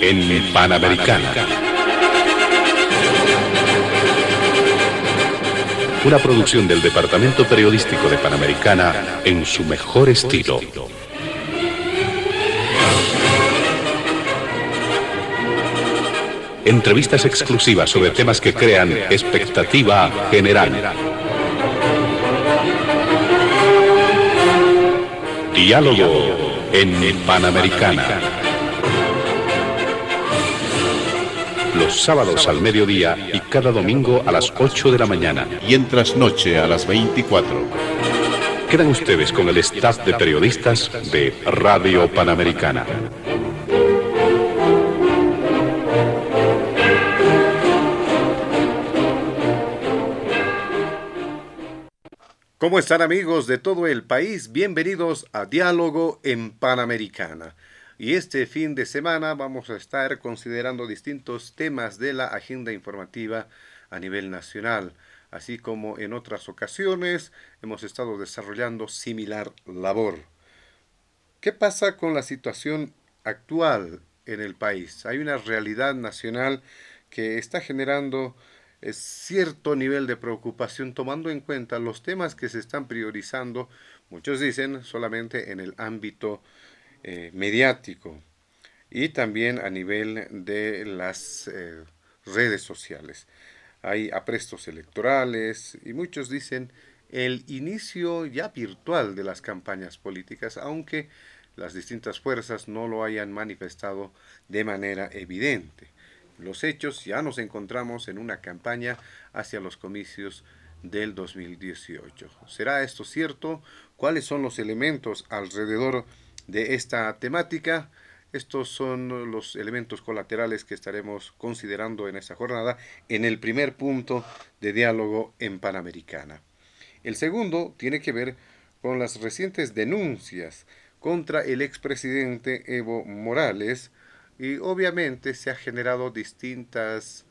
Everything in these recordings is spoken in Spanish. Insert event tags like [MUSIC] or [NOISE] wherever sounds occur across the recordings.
En Panamericana. Una producción del Departamento Periodístico de Panamericana en su mejor estilo. Entrevistas exclusivas sobre temas que crean expectativa general. Diálogo en Panamericana. Los sábados al mediodía y cada domingo a las 8 de la mañana. Y en trasnoche a las 24. Quedan ustedes con el staff de periodistas de Radio Panamericana. ¿Cómo están amigos de todo el país? Bienvenidos a Diálogo en Panamericana. Y este fin de semana vamos a estar considerando distintos temas de la agenda informativa a nivel nacional, así como en otras ocasiones hemos estado desarrollando similar labor. ¿Qué pasa con la situación actual en el país? Hay una realidad nacional que está generando es cierto nivel de preocupación tomando en cuenta los temas que se están priorizando, muchos dicen solamente en el ámbito eh, mediático y también a nivel de las eh, redes sociales. Hay aprestos electorales y muchos dicen el inicio ya virtual de las campañas políticas, aunque las distintas fuerzas no lo hayan manifestado de manera evidente los hechos, ya nos encontramos en una campaña hacia los comicios del 2018. ¿Será esto cierto? ¿Cuáles son los elementos alrededor de esta temática? Estos son los elementos colaterales que estaremos considerando en esta jornada en el primer punto de diálogo en Panamericana. El segundo tiene que ver con las recientes denuncias contra el expresidente Evo Morales, y obviamente se ha generado distintas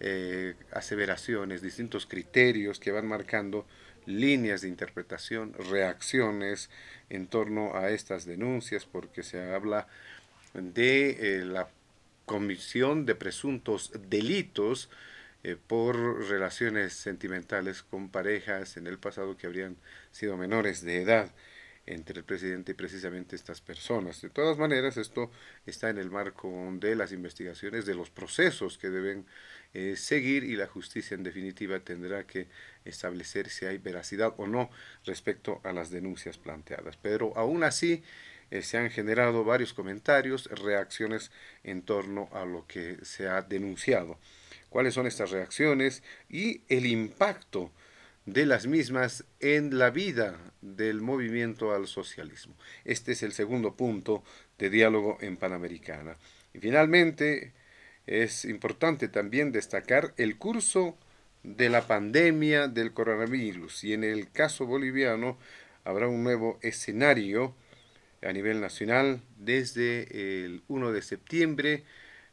eh, aseveraciones, distintos criterios que van marcando líneas de interpretación, reacciones en torno a estas denuncias, porque se habla de eh, la comisión de presuntos delitos eh, por relaciones sentimentales con parejas en el pasado que habrían sido menores de edad entre el presidente y precisamente estas personas. De todas maneras, esto está en el marco de las investigaciones, de los procesos que deben eh, seguir y la justicia en definitiva tendrá que establecer si hay veracidad o no respecto a las denuncias planteadas. Pero aún así eh, se han generado varios comentarios, reacciones en torno a lo que se ha denunciado. ¿Cuáles son estas reacciones y el impacto? de las mismas en la vida del movimiento al socialismo. Este es el segundo punto de diálogo en Panamericana. Y finalmente, es importante también destacar el curso de la pandemia del coronavirus. Y en el caso boliviano habrá un nuevo escenario a nivel nacional desde el 1 de septiembre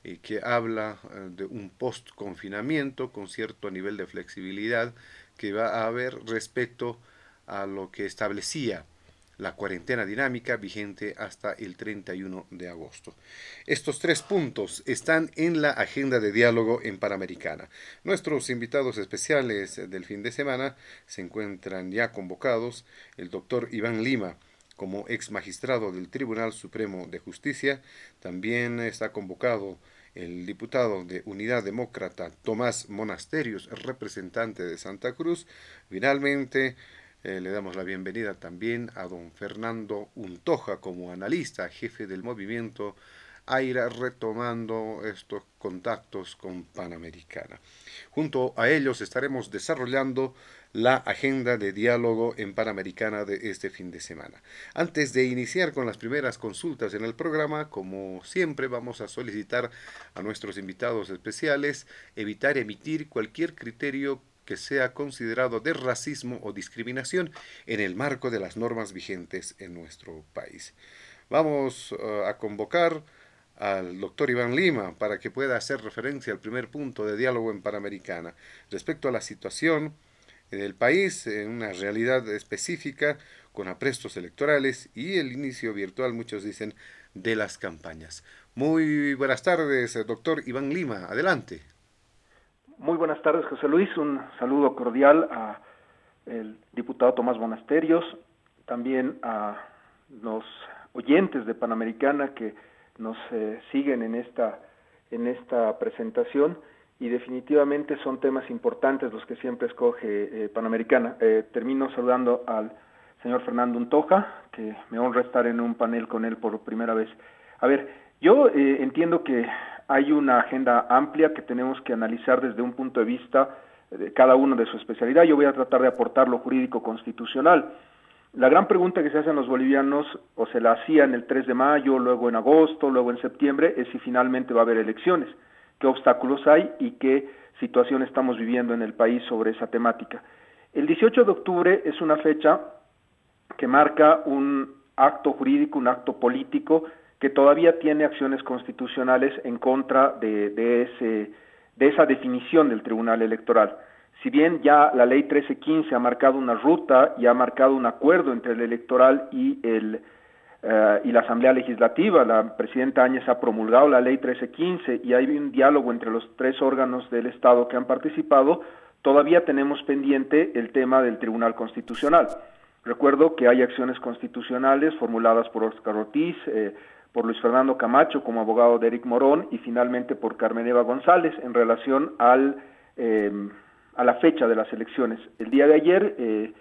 eh, que habla eh, de un post-confinamiento con cierto nivel de flexibilidad que va a haber respecto a lo que establecía la cuarentena dinámica vigente hasta el 31 de agosto. Estos tres puntos están en la agenda de diálogo en Panamericana. Nuestros invitados especiales del fin de semana se encuentran ya convocados el doctor Iván Lima, como ex magistrado del Tribunal Supremo de Justicia. También está convocado el diputado de Unidad Demócrata Tomás Monasterios, representante de Santa Cruz. Finalmente, eh, le damos la bienvenida también a don Fernando Untoja como analista, jefe del movimiento AIRA, retomando estos contactos con Panamericana. Junto a ellos estaremos desarrollando la agenda de diálogo en Panamericana de este fin de semana. Antes de iniciar con las primeras consultas en el programa, como siempre vamos a solicitar a nuestros invitados especiales evitar emitir cualquier criterio que sea considerado de racismo o discriminación en el marco de las normas vigentes en nuestro país. Vamos uh, a convocar al doctor Iván Lima para que pueda hacer referencia al primer punto de diálogo en Panamericana respecto a la situación en el país, en una realidad específica, con aprestos electorales y el inicio virtual, muchos dicen, de las campañas. Muy buenas tardes, doctor Iván Lima. Adelante. Muy buenas tardes, José Luis. Un saludo cordial a el diputado Tomás Monasterios, también a los oyentes de Panamericana que nos eh, siguen en esta, en esta presentación y definitivamente son temas importantes los que siempre escoge eh, Panamericana. Eh, termino saludando al señor Fernando Untoja, que me honra estar en un panel con él por primera vez. A ver, yo entiendo que hay una agenda amplia que tenemos que analizar desde un punto de vista de cada uno de su especialidad. Yo voy a tratar de aportar lo jurídico constitucional. La gran pregunta que se hacen los bolivianos, o se la hacían el 3 de mayo, luego en agosto, luego en septiembre, es si finalmente va a haber elecciones, qué obstáculos hay y qué situación estamos viviendo en el país sobre esa temática. El 18 de octubre es una fecha que marca un acto jurídico, un acto político que todavía tiene acciones constitucionales en contra de, de, ese, de esa definición del Tribunal Electoral. Si bien ya la ley 1315 ha marcado una ruta y ha marcado un acuerdo entre el electoral y, el, eh, y la Asamblea Legislativa, la presidenta Áñez ha promulgado la ley 1315 y hay un diálogo entre los tres órganos del Estado que han participado, todavía tenemos pendiente el tema del Tribunal Constitucional. Recuerdo que hay acciones constitucionales formuladas por Oscar Ortiz, eh, por Luis Fernando Camacho como abogado de Eric Morón y finalmente por Carmen Eva González en relación al eh, a la fecha de las elecciones. El día de ayer eh,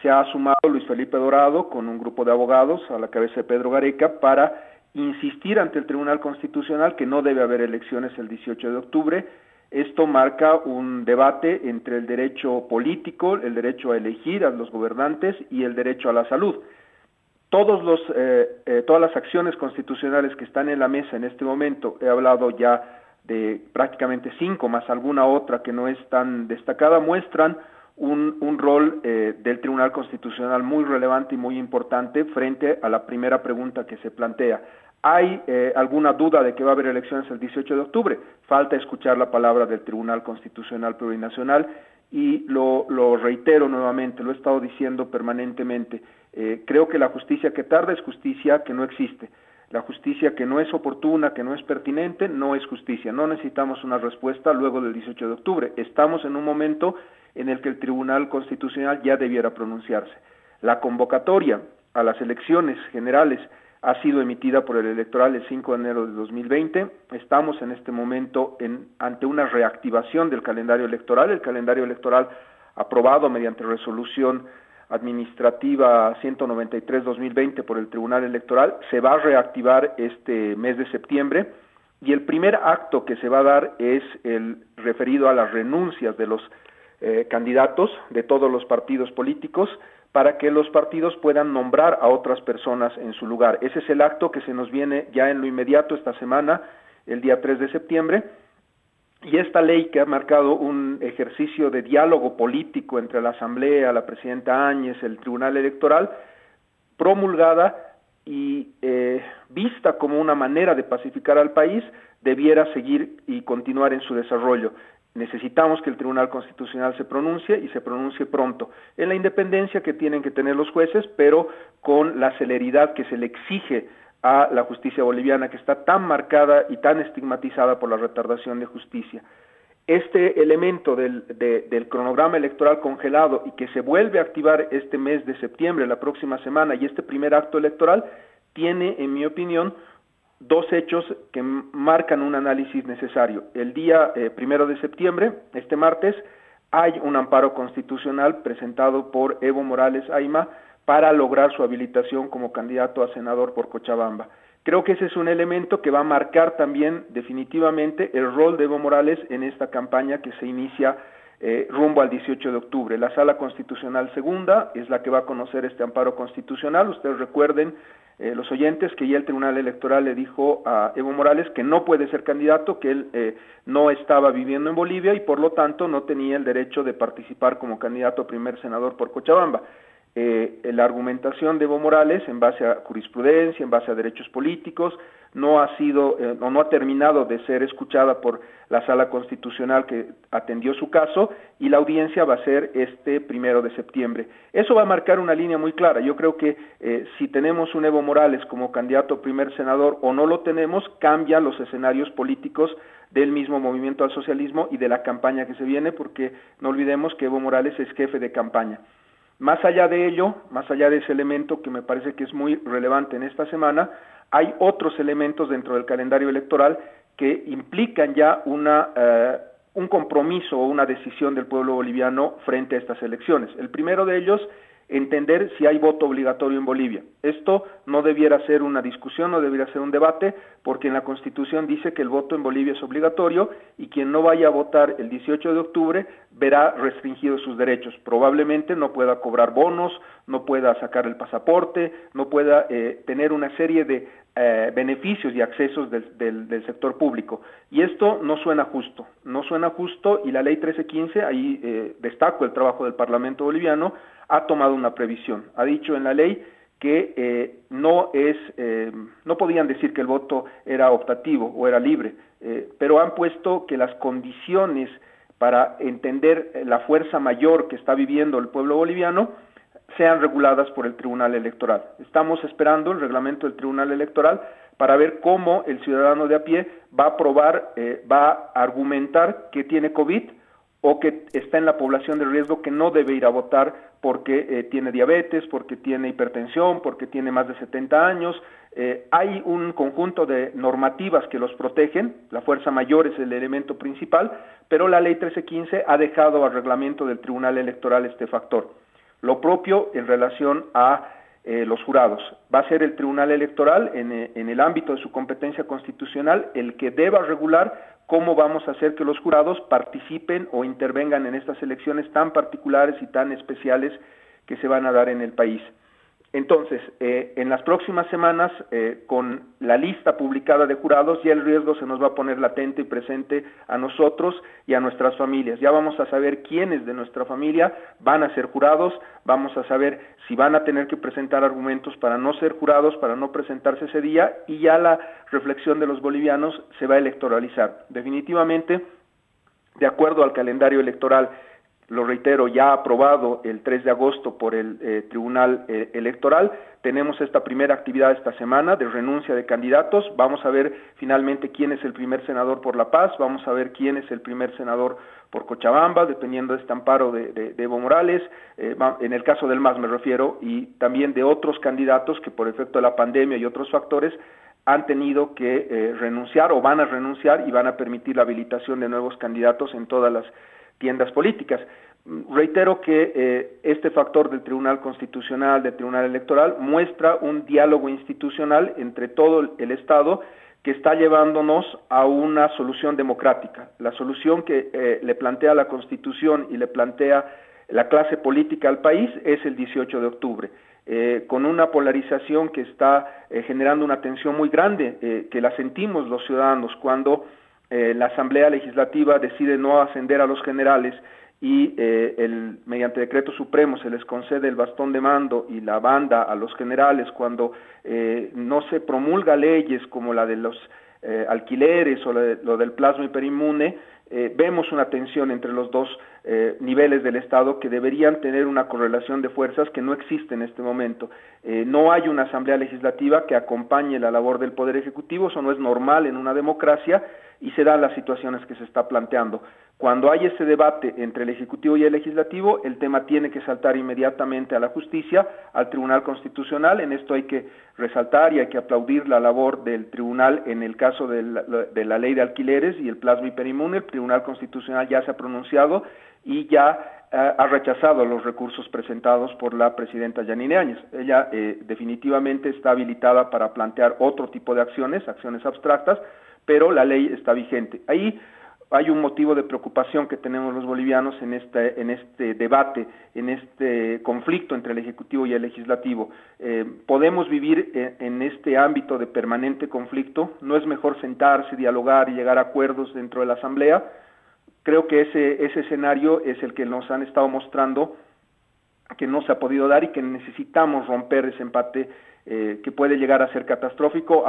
se ha sumado Luis Felipe Dorado con un grupo de abogados a la cabeza de Pedro Gareca para insistir ante el Tribunal Constitucional que no debe haber elecciones el 18 de octubre. Esto marca un debate entre el derecho político, el derecho a elegir a los gobernantes y el derecho a la salud. Todos los, eh, eh, todas las acciones constitucionales que están en la mesa en este momento, he hablado ya de prácticamente cinco, más alguna otra que no es tan destacada, muestran un, un rol eh, del Tribunal Constitucional muy relevante y muy importante frente a la primera pregunta que se plantea. ¿Hay eh, alguna duda de que va a haber elecciones el 18 de octubre? Falta escuchar la palabra del Tribunal Constitucional Plurinacional y lo, lo reitero nuevamente, lo he estado diciendo permanentemente. Eh, creo que la justicia que tarda es justicia que no existe. La justicia que no es oportuna, que no es pertinente, no es justicia. No necesitamos una respuesta luego del 18 de octubre. Estamos en un momento en el que el Tribunal Constitucional ya debiera pronunciarse. La convocatoria a las elecciones generales ha sido emitida por el electoral el 5 de enero de 2020. Estamos en este momento en, ante una reactivación del calendario electoral. El calendario electoral aprobado mediante resolución administrativa 193-2020 por el Tribunal Electoral se va a reactivar este mes de septiembre y el primer acto que se va a dar es el referido a las renuncias de los eh, candidatos de todos los partidos políticos para que los partidos puedan nombrar a otras personas en su lugar. Ese es el acto que se nos viene ya en lo inmediato esta semana, el día 3 de septiembre, y esta ley que ha marcado un ejercicio de diálogo político entre la Asamblea, la presidenta Áñez, el Tribunal Electoral, promulgada y eh, vista como una manera de pacificar al país, debiera seguir y continuar en su desarrollo. Necesitamos que el Tribunal Constitucional se pronuncie y se pronuncie pronto, en la independencia que tienen que tener los jueces, pero con la celeridad que se le exige a la justicia boliviana que está tan marcada y tan estigmatizada por la retardación de justicia. Este elemento del, del, cronograma electoral congelado y que se vuelve a activar este mes de septiembre, la próxima semana, y este primer acto electoral, tiene, en mi opinión, dos hechos que marcan un análisis necesario. El día eh, primero de septiembre, este martes, hay un amparo constitucional presentado por Evo Morales Aima, para lograr su habilitación como candidato a senador por Cochabamba. Creo que ese es un elemento que va a marcar también definitivamente el rol de Evo Morales en esta campaña que se inicia eh, rumbo al 18 de octubre. La Sala Constitucional Segunda es la que va a conocer este amparo constitucional. Ustedes recuerden, eh, los oyentes, que ya el Tribunal Electoral le dijo a Evo Morales que no puede ser candidato, que él eh, no estaba viviendo en Bolivia y por lo tanto no tenía el derecho de participar como candidato a primer senador por Cochabamba eh, la argumentación de Evo Morales en base a jurisprudencia, en base a derechos políticos, no ha sido eh, o no ha terminado de ser escuchada por la sala constitucional que atendió su caso y la audiencia va a ser este primero de septiembre. Eso va a marcar una línea muy clara. Yo creo que eh, si tenemos un Evo Morales como candidato a primer senador o no lo tenemos, cambian los escenarios políticos del mismo movimiento al socialismo y de la campaña que se viene, porque no olvidemos que Evo Morales es jefe de campaña. Más allá de ello, más allá de ese elemento que me parece que es muy relevante en esta semana, hay otros elementos dentro del calendario electoral que implican ya una, eh, un compromiso o una decisión del pueblo boliviano frente a estas elecciones. El primero de ellos entender si hay voto obligatorio en Bolivia. Esto no debiera ser una discusión, no debiera ser un debate, porque en la Constitución dice que el voto en Bolivia es obligatorio y quien no vaya a votar el 18 de octubre verá restringidos sus derechos. Probablemente no pueda cobrar bonos, no pueda sacar el pasaporte, no pueda eh, tener una serie de eh, beneficios y accesos del, del, sector público. Y esto no suena justo, no suena justo y la ley 1315, ahí eh, destaco el trabajo del Parlamento boliviano, ha tomado una previsión. Ha dicho en la ley que eh, no es, eh, no podían decir que el voto era optativo o era libre, pero han puesto que las condiciones para entender la fuerza mayor que está viviendo el pueblo boliviano sean reguladas por el Tribunal Electoral. Estamos esperando el reglamento del Tribunal Electoral para ver cómo el ciudadano de a pie va a probar, va a argumentar que tiene COVID o que está en la población de riesgo que no debe ir a votar porque eh, tiene diabetes, porque tiene hipertensión, porque tiene más de 70 años. Eh, hay un conjunto de normativas que los protegen, la fuerza mayor es el elemento principal, pero la ley 1315 ha dejado al reglamento del Tribunal Electoral este factor. Lo propio en relación a eh, los jurados. Va a ser el Tribunal Electoral, en, en el ámbito de su competencia constitucional, el que deba regular cómo vamos a hacer que los jurados participen o intervengan en estas elecciones tan particulares y tan especiales que se van a dar en el país. Entonces, eh, en las próximas semanas, eh, con la lista publicada de jurados, ya el riesgo se nos va a poner latente y presente a nosotros y a nuestras familias. Ya vamos a saber quiénes de nuestra familia van a ser jurados, vamos a saber si van a tener que presentar argumentos para no ser jurados, para no presentarse ese día, y ya la reflexión de los bolivianos se va a electoralizar. Definitivamente, de acuerdo al calendario electoral lo reitero, ya aprobado el 3 de agosto por el eh, Tribunal eh, Electoral. Tenemos esta primera actividad esta semana de renuncia de candidatos. Vamos a ver finalmente quién es el primer senador por La Paz, vamos a ver quién es el primer senador por Cochabamba, dependiendo de este amparo de, Evo Morales, eh, en el caso del MAS me refiero, y también de otros candidatos que por efecto de la pandemia y otros factores han tenido que renunciar o van a renunciar y van a permitir la habilitación de nuevos candidatos en todas las tiendas políticas. Reitero que eh, este factor del Tribunal Constitucional, del Tribunal Electoral, muestra un diálogo institucional entre todo el Estado que está llevándonos a una solución democrática. La solución que eh, le plantea la Constitución y le plantea la clase política al país es el 18 de octubre. Eh, con una polarización que está generando una tensión muy grande, que la sentimos los ciudadanos cuando la Asamblea Legislativa decide no ascender a los generales y eh, el, mediante decreto supremo se les concede el bastón de mando y la banda a los generales cuando eh, no se promulga leyes como la de los eh, alquileres o lo del plasma hiperinmune, vemos una tensión entre los dos niveles del Estado que deberían tener una correlación de fuerzas que no existe en este momento. no hay una asamblea legislativa que acompañe la labor del Poder Ejecutivo, eso no es normal en una democracia y se dan las situaciones que se está planteando. Cuando hay ese debate entre el Ejecutivo y el Legislativo, el tema tiene que saltar inmediatamente a la justicia, al Tribunal Constitucional. En esto hay que resaltar y hay que aplaudir la labor del Tribunal en el caso de la, ley de alquileres y el plasma hiperinmune. El Tribunal Constitucional ya se ha pronunciado y ya eh, ha rechazado los recursos presentados por la presidenta Yanine Áñez. Ella eh, definitivamente está habilitada para plantear otro tipo de acciones, acciones abstractas, pero la ley está vigente. Ahí hay un motivo de preocupación que tenemos los bolivianos en este, en este debate, en este conflicto entre el Ejecutivo y el Legislativo. Eh, ¿Podemos vivir en, este ámbito de permanente conflicto? ¿No es mejor sentarse, dialogar y llegar a acuerdos dentro de la Asamblea? Creo que ese, ese escenario es el que nos han estado mostrando que no se ha podido dar y que necesitamos romper ese empate que puede llegar a ser catastrófico,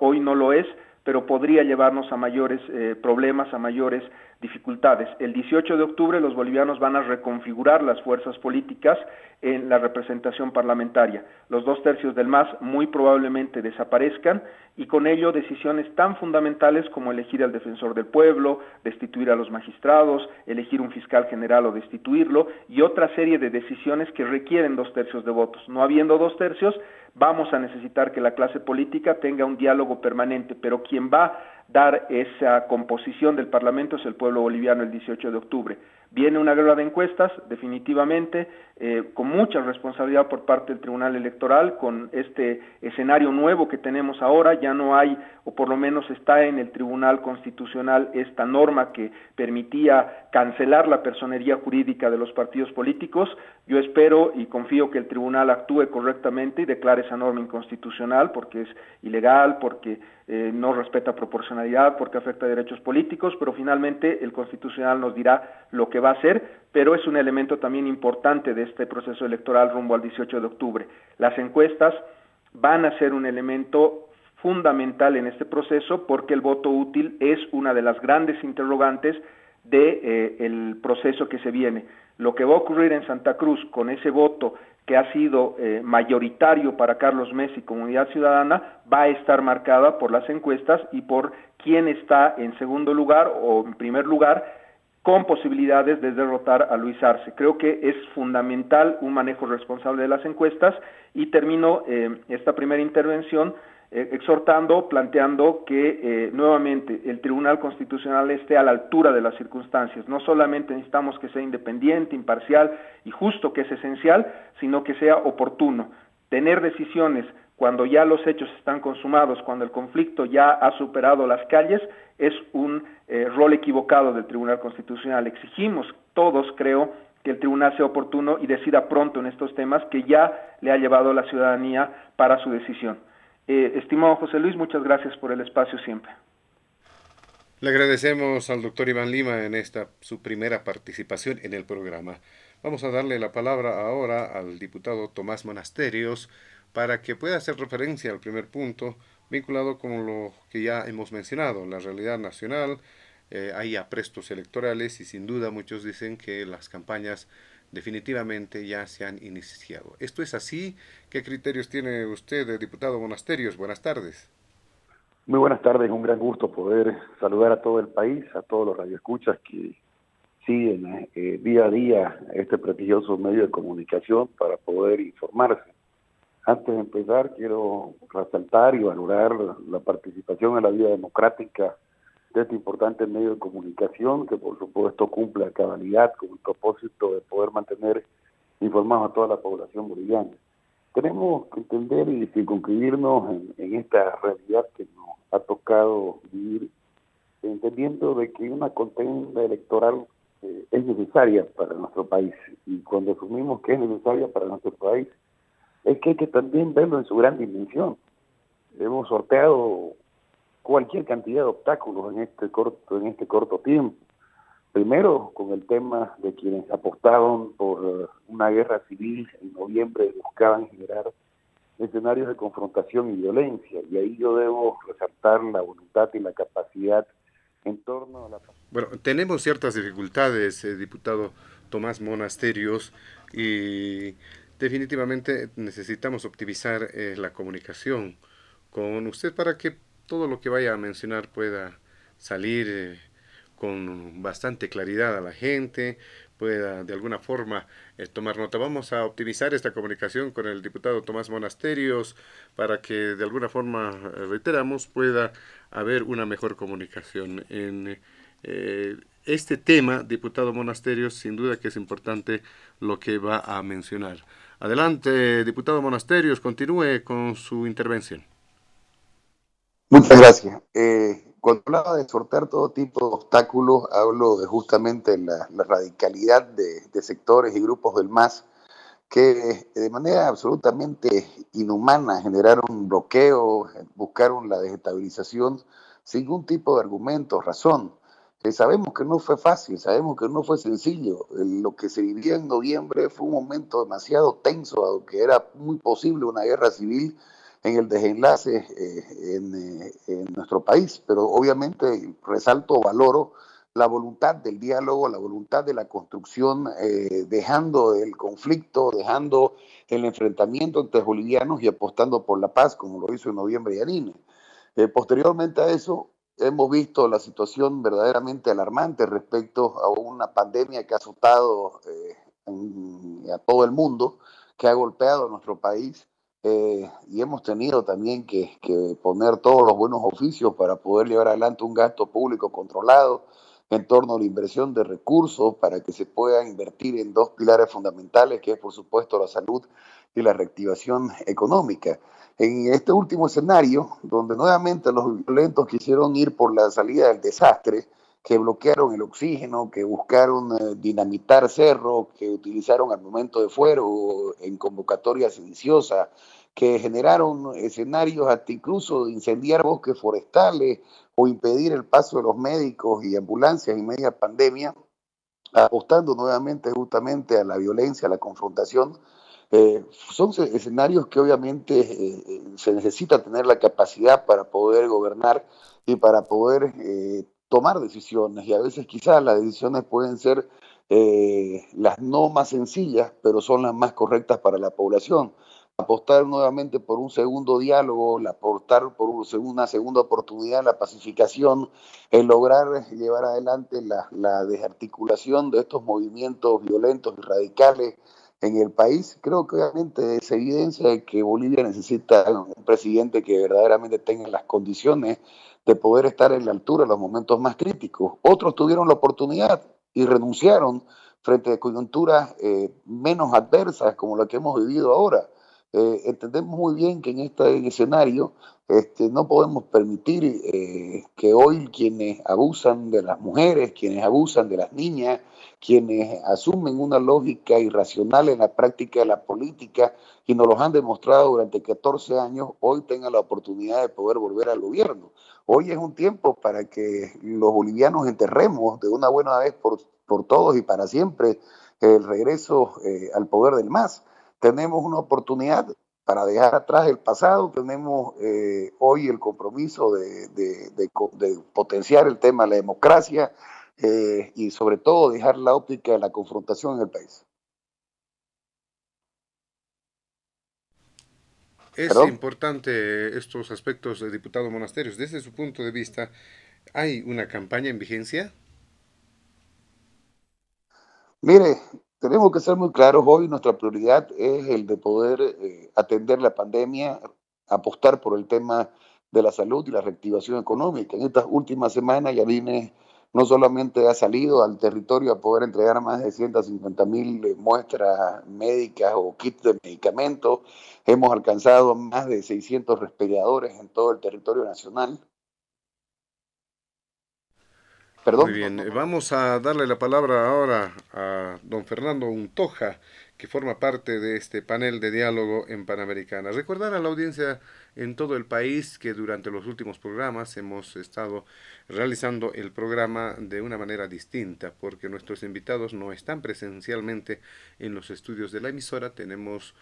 hoy no lo es, pero podría llevarnos a mayores problemas, a mayores dificultades. El 18 de octubre los bolivianos van a reconfigurar las fuerzas políticas en la representación parlamentaria. Los dos tercios del MAS muy probablemente desaparezcan y con ello decisiones tan fundamentales como elegir al defensor del pueblo, destituir a los magistrados, elegir un fiscal general o destituirlo y otra serie de decisiones que requieren dos tercios de votos. No habiendo dos tercios, vamos a necesitar que la clase política tenga un diálogo permanente, pero quien va dar esa composición del Parlamento es el pueblo boliviano el 18 de octubre. Viene una guerra de encuestas, definitivamente, eh, con mucha responsabilidad por parte del Tribunal Electoral, con este escenario nuevo que tenemos ahora, ya no hay, o por lo menos está en el Tribunal Constitucional esta norma que permitía cancelar la personería jurídica de los partidos políticos. Yo espero y confío que el Tribunal actúe correctamente y declare esa norma inconstitucional porque es ilegal, porque eh, no respeta proporcionalidad, porque afecta a derechos políticos, pero finalmente el Constitucional nos dirá lo que va a hacer, pero es un elemento también importante de este proceso electoral rumbo al 18 de octubre. Las encuestas van a ser un elemento fundamental en este proceso porque el voto útil es una de las grandes interrogantes del de, eh, proceso que se viene. Lo que va a ocurrir en Santa Cruz con ese voto que ha sido eh, mayoritario para Carlos Messi, Comunidad Ciudadana, va a estar marcada por las encuestas y por quién está en segundo lugar o en primer lugar con posibilidades de derrotar a Luis Arce. Creo que es fundamental un manejo responsable de las encuestas y termino eh, esta primera intervención eh, exhortando, planteando que eh, nuevamente el Tribunal Constitucional esté a la altura de las circunstancias. No solamente necesitamos que sea independiente, imparcial y justo, que es esencial, sino que sea oportuno. Tener decisiones cuando ya los hechos están consumados, cuando el conflicto ya ha superado las calles, es un eh, rol equivocado del Tribunal Constitucional. Exigimos todos, creo, que el tribunal sea oportuno y decida pronto en estos temas que ya le ha llevado la ciudadanía para su decisión. Eh, estimado José Luis, muchas gracias por el espacio siempre. Le agradecemos al doctor Iván Lima en esta su primera participación en el programa. Vamos a darle la palabra ahora al diputado Tomás Monasterios para que pueda hacer referencia al primer punto vinculado con lo que ya hemos mencionado, la realidad nacional, eh, hay aprestos electorales y sin duda muchos dicen que las campañas definitivamente ya se han iniciado. ¿Esto es así? ¿Qué criterios tiene usted, diputado Monasterios? Buenas tardes. Muy buenas tardes, un gran gusto poder saludar a todo el país, a todos los radioescuchas que siguen eh, día a día este prestigioso medio de comunicación para poder informarse antes de empezar, quiero resaltar y valorar la participación en la vida democrática de este importante medio de comunicación, que por supuesto cumple a cabalidad con el propósito de poder mantener informados a toda la población boliviana. Tenemos que entender y circunscribirnos en, esta realidad que nos ha tocado vivir, entendiendo de que una contienda electoral eh, es necesaria para nuestro país. Y cuando asumimos que es necesaria para nuestro país, es que hay que también verlo en su gran dimensión. Hemos sorteado cualquier cantidad de obstáculos en este corto, en este corto tiempo. Primero, con el tema de quienes apostaron por una guerra civil en noviembre buscaban generar escenarios de confrontación y violencia. Y ahí yo debo resaltar la voluntad y la capacidad en torno a la... Bueno, tenemos ciertas dificultades, eh, diputado Tomás Monasterios, y definitivamente necesitamos optimizar eh, la comunicación con usted para que todo lo que vaya a mencionar pueda salir eh, con bastante claridad a la gente, pueda de alguna forma eh, tomar nota. Vamos a optimizar esta comunicación con el diputado Tomás Monasterios para que de alguna forma, reiteramos, pueda haber una mejor comunicación. En este tema, diputado Monasterios, sin duda que es importante lo que va a mencionar. Adelante, diputado Monasterios, continúe con su intervención. Muchas gracias. Eh, cuando hablaba de sortear todo tipo de obstáculos, hablo de justamente la, radicalidad de, sectores y grupos del MAS que de manera absolutamente inhumana generaron bloqueo, buscaron la desestabilización sin ningún tipo de argumento, razón. Sabemos que no fue fácil, sabemos que no fue sencillo. Lo que se vivió en noviembre fue un momento demasiado tenso, aunque era muy posible una guerra civil en el desenlace eh, eh, en, nuestro país. Pero obviamente resalto, valoro la voluntad del diálogo, la voluntad de la construcción, eh, dejando el conflicto, dejando el enfrentamiento entre bolivianos y apostando por la paz, como lo hizo en noviembre Yanine. posteriormente a eso, hemos visto la situación verdaderamente alarmante respecto a una pandemia que ha azotado eh, a todo el mundo, que ha golpeado a nuestro país. Eh, y hemos tenido también que, poner todos los buenos oficios para poder llevar adelante un gasto público controlado en torno a la inversión de recursos para que se puedan invertir en dos pilares fundamentales, que es por supuesto la salud y la reactivación económica. En este último escenario, donde nuevamente los violentos quisieron ir por la salida del desastre, que bloquearon el oxígeno, que buscaron eh, dinamitar cerros, que utilizaron armamento de fuego en convocatorias sediciosas, que generaron escenarios hasta incluso de incendiar bosques forestales o impedir el paso de los médicos y ambulancias en media pandemia, apostando nuevamente justamente a la violencia, a la confrontación, eh, son escenarios que obviamente eh, eh, se necesita tener la capacidad para poder gobernar y para poder tomar decisiones. Y a veces quizás las decisiones pueden ser las no más sencillas, pero son las más correctas para la población. Apostar nuevamente por un segundo diálogo, apostar por una segunda oportunidad la pacificación, en lograr llevar adelante la, la desarticulación de estos movimientos violentos y radicales en el país. Creo que obviamente es evidencia de que Bolivia necesita un presidente que verdaderamente tenga las condiciones de poder estar en la altura en los momentos más críticos. Otros tuvieron la oportunidad y renunciaron frente a coyunturas eh, menos adversas como la que hemos vivido ahora. Eh, entendemos muy bien que en este escenario este, no podemos permitir eh, que hoy quienes abusan de las mujeres, quienes abusan de las niñas, quienes asumen una lógica irracional en la práctica de la política y nos los han demostrado durante 14 años, hoy tengan la oportunidad de poder volver al gobierno. Hoy es un tiempo para que los bolivianos enterremos de una buena vez por, por todos y para siempre el regreso eh, al poder del MAS tenemos una oportunidad para dejar atrás el pasado, tenemos eh, hoy el compromiso de, potenciar el tema de la democracia eh, y sobre todo dejar la óptica de la confrontación en el país. Es importante estos aspectos, de diputado Monasterios. Desde su punto de vista, ¿hay una campaña en vigencia? Mire, tenemos que ser muy claros, hoy nuestra prioridad es el de poder eh, atender la pandemia, apostar por el tema de la salud y la reactivación económica. En estas últimas semanas Yadine no solamente ha salido al territorio a poder entregar más de 150 mil eh, muestras médicas o kits de medicamentos, hemos alcanzado más de 600 respiradores en todo el territorio nacional. Muy bien, vamos a darle la palabra ahora a don Fernando Untoja, que forma parte de este panel de diálogo en Panamericana. Recordar a la audiencia en todo el país que durante los últimos programas hemos estado realizando el programa de una manera distinta, porque nuestros invitados no están presencialmente en los estudios de la emisora, tenemos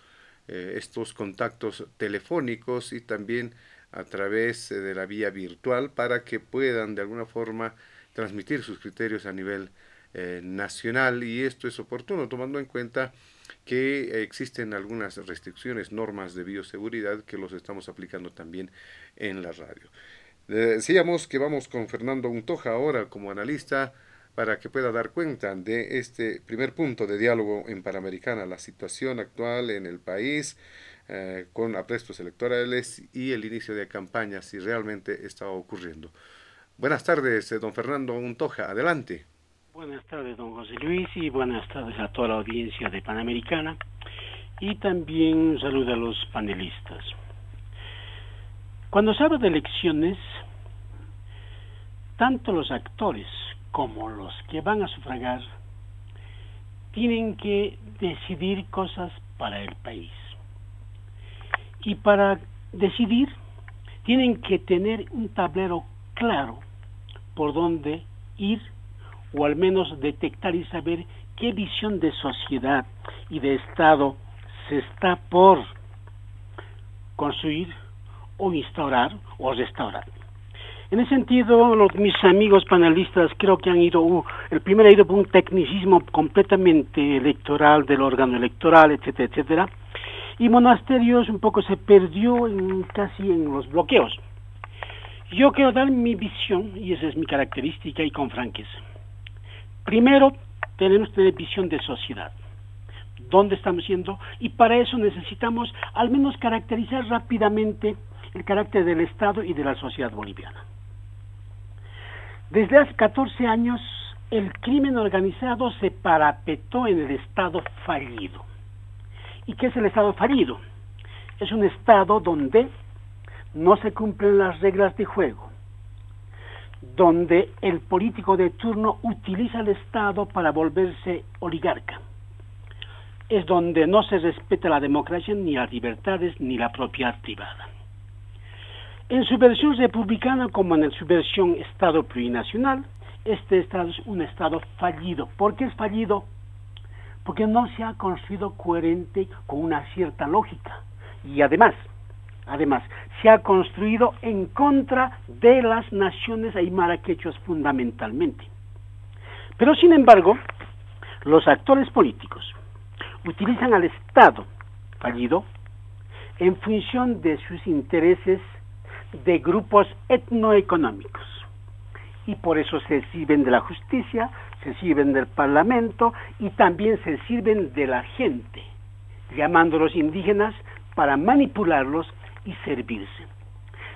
eh, estos contactos telefónicos y también a través de la vía virtual para que puedan de alguna forma transmitir sus criterios a nivel eh, nacional. Y esto es oportuno tomando en cuenta que existen algunas restricciones, normas de bioseguridad que los estamos aplicando también en la radio. Decíamos que vamos con Fernando Untoja ahora como analista para que pueda dar cuenta de este primer punto de diálogo en Panamericana, la situación actual en el país eh, con aprestos electorales y el inicio de campañas, si realmente está ocurriendo. Buenas tardes, don Fernando Untoja. Adelante. Buenas tardes, don José Luis, y buenas tardes a toda la audiencia de Panamericana. Y también un saludo a los panelistas. Cuando se habla de elecciones, tanto los actores como los que van a sufragar tienen que decidir cosas para el país. Y para decidir, tienen que tener un tablero claro por dónde ir o al menos detectar y saber qué visión de sociedad y de Estado se está por construir o instaurar o restaurar. En ese sentido, los, mis amigos panelistas creo que han ido, uh, el primero ha ido por un tecnicismo completamente electoral del órgano electoral, etcétera, etcétera, y Monasterios un poco se perdió en, casi en los bloqueos. Yo quiero dar mi visión, y esa es mi característica, y con franqueza. Primero, tenemos que tener visión de sociedad. ¿Dónde estamos yendo? Y para eso necesitamos al menos caracterizar rápidamente el carácter del Estado y de la sociedad boliviana. Desde hace 14 años, el crimen organizado se parapetó en el Estado fallido. ¿Y qué es el Estado fallido? Es un Estado donde no se cumplen las reglas de juego, donde el político de turno utiliza al Estado para volverse oligarca, es donde no se respeta la democracia, ni las libertades, ni la propiedad privada. En su versión republicana como en su versión Estado plurinacional, este Estado es un Estado fallido. ¿Por qué es fallido? Porque no se ha construido coherente con una cierta lógica. Y además, además, se ha construido en contra de las naciones aymara quechuas fundamentalmente. Pero sin embargo, los actores políticos utilizan al Estado fallido en función de sus intereses de grupos etnoeconómicos. Y por eso se sirven de la justicia, se sirven del parlamento y también se sirven de la gente, llamando a los indígenas para manipularlos y servirse.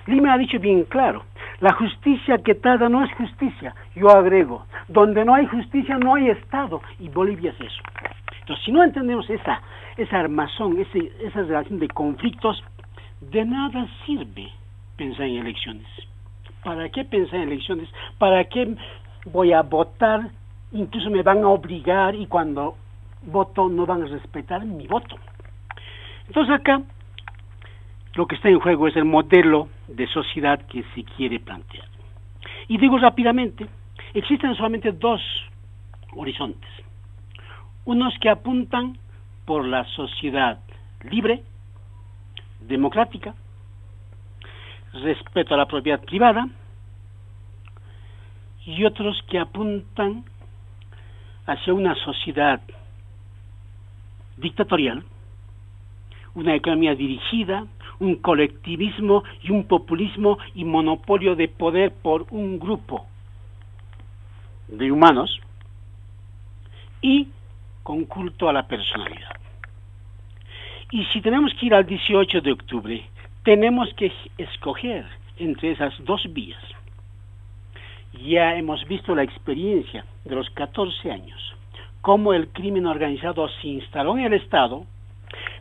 Lima ha dicho bien claro, la justicia que tarda no es justicia. Yo agrego, donde no hay justicia no hay Estado y Bolivia es eso. Entonces, si no entendemos esa, esa armazón, ese, esa relación de conflictos, de nada sirve pensar en elecciones? ¿Para qué pensar en elecciones? ¿Para qué voy a votar? Incluso me van a obligar y cuando voto no van a respetar mi voto. Entonces acá lo que está en juego es el modelo de sociedad que se quiere plantear. Y digo rápidamente, existen solamente dos horizontes. Unos que apuntan por la sociedad libre, democrática, respeto a la propiedad privada y otros que apuntan hacia una sociedad dictatorial, una economía dirigida, un colectivismo y un populismo y monopolio de poder por un grupo de humanos y con culto a la personalidad. Y si tenemos que ir al 18 de octubre tenemos que escoger entre esas dos vías. Ya hemos visto la experiencia de los 14 años, cómo el crimen organizado se instaló en el Estado,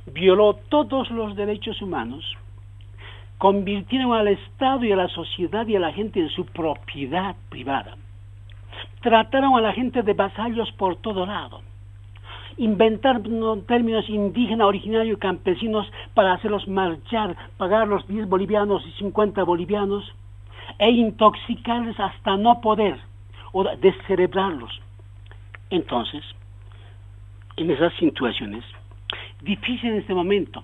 violó todos los derechos humanos, convirtieron al Estado y a la sociedad y a la gente en su propiedad privada, trataron a la gente de vasallos por todo lado, inventar términos indígena, originario y campesinos para hacerlos marchar, pagar los 10 bolivianos y 50 bolivianos e intoxicarles hasta no poder o descerebrarlos. Entonces, en esas situaciones, difícil en este momento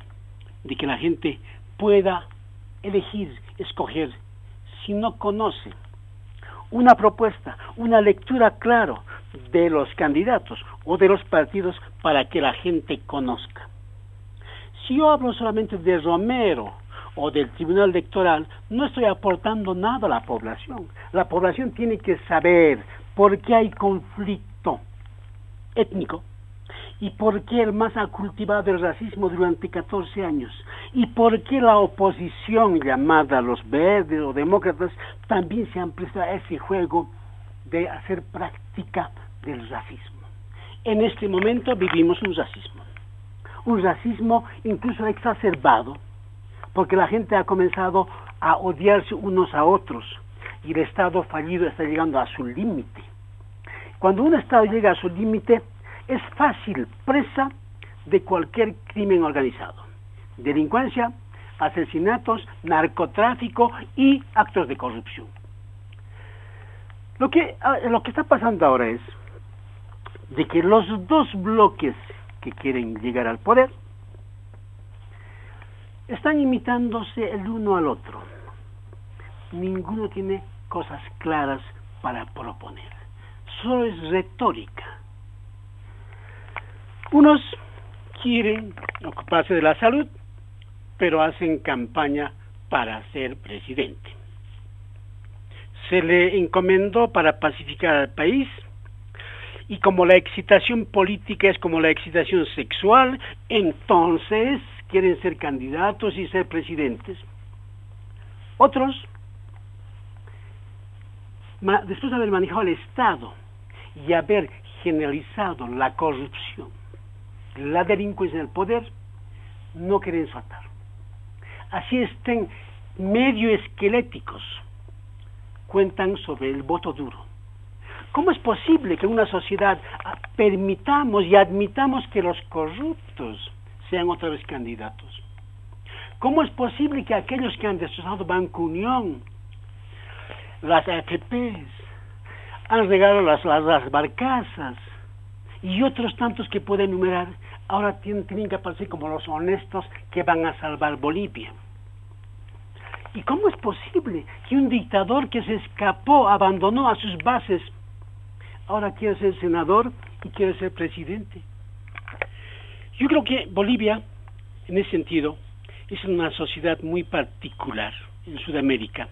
de que la gente pueda elegir, escoger, si no conoce una propuesta, una lectura claro de los candidatos o de los partidos para que la gente conozca. Si yo hablo solamente de Romero o del Tribunal Electoral, no estoy aportando nada a la población. La población tiene que saber por qué hay conflicto étnico y por qué el MAS ha cultivado el racismo durante 14 años y por qué la oposición llamada los verdes o demócratas también se han prestado a ese juego de hacer práctica del racismo. En este momento vivimos un racismo, un racismo incluso exacerbado, porque la gente ha comenzado a odiarse unos a otros y el Estado fallido está llegando a su límite. Cuando un Estado llega a su límite, es fácil presa de cualquier crimen organizado, delincuencia, asesinatos, narcotráfico y actos de corrupción. Lo que, ah, lo que está pasando ahora es de que los dos bloques que quieren llegar al poder están imitándose el uno al otro. Ninguno tiene cosas claras para proponer. Solo es retórica. Unos quieren ocuparse de la salud, pero hacen campaña para ser presidente. Se le encomendó para pacificar al país y como la excitación política es como la excitación sexual, entonces quieren ser candidatos y ser presidentes. Otros, después de haber manejado el Estado y haber generalizado la corrupción, la delincuencia en el poder, no quieren soltar. Así estén medio esqueléticos, cuentan sobre el voto duro. ¿Cómo es posible que en una sociedad permitamos y admitamos que los corruptos sean otra vez candidatos? ¿Cómo es posible que aquellos que han destrozado Banco Unión, las AFPs, han regalado las, las, barcazas y otros tantos que pueden enumerar, ahora tienen, que aparecer como los honestos que van a salvar Bolivia? ¿Y cómo es posible que un dictador que se escapó, abandonó a sus bases, ahora quiere ser senador y quiere ser presidente? Yo creo que Bolivia, en ese sentido, es una sociedad muy particular en Sudamérica.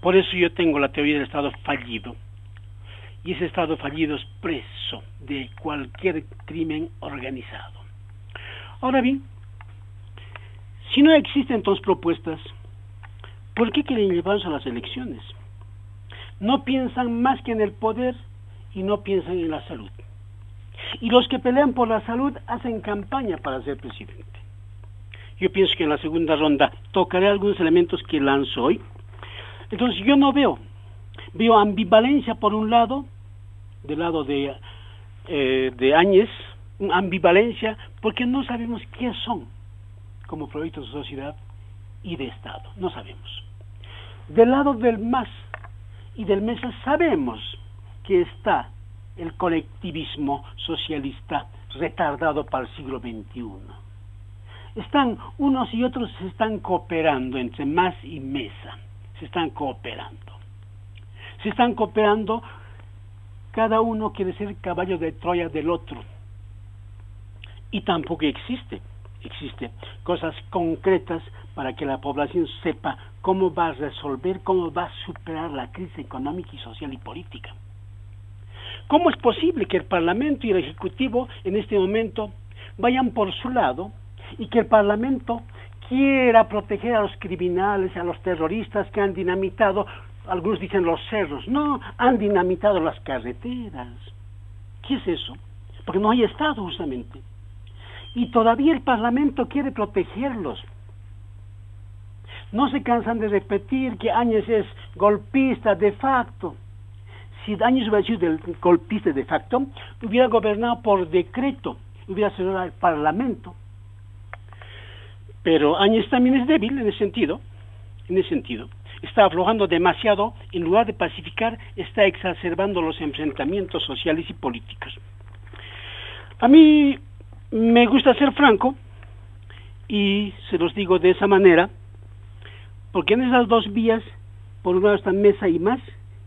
Por eso yo tengo la teoría del Estado fallido. Y ese Estado fallido es preso de cualquier crimen organizado. Ahora bien, si no existen entonces propuestas, ¿por qué quieren llevarse a las elecciones? No piensan más que en el poder y no piensan en la salud. Y los que pelean por la salud hacen campaña para ser presidente. Yo pienso que en la segunda ronda tocaré algunos elementos que lanzo hoy. Entonces yo no veo, veo ambivalencia por un lado, del lado de, eh, de Áñez, ambivalencia porque no sabemos qué son como proyectos de sociedad y de Estado, no sabemos. Del lado del MAS y del MESA sabemos que está el colectivismo socialista retardado para el siglo XXI. Están, unos y otros se están cooperando entre más y mesa, se están cooperando. Se están cooperando, cada uno quiere ser caballo de Troya del otro. Y tampoco existe, existe cosas concretas para que la población sepa cómo va a resolver, cómo va a superar la crisis económica y social y política. ¿Cómo es posible que el Parlamento y el Ejecutivo en este momento vayan por su lado y que el Parlamento quiera proteger a los criminales, a los terroristas que han dinamitado, algunos dicen los cerros, no, han dinamitado las carreteras. ¿Qué es eso? Porque no hay Estado justamente. Y todavía el Parlamento quiere protegerlos. No se cansan de repetir que Áñez es golpista de facto si Áñez hubiera sido golpista de facto, hubiera gobernado por decreto, hubiera sido al Parlamento. Pero Áñez también es débil en ese sentido, en ese sentido. Está aflojando demasiado, en lugar de pacificar, está exacerbando los enfrentamientos sociales y políticos. A mí me gusta ser franco, y se los digo de esa manera, porque en esas dos vías, por un lado está Mesa y más,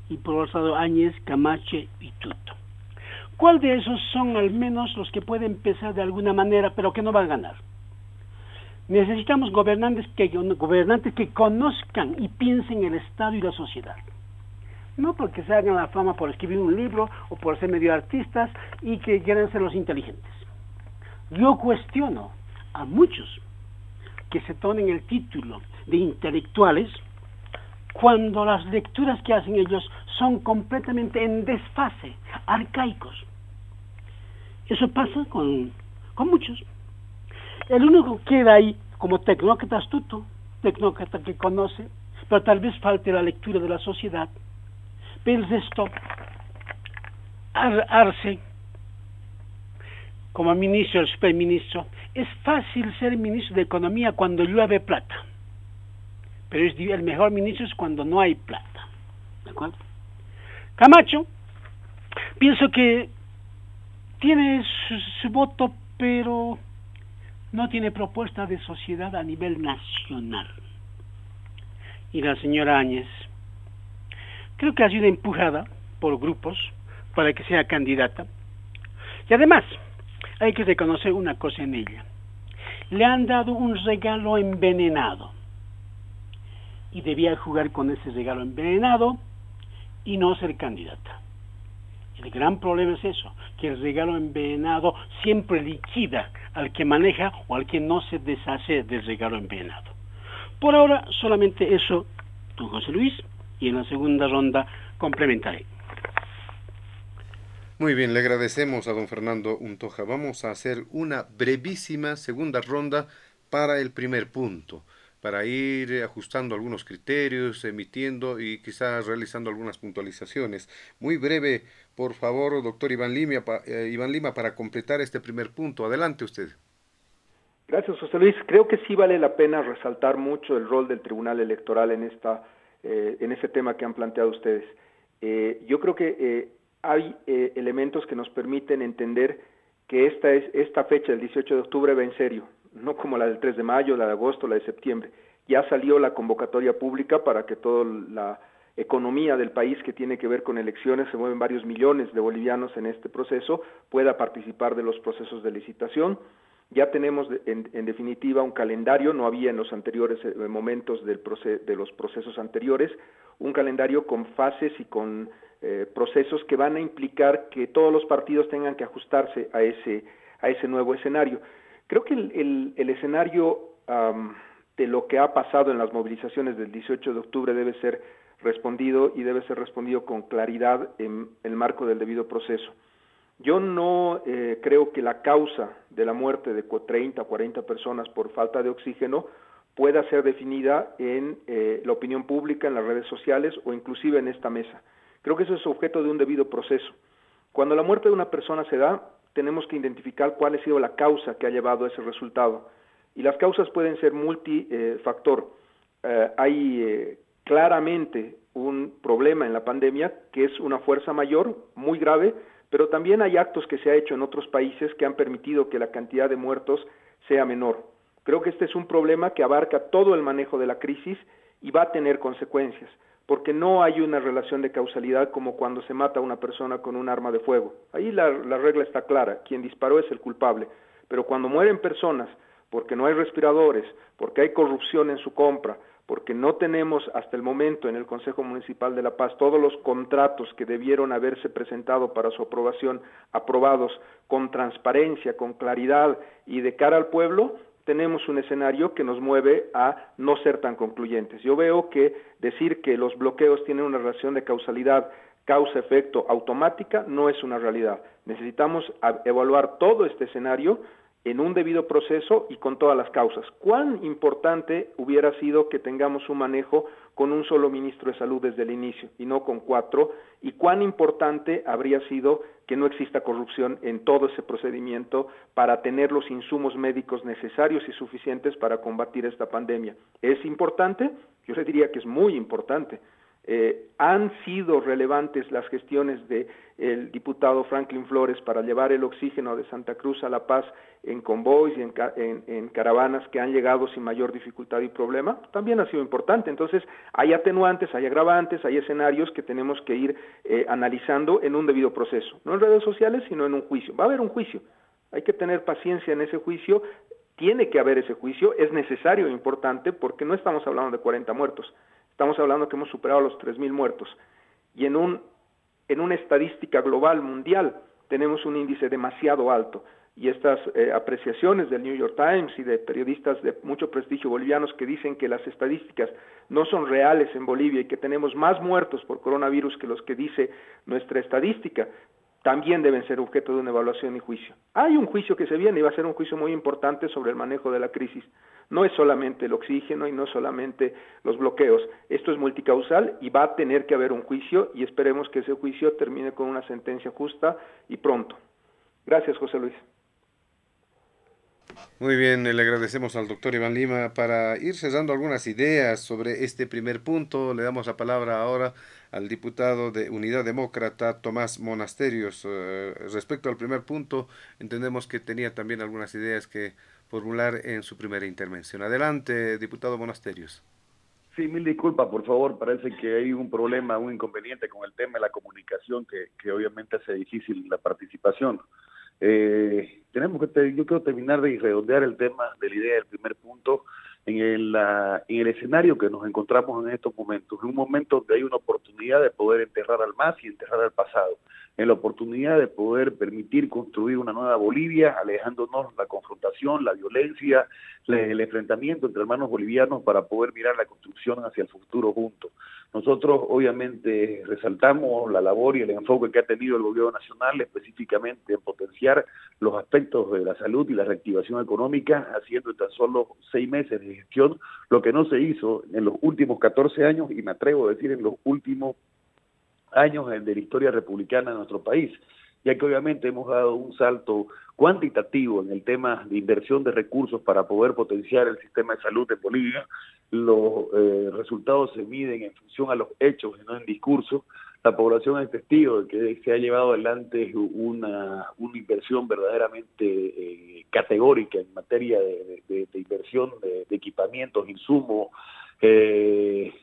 y por otro lado Áñez, Camache y Tuto. ¿Cuál de esos son al menos los que pueden empezar de alguna manera, pero que no van a ganar? Necesitamos gobernantes que, gobernantes que conozcan y piensen el Estado y la sociedad. No porque se hagan la fama por escribir un libro o por ser medio artistas y que quieran ser los inteligentes. Yo cuestiono a muchos que se tomen el título de intelectuales cuando las lecturas que hacen ellos son completamente en desfase, arcaicos. Eso pasa con, con muchos. El único que queda ahí como tecnócrata astuto, tecnócrata que conoce, pero tal vez falte la lectura de la sociedad. El resto, Arce, como ministro, el superministro, es fácil ser ministro de Economía cuando llueve plata pero el mejor ministro es cuando no hay plata. ¿De acuerdo? Camacho, pienso que tiene su, voto, pero no tiene propuesta de sociedad a nivel nacional. Y la señora Áñez, creo que ha sido empujada por grupos para que sea candidata. Y además, hay que reconocer una cosa en ella. Le han dado un regalo envenenado. Y debía jugar con ese regalo envenenado y no ser candidata. El gran problema es eso, que el regalo envenenado siempre liquida al que maneja o al que no se deshace del regalo envenenado. Por ahora solamente eso, don José Luis, y en la segunda ronda complementaré. Muy bien, le agradecemos a don Fernando Untoja. Vamos a hacer una brevísima segunda ronda para el primer punto, para ir ajustando algunos criterios, emitiendo y quizás realizando algunas puntualizaciones. Muy breve, por favor, doctor Iván Lima, eh, Iván Lima, para completar este primer punto. Adelante usted. Gracias, José Luis. Creo que sí vale la pena resaltar mucho el rol del Tribunal Electoral en esta, eh, en ese tema que han planteado ustedes. Eh, yo creo que hay eh, elementos que nos permiten entender que esta, es, esta fecha, el 18 de octubre, va en serio, no como la del 3 de mayo, la de agosto, la de septiembre. Ya salió la convocatoria pública para que toda la economía del país que tiene que ver con elecciones, se mueven varios millones de bolivianos en este proceso, pueda participar de los procesos de licitación. Ya tenemos en, definitiva un calendario, no había en los anteriores eh, momentos del de los procesos anteriores, un calendario con fases y con eh, procesos que van a implicar que todos los partidos tengan que ajustarse a ese, a ese nuevo escenario. Creo que el, el, escenario de lo que ha pasado en las movilizaciones del 18 de octubre debe ser respondido y debe ser respondido con claridad en, el marco del debido proceso. Yo no eh, creo que la causa de la muerte de 30 o 40 personas por falta de oxígeno pueda ser definida en eh, la opinión pública, en las redes sociales o inclusive en esta mesa. Creo que eso es objeto de un debido proceso. Cuando la muerte de una persona se da, tenemos que identificar cuál ha sido la causa que ha llevado a ese resultado. Y las causas pueden ser multifactor. Eh, hay claramente un problema en la pandemia que es una fuerza mayor, muy grave, pero también hay actos que se ha hecho en otros países que han permitido que la cantidad de muertos sea menor. Creo que este es un problema que abarca todo el manejo de la crisis y va a tener consecuencias porque no hay una relación de causalidad como cuando se mata a una persona con un arma de fuego. Ahí la, regla está clara, quien disparó es el culpable, pero cuando mueren personas porque no hay respiradores, porque hay corrupción en su compra, porque no tenemos hasta el momento en el Consejo Municipal de La Paz todos los contratos que debieron haberse presentado para su aprobación aprobados con transparencia, con claridad y de cara al pueblo, tenemos un escenario que nos mueve a no ser tan concluyentes. Yo veo que decir que los bloqueos tienen una relación de causalidad causa-efecto automática no es una realidad. Necesitamos evaluar todo este escenario en un debido proceso y con todas las causas. ¿Cuán importante hubiera sido que tengamos un manejo con un solo ministro de salud desde el inicio y no con cuatro? ¿Y cuán importante habría sido que no exista corrupción en todo ese procedimiento para tener los insumos médicos necesarios y suficientes para combatir esta pandemia? ¿Es importante? Yo le diría que es muy importante. Eh, han sido relevantes las gestiones del el diputado Franklin Flores para llevar el oxígeno de Santa Cruz a La Paz en convoys y en, caravanas que han llegado sin mayor dificultad y problema, también ha sido importante. Entonces, hay atenuantes, hay agravantes, hay escenarios que tenemos que ir eh, analizando en un debido proceso, no en redes sociales, sino en un juicio. Va a haber un juicio, hay que tener paciencia en ese juicio, tiene que haber ese juicio, es necesario e importante porque no estamos hablando de 40 muertos, Estamos hablando que hemos superado los 3.000 muertos. Y en, un, en una estadística global mundial tenemos un índice demasiado alto. Y estas eh, apreciaciones del New York Times y de periodistas de mucho prestigio bolivianos que dicen que las estadísticas no son reales en Bolivia y que tenemos más muertos por coronavirus que los que dice nuestra estadística, también deben ser objeto de una evaluación y juicio. Hay un juicio que se viene y va a ser un juicio muy importante sobre el manejo de la crisis. No es solamente el oxígeno y no solamente los bloqueos. Esto es multicausal y va a tener que haber un juicio y esperemos que ese juicio termine con una sentencia justa y pronto. Gracias, José Luis. Muy bien, le agradecemos al doctor Iván Lima para ir cerrando algunas ideas sobre este primer punto. Le damos la palabra ahora al diputado de Unidad Demócrata, Tomás Monasterios. Eh, respecto al primer punto, entendemos que tenía también algunas ideas que formular en su primera intervención. Adelante, diputado Monasterios. Sí, mil disculpas, por favor. Parece que hay un problema, un inconveniente con el tema de la comunicación que, que obviamente hace difícil la participación. Eh, tenemos que, yo quiero terminar de redondear el tema de la idea del primer punto en el, en el escenario que nos encontramos en estos momentos, en un momento donde hay una oportunidad de poder enterrar al más y enterrar al pasado, en la oportunidad de poder permitir construir una nueva Bolivia, alejándonos la confrontación, la violencia, el enfrentamiento entre hermanos bolivianos para poder mirar la construcción hacia el futuro juntos. Nosotros obviamente resaltamos la labor y el enfoque que ha tenido el gobierno nacional específicamente en potenciar los aspectos de la salud y la reactivación económica, haciendo en tan solo seis meses de gestión lo que no se hizo en los últimos 14 años y me atrevo a decir en los últimos años de la historia republicana de nuestro país, ya que obviamente hemos dado un salto cuantitativo en el tema de inversión de recursos para poder potenciar el sistema de salud de Bolivia. Los eh, resultados se miden en función a los hechos y no en discurso. La población es testigo de que se ha llevado adelante una, una inversión verdaderamente eh, categórica en materia de, inversión de, equipamientos, insumos, eh,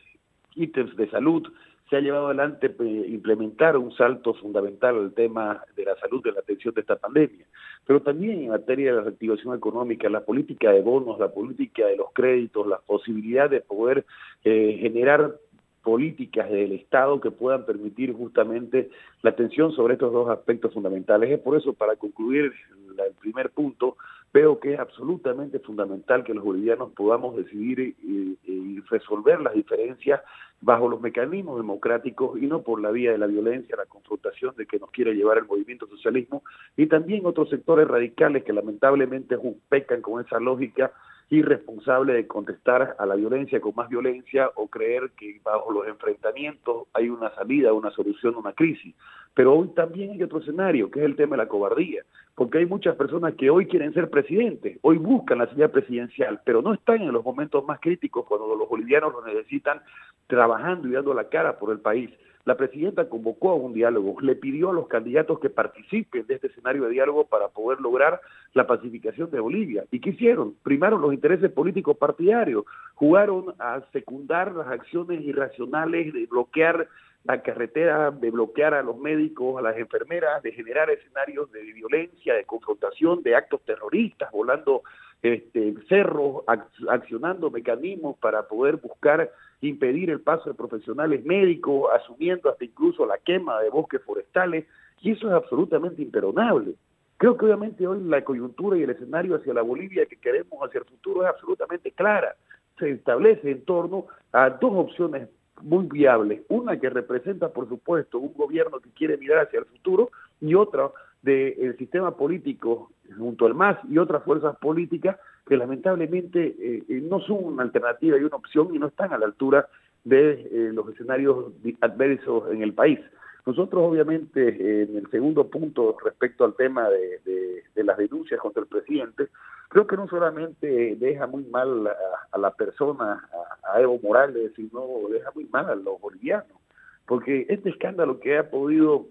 ítems de salud, se ha llevado adelante eh, implementar un salto fundamental al tema de la salud, de la atención de esta pandemia, pero también en materia de la reactivación económica, la política de bonos, la política de los créditos, la posibilidad de poder eh, generar políticas del Estado que puedan permitir justamente la atención sobre estos dos aspectos fundamentales. Es por eso, para concluir el primer punto, veo que es absolutamente fundamental que los bolivianos podamos decidir y, y, resolver las diferencias bajo los mecanismos democráticos y no por la vía de la violencia, la confrontación de que nos quiere llevar el movimiento socialismo y también otros sectores radicales que lamentablemente pecan con esa lógica irresponsable de contestar a la violencia con más violencia o creer que bajo los enfrentamientos hay una salida, una solución una crisis. Pero hoy también hay otro escenario, que es el tema de la cobardía, porque hay muchas personas que hoy quieren ser presidentes, hoy buscan la silla presidencial, pero no están en los momentos más críticos cuando los bolivianos lo necesitan trabajando y dando la cara por el país. La presidenta convocó a un diálogo, le pidió a los candidatos que participen de este escenario de diálogo para poder lograr la pacificación de Bolivia. ¿Y qué hicieron? Primaron los intereses políticos partidarios, jugaron a secundar las acciones irracionales de bloquear la carretera, de bloquear a los médicos, a las enfermeras, de generar escenarios de violencia, de confrontación, de actos terroristas, volando este, cerros, accionando mecanismos para poder buscar impedir el paso de profesionales médicos, asumiendo hasta incluso la quema de bosques forestales, y eso es absolutamente imperdonable. Creo que obviamente hoy la coyuntura y el escenario hacia la Bolivia que queremos hacia el futuro es absolutamente clara. Se establece en torno a dos opciones muy viables. Una que representa, por supuesto, un gobierno que quiere mirar hacia el futuro y otra del sistema político junto al MAS y otras fuerzas políticas que lamentablemente eh, eh, no son una alternativa y una opción y no están a la altura de eh, los escenarios adversos en el país. Nosotros obviamente en el segundo punto respecto al tema de, las denuncias contra el presidente, creo que no solamente deja muy mal a, la persona, a, Evo Morales, sino deja muy mal a los bolivianos, porque este escándalo que ha podido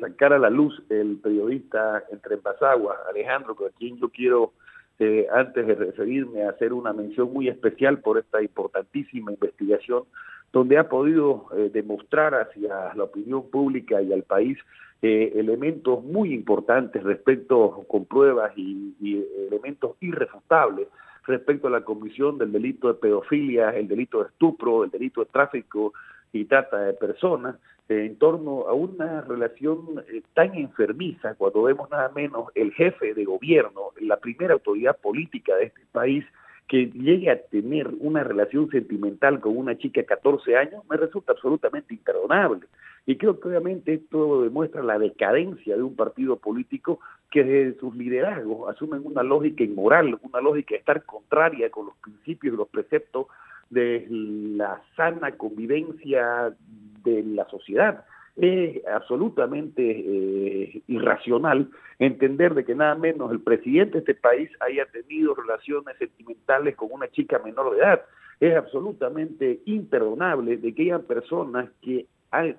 sacar a la luz el periodista entre Pasagua, Alejandro, con quien yo quiero eh, antes de referirme hacer una mención muy especial por esta importantísima investigación, donde ha podido eh, demostrar hacia la opinión pública y al país eh, elementos muy importantes respecto con pruebas y, y, elementos irrefutables respecto a la comisión del delito de pedofilia, el delito de estupro, el delito de tráfico y trata de personas, en torno a una relación eh, tan enfermiza cuando vemos nada menos el jefe de gobierno, la primera autoridad política de este país, que llegue a tener una relación sentimental con una chica de 14 años, me resulta absolutamente imperdonable. Y creo que obviamente esto demuestra la decadencia de un partido político que desde sus liderazgos asumen una lógica inmoral, una lógica de estar contraria con los principios y los preceptos de la sana convivencia de la sociedad. Es absolutamente eh, irracional entender de que nada menos el presidente de este país haya tenido relaciones sentimentales con una chica menor de edad. Es absolutamente imperdonable de que haya personas que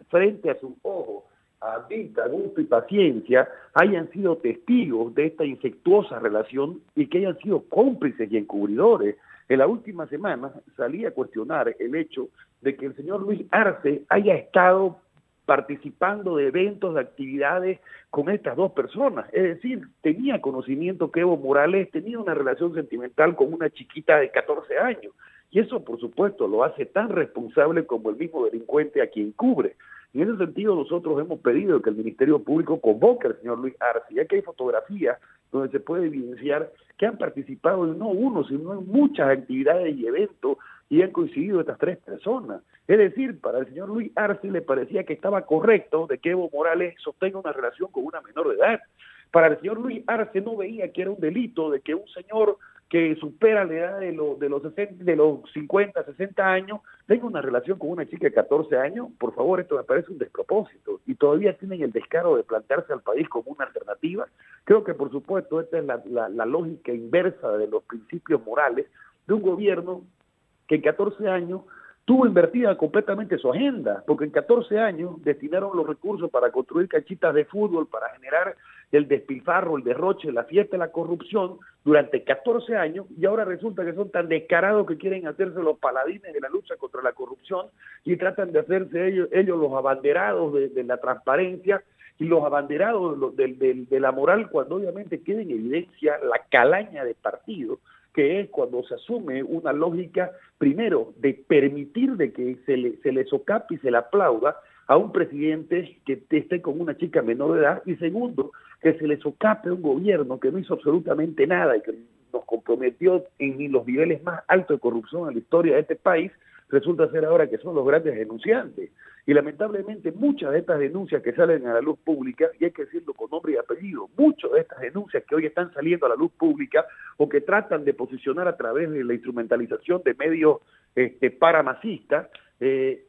frente a sus ojos, a gusto y paciencia, hayan sido testigos de esta infectuosa relación y que hayan sido cómplices y encubridores. En la última semana salí a cuestionar el hecho de que el señor Luis Arce haya estado participando de eventos, de actividades con estas dos personas. Es decir, tenía conocimiento que Evo Morales tenía una relación sentimental con una chiquita de 14 años. Y eso, por supuesto, lo hace tan responsable como el mismo delincuente a quien cubre. En ese sentido, nosotros hemos pedido que el Ministerio Público convoque al señor Luis Arce, ya que hay fotografías donde se puede evidenciar que han participado en no uno, sino en muchas actividades y eventos y han coincidido estas tres personas. Es decir, para el señor Luis Arce le parecía que estaba correcto de que Evo Morales sostenga una relación con una menor de edad. Para el señor Luis Arce no veía que era un delito de que un señor que supera la edad de, de, los, de los 50, 60 años, tenga una relación con una chica de 14 años, por favor, esto me parece un despropósito. Y todavía tienen el descaro de plantearse al país como una alternativa. Creo que, por supuesto, esta es la, la lógica inversa de los principios morales de un gobierno en 14 años tuvo invertida completamente su agenda, porque en 14 años destinaron los recursos para construir cachitas de fútbol, para generar el despilfarro, el derroche, la fiesta, la corrupción durante 14 años y ahora resulta que son tan descarados que quieren hacerse los paladines de la lucha contra la corrupción y tratan de hacerse ellos, ellos los abanderados de, la transparencia y los abanderados de, de la moral cuando obviamente queda en evidencia la calaña de partido que es cuando se asume una lógica, primero, de permitir de que se le, se le socape y se le aplauda a un presidente que esté con una chica menor de edad, y segundo, que se le socape a un gobierno que no hizo absolutamente nada y que nos comprometió en los niveles más altos de corrupción en la historia de este país, resulta ser ahora que son los grandes denunciantes. Y lamentablemente muchas de estas denuncias que salen a la luz pública, y hay que decirlo con nombre y apellido, muchas de estas denuncias que hoy están saliendo a la luz pública o que tratan de posicionar a través de la instrumentalización de medios este, paramacistas, eh,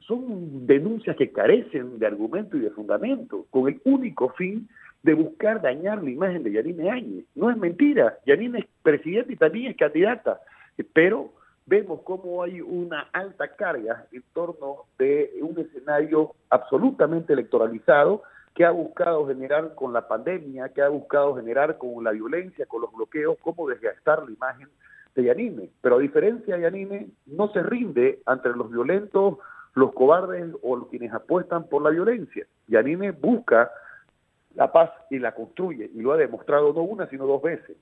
son denuncias que carecen de argumento y de fundamento, con el único fin de buscar dañar la imagen de Yanine Áñez. No es mentira, Yanine es presidente y también es candidata, pero vemos cómo hay una alta carga en torno de un escenario absolutamente electoralizado que ha buscado generar con la pandemia, que ha buscado generar con la violencia, con los bloqueos, cómo desgastar la imagen de Yanine. Pero a diferencia de Yanine, no se rinde ante los violentos, los cobardes o quienes apuestan por la violencia. Yanine busca la paz y la construye, y lo ha demostrado no una, sino dos veces.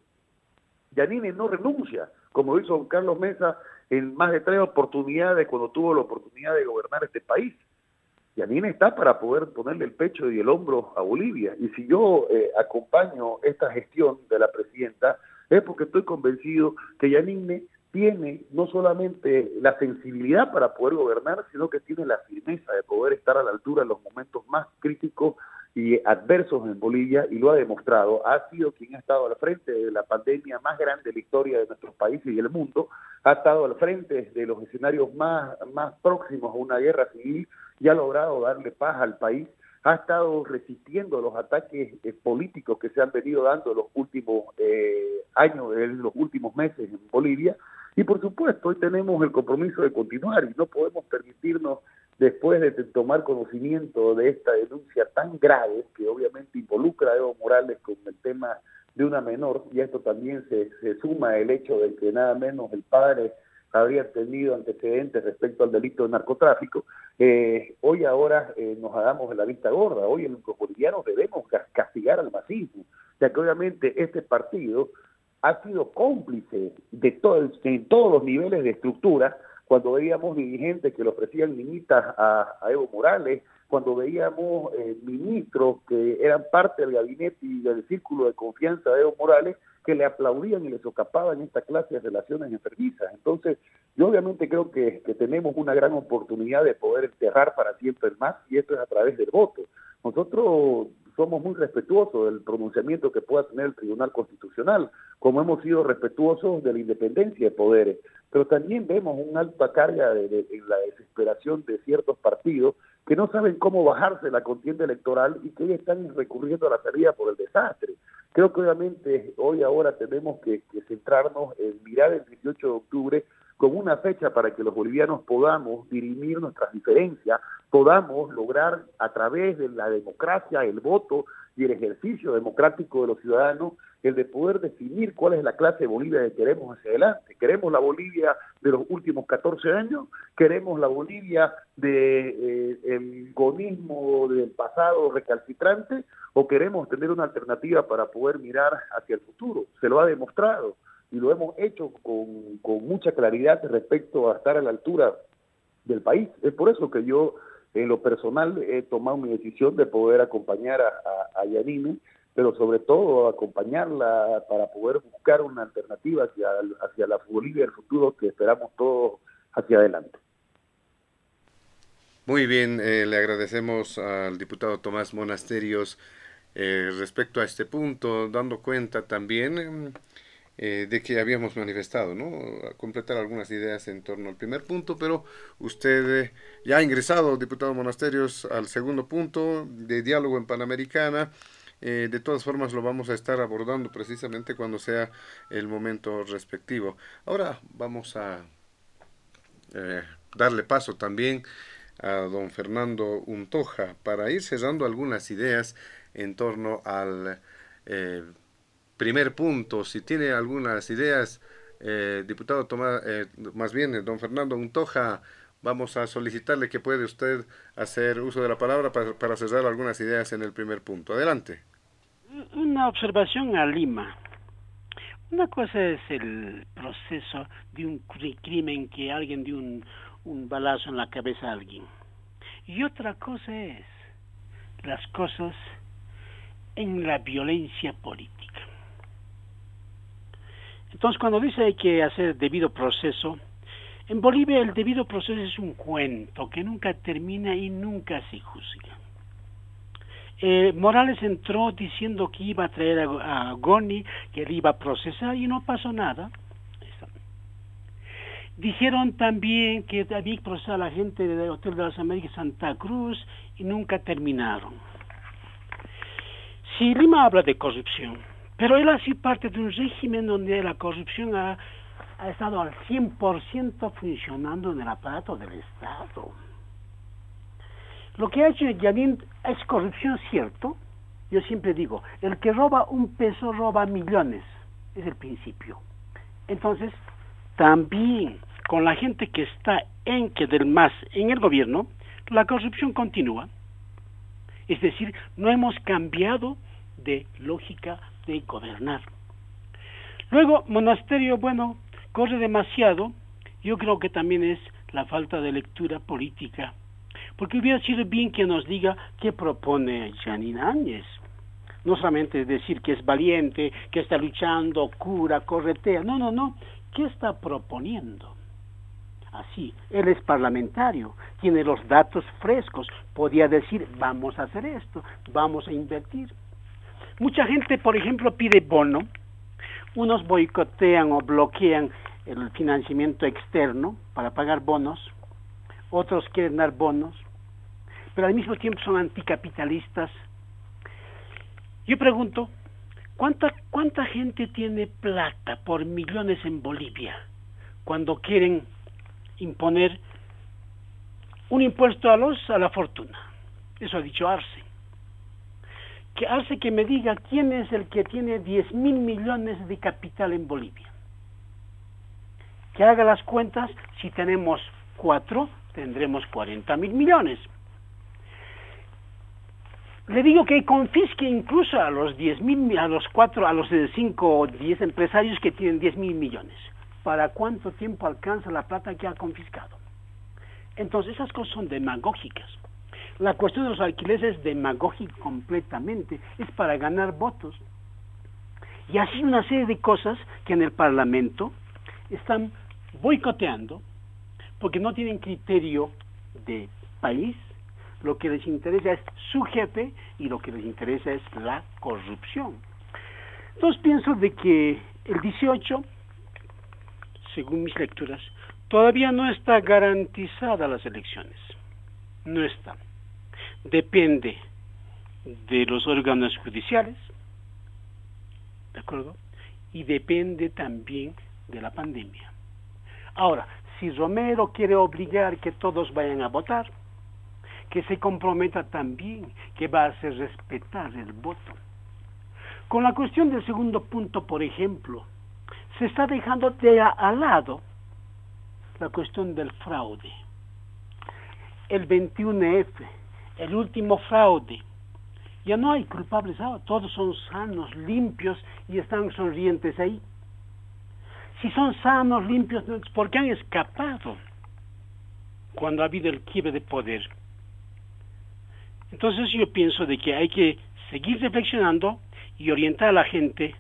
Yanine no renuncia, como hizo Carlos Mesa en más de tres oportunidades cuando tuvo la oportunidad de gobernar este país. Yanine está para poder ponerle el pecho y el hombro a Bolivia. Y si yo eh, acompaño esta gestión de la presidenta, es porque estoy convencido que Yanine tiene no solamente la sensibilidad para poder gobernar, sino que tiene la firmeza de poder estar a la altura en los momentos más críticos y adversos en Bolivia y lo ha demostrado. Ha sido quien ha estado al frente de la pandemia más grande de la historia de nuestros países y del mundo, ha estado al frente de los escenarios más, más próximos a una guerra civil y ha logrado darle paz al país, ha estado resistiendo los ataques eh, políticos que se han venido dando los últimos eh, años, en los últimos meses en Bolivia. Y por supuesto, hoy tenemos el compromiso de continuar y no podemos permitirnos después de tomar conocimiento de esta denuncia tan grave, que obviamente involucra a Evo Morales con el tema de una menor, y esto también se, suma el hecho de que nada menos el padre habría tenido antecedentes respecto al delito de narcotráfico, eh, hoy ahora eh, nos hagamos la vista gorda, hoy en los bolivianos debemos castigar al masismo, ya que obviamente este partido ha sido cómplice de todo, en todos los niveles de estructura cuando veíamos dirigentes que le ofrecían limitas a, Evo Morales, cuando veíamos eh, ministros que eran parte del gabinete y del círculo de confianza de Evo Morales, que le aplaudían y le socapaban esta clase de relaciones enfermizas. Entonces, yo obviamente creo que, que tenemos una gran oportunidad de poder enterrar para siempre el más, y esto es a través del voto. Nosotros somos muy respetuosos del pronunciamiento que pueda tener el Tribunal Constitucional, como hemos sido respetuosos de la independencia de poderes. Pero también vemos una alta carga de, en la desesperación de ciertos partidos que no saben cómo bajarse la contienda electoral y que hoy están recurriendo a la salida por el desastre. Creo que obviamente hoy ahora tenemos que, que centrarnos en mirar el 18 de octubre con una fecha para que los bolivianos podamos dirimir nuestras diferencias, podamos lograr a través de la democracia, el voto y el ejercicio democrático de los ciudadanos, el de poder definir cuál es la clase de Bolivia que queremos hacia adelante. ¿Queremos la Bolivia de los últimos 14 años? ¿Queremos la Bolivia de, eh, gonismo del pasado recalcitrante? ¿O queremos tener una alternativa para poder mirar hacia el futuro? Se lo ha demostrado y lo hemos hecho con, con mucha claridad respecto a estar a la altura del país. Es por eso que yo en lo personal he tomado mi decisión de poder acompañar a, a, Yanine, pero sobre todo acompañarla para poder buscar una alternativa hacia, hacia la Bolivia del futuro que esperamos todos hacia adelante. Muy bien, eh, le agradecemos al diputado Tomás Monasterios eh, respecto a este punto, dando cuenta también eh, de que habíamos manifestado, ¿no? Completar algunas ideas en torno al primer punto, pero usted eh, ya ha ingresado, diputado Monasterios, al segundo punto de diálogo en Panamericana. Eh, de todas formas lo vamos a estar abordando precisamente cuando sea el momento respectivo. Ahora vamos a darle paso también a don Fernando Untoja para ir cerrando algunas ideas en torno al primer punto, si tiene algunas ideas, eh, diputado Tomás, eh, más bien eh, don Fernando Untoja, vamos a solicitarle que puede usted hacer uso de la palabra para, para cerrar algunas ideas en el primer punto. Adelante. Una observación a Lima. Una cosa es el proceso de un crimen que alguien dio un, un balazo en la cabeza a alguien. Y otra cosa es las cosas en la violencia política. Entonces, cuando dice hay que hacer debido proceso, en Bolivia el debido proceso es un cuento que nunca termina y nunca se juzga. Eh, Morales entró diciendo que iba a traer a, Goni, que él iba a procesar y no pasó nada. Dijeron también que había que procesar a la gente del Hotel de las Américas Santa Cruz y nunca terminaron. Si Lima habla de corrupción, pero él ha parte de un régimen donde la corrupción ha, estado al 100% funcionando en el aparato del Estado. Lo que ha hecho Yanin es corrupción, cierto. Yo siempre digo, el que roba un peso roba millones. Es el principio. Entonces, también con la gente que está en que del más en el gobierno, la corrupción continúa. Es decir, no hemos cambiado de lógica de gobernar. Luego, monasterio, bueno, corre demasiado. Yo creo que también es la falta de lectura política. Porque hubiera sido bien que nos diga qué propone Janine Áñez. No solamente decir que es valiente, que está luchando, cura, corretea. No, no, no. ¿Qué está proponiendo? Así, él es parlamentario, tiene los datos frescos, podía decir, vamos a hacer esto, vamos a invertir. Mucha gente, por ejemplo, pide bono, unos boicotean o bloquean el financiamiento externo para pagar bonos, otros quieren dar bonos, pero al mismo tiempo son anticapitalistas. Yo pregunto, ¿cuánta, cuánta gente tiene plata por millones en Bolivia cuando quieren imponer un impuesto a los a la fortuna? Eso ha dicho Arce que hace que me diga quién es el que tiene 10 mil millones de capital en Bolivia. Que haga las cuentas, si tenemos cuatro, tendremos 40 mil millones. Le digo que confisque incluso a los 10 mil, a los cuatro, a los 5 o 10 empresarios que tienen 10 mil millones. ¿Para cuánto tiempo alcanza la plata que ha confiscado? Entonces esas cosas son demagógicas. La cuestión de los alquileres es demagógica completamente, es para ganar votos. Y así una serie de cosas que en el Parlamento están boicoteando porque no tienen criterio de país, lo que les interesa es su jefe y lo que les interesa es la corrupción. Entonces pienso de que el 18, según mis lecturas, todavía no está garantizada las elecciones. No está depende de los órganos judiciales, ¿de acuerdo? Y depende también de la pandemia. Ahora, si Romero quiere obligar que todos vayan a votar, que se comprometa también que va a hacer respetar el voto. Con la cuestión del segundo punto, por ejemplo, se está dejando de al lado la cuestión del fraude. El 21F, el último fraude, ya no hay culpables todos son sanos, limpios y están sonrientes ahí. Si son sanos, limpios, ¿por qué han escapado cuando ha habido el quiebre de poder? Entonces yo pienso de que hay que seguir reflexionando y orientar a la gente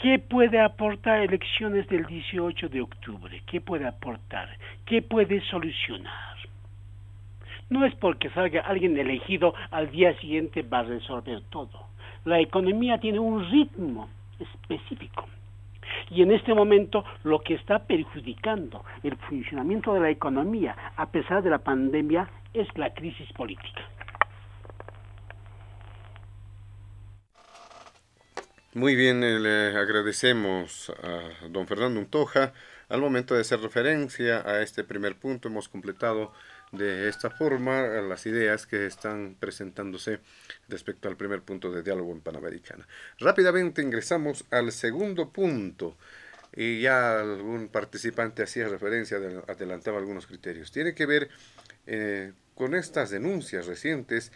qué puede aportar elecciones del 18 de octubre, qué puede aportar, qué puede solucionar. No es porque salga alguien elegido al día siguiente va a resolver todo. La economía tiene un ritmo específico. Y en este momento lo que está perjudicando el funcionamiento de la economía a pesar de la pandemia es la crisis política. Muy bien, eh, le agradecemos a don Fernando Untoja. Al momento de hacer referencia a este primer punto, hemos completado de esta forma las ideas que están presentándose respecto al primer punto de diálogo en Panamericana. Rápidamente ingresamos al segundo punto y ya algún participante hacía referencia, adelantaba algunos criterios. Tiene que ver eh, con estas denuncias recientes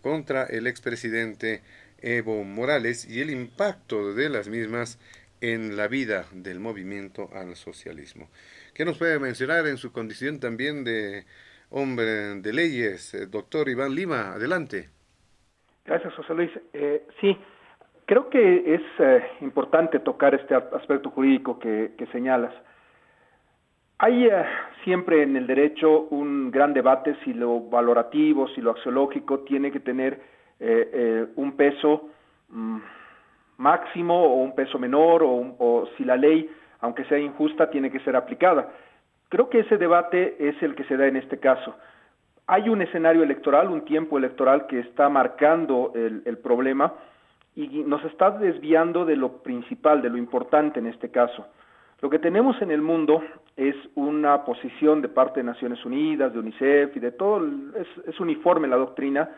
contra el expresidente Evo Morales y el impacto de las mismas en la vida del movimiento al socialismo. ¿Qué nos puede mencionar en su condición también de hombre de leyes, eh, doctor Iván Lima? Adelante. Gracias, José Luis. Eh, sí, creo que es eh, importante tocar este aspecto jurídico que, señalas. Hay siempre en el derecho un gran debate si lo valorativo, si lo axiológico tiene que tener eh, eh, un peso mm, máximo o un peso menor o, si la ley, aunque sea injusta, tiene que ser aplicada. Creo que ese debate es el que se da en este caso. Hay un escenario electoral, un tiempo electoral que está marcando el, problema y nos está desviando de lo principal, de lo importante en este caso. Lo que tenemos en el mundo es una posición de parte de Naciones Unidas, de UNICEF y de todo, es uniforme la doctrina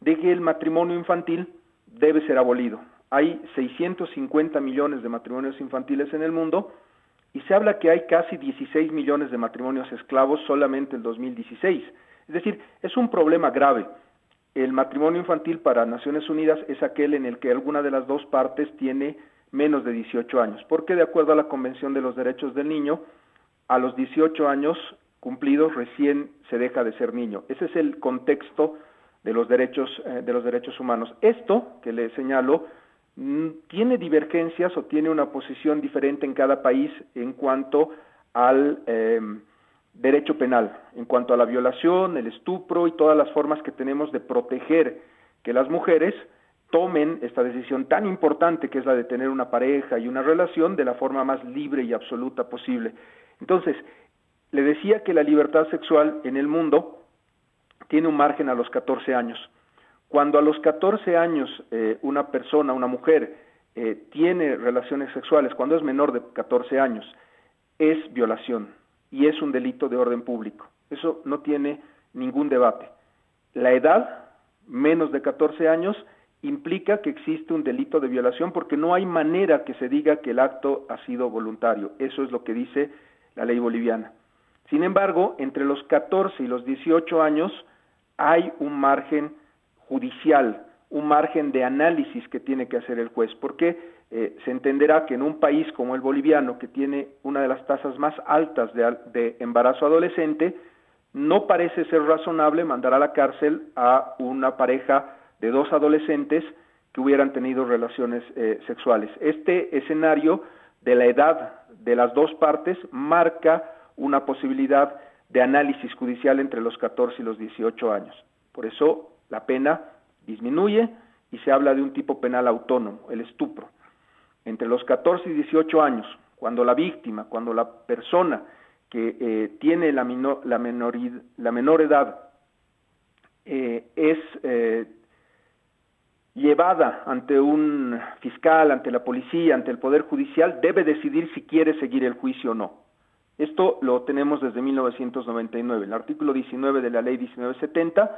de que el matrimonio infantil debe ser abolido. Hay 650 millones de matrimonios infantiles en el mundo y se habla que hay casi 16 millones de matrimonios esclavos solamente en 2016. Es decir, es un problema grave. El matrimonio infantil para Naciones Unidas es aquel en el que alguna de las dos partes tiene menos de 18 años, porque de acuerdo a la Convención de los Derechos del Niño, a los 18 años cumplidos recién se deja de ser niño. Ese es el contexto de los derechos, eh, de los derechos humanos. Esto que le señalo tiene divergencias o tiene una posición diferente en cada país en cuanto al em, derecho penal, en cuanto a la violación, el estupro y todas las formas que tenemos de proteger que las mujeres tomen esta decisión tan importante que es la de tener una pareja y una relación de la forma más libre y absoluta posible. Entonces, le decía que la libertad sexual en el mundo tiene un margen a los 14 años. Cuando a los 14 años eh, una persona, una mujer, eh, tiene relaciones sexuales, cuando es menor de 14 años, es violación y es un delito de orden público. Eso no tiene ningún debate. La edad, menos de 14 años, implica que existe un delito de violación porque no hay manera que se diga que el acto ha sido voluntario. Eso es lo que dice la ley boliviana. Sin embargo, entre los 14 y los 18 años, hay un margen judicial, un margen de análisis que tiene que hacer el juez, porque eh, se entenderá que en un país como el boliviano, que tiene una de las tasas más altas de, embarazo adolescente, no parece ser razonable mandar a la cárcel a una pareja de dos adolescentes que hubieran tenido relaciones eh, sexuales. Este escenario de la edad de las dos partes marca una posibilidad de análisis judicial entre los 14 y los 18 años. Por eso la pena disminuye y se habla de un tipo penal autónomo, el estupro. Entre los 14 y 18 años, cuando la víctima, cuando la persona que eh, tiene la, menor edad eh, es eh, llevada ante un fiscal, ante la policía, ante el Poder Judicial, debe decidir si quiere seguir el juicio o no Esto lo tenemos desde 1999. El artículo 19 de la ley 1970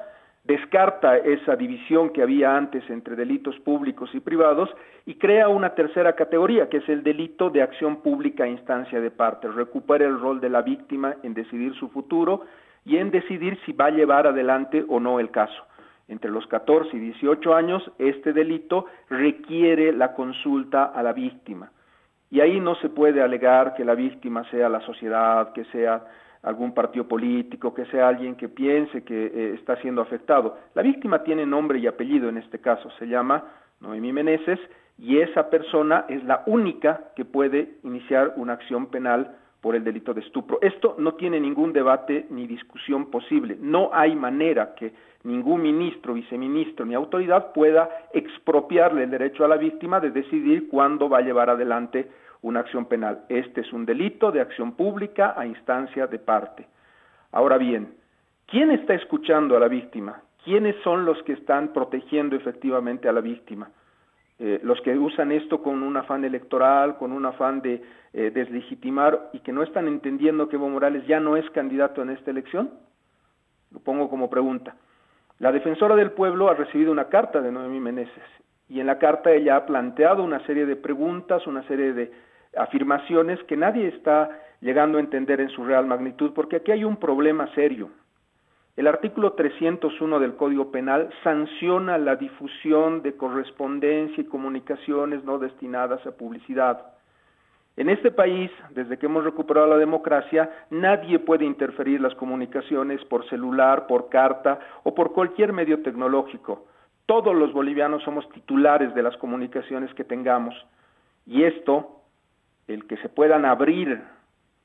descarta esa división que había antes entre delitos públicos y privados y crea una tercera categoría, que es el delito de acción pública a instancia de parte. Recupera el rol de la víctima en decidir su futuro y en decidir si va a llevar adelante o no el caso. Entre los 14 y 18 años, este delito requiere la consulta a la víctima. Y ahí no se puede alegar que la víctima sea la sociedad, que sea algún partido político, que sea alguien que piense que eh, está siendo afectado. La víctima tiene nombre y apellido en este caso, se llama Noemí Meneses y esa persona es la única que puede iniciar una acción penal por el delito de estupro. Esto no tiene ningún debate ni discusión posible. No hay manera que ningún ministro, viceministro ni autoridad pueda expropiarle el derecho a la víctima de decidir cuándo va a llevar adelante una acción penal. Este es un delito de acción pública a instancia de parte. Ahora bien, ¿quién está escuchando a la víctima? ¿Quiénes son los que están protegiendo efectivamente a la víctima? Eh, los que usan esto con un afán electoral, con un afán de eh, deslegitimar y que no están entendiendo que Evo Morales ya no es candidato en esta elección? Lo pongo como pregunta. La defensora del pueblo ha recibido una carta de Noemí Meneses y en la carta ella ha planteado una serie de preguntas, una serie de afirmaciones que nadie está llegando a entender en su real magnitud, porque aquí hay un problema serio. El artículo 301 del Código Penal sanciona la difusión de correspondencia y comunicaciones no destinadas a publicidad. En este país, desde que hemos recuperado la democracia, nadie puede interferir las comunicaciones por celular, por carta o por cualquier medio tecnológico. Todos los bolivianos somos titulares de las comunicaciones que tengamos. Y esto el que se puedan abrir,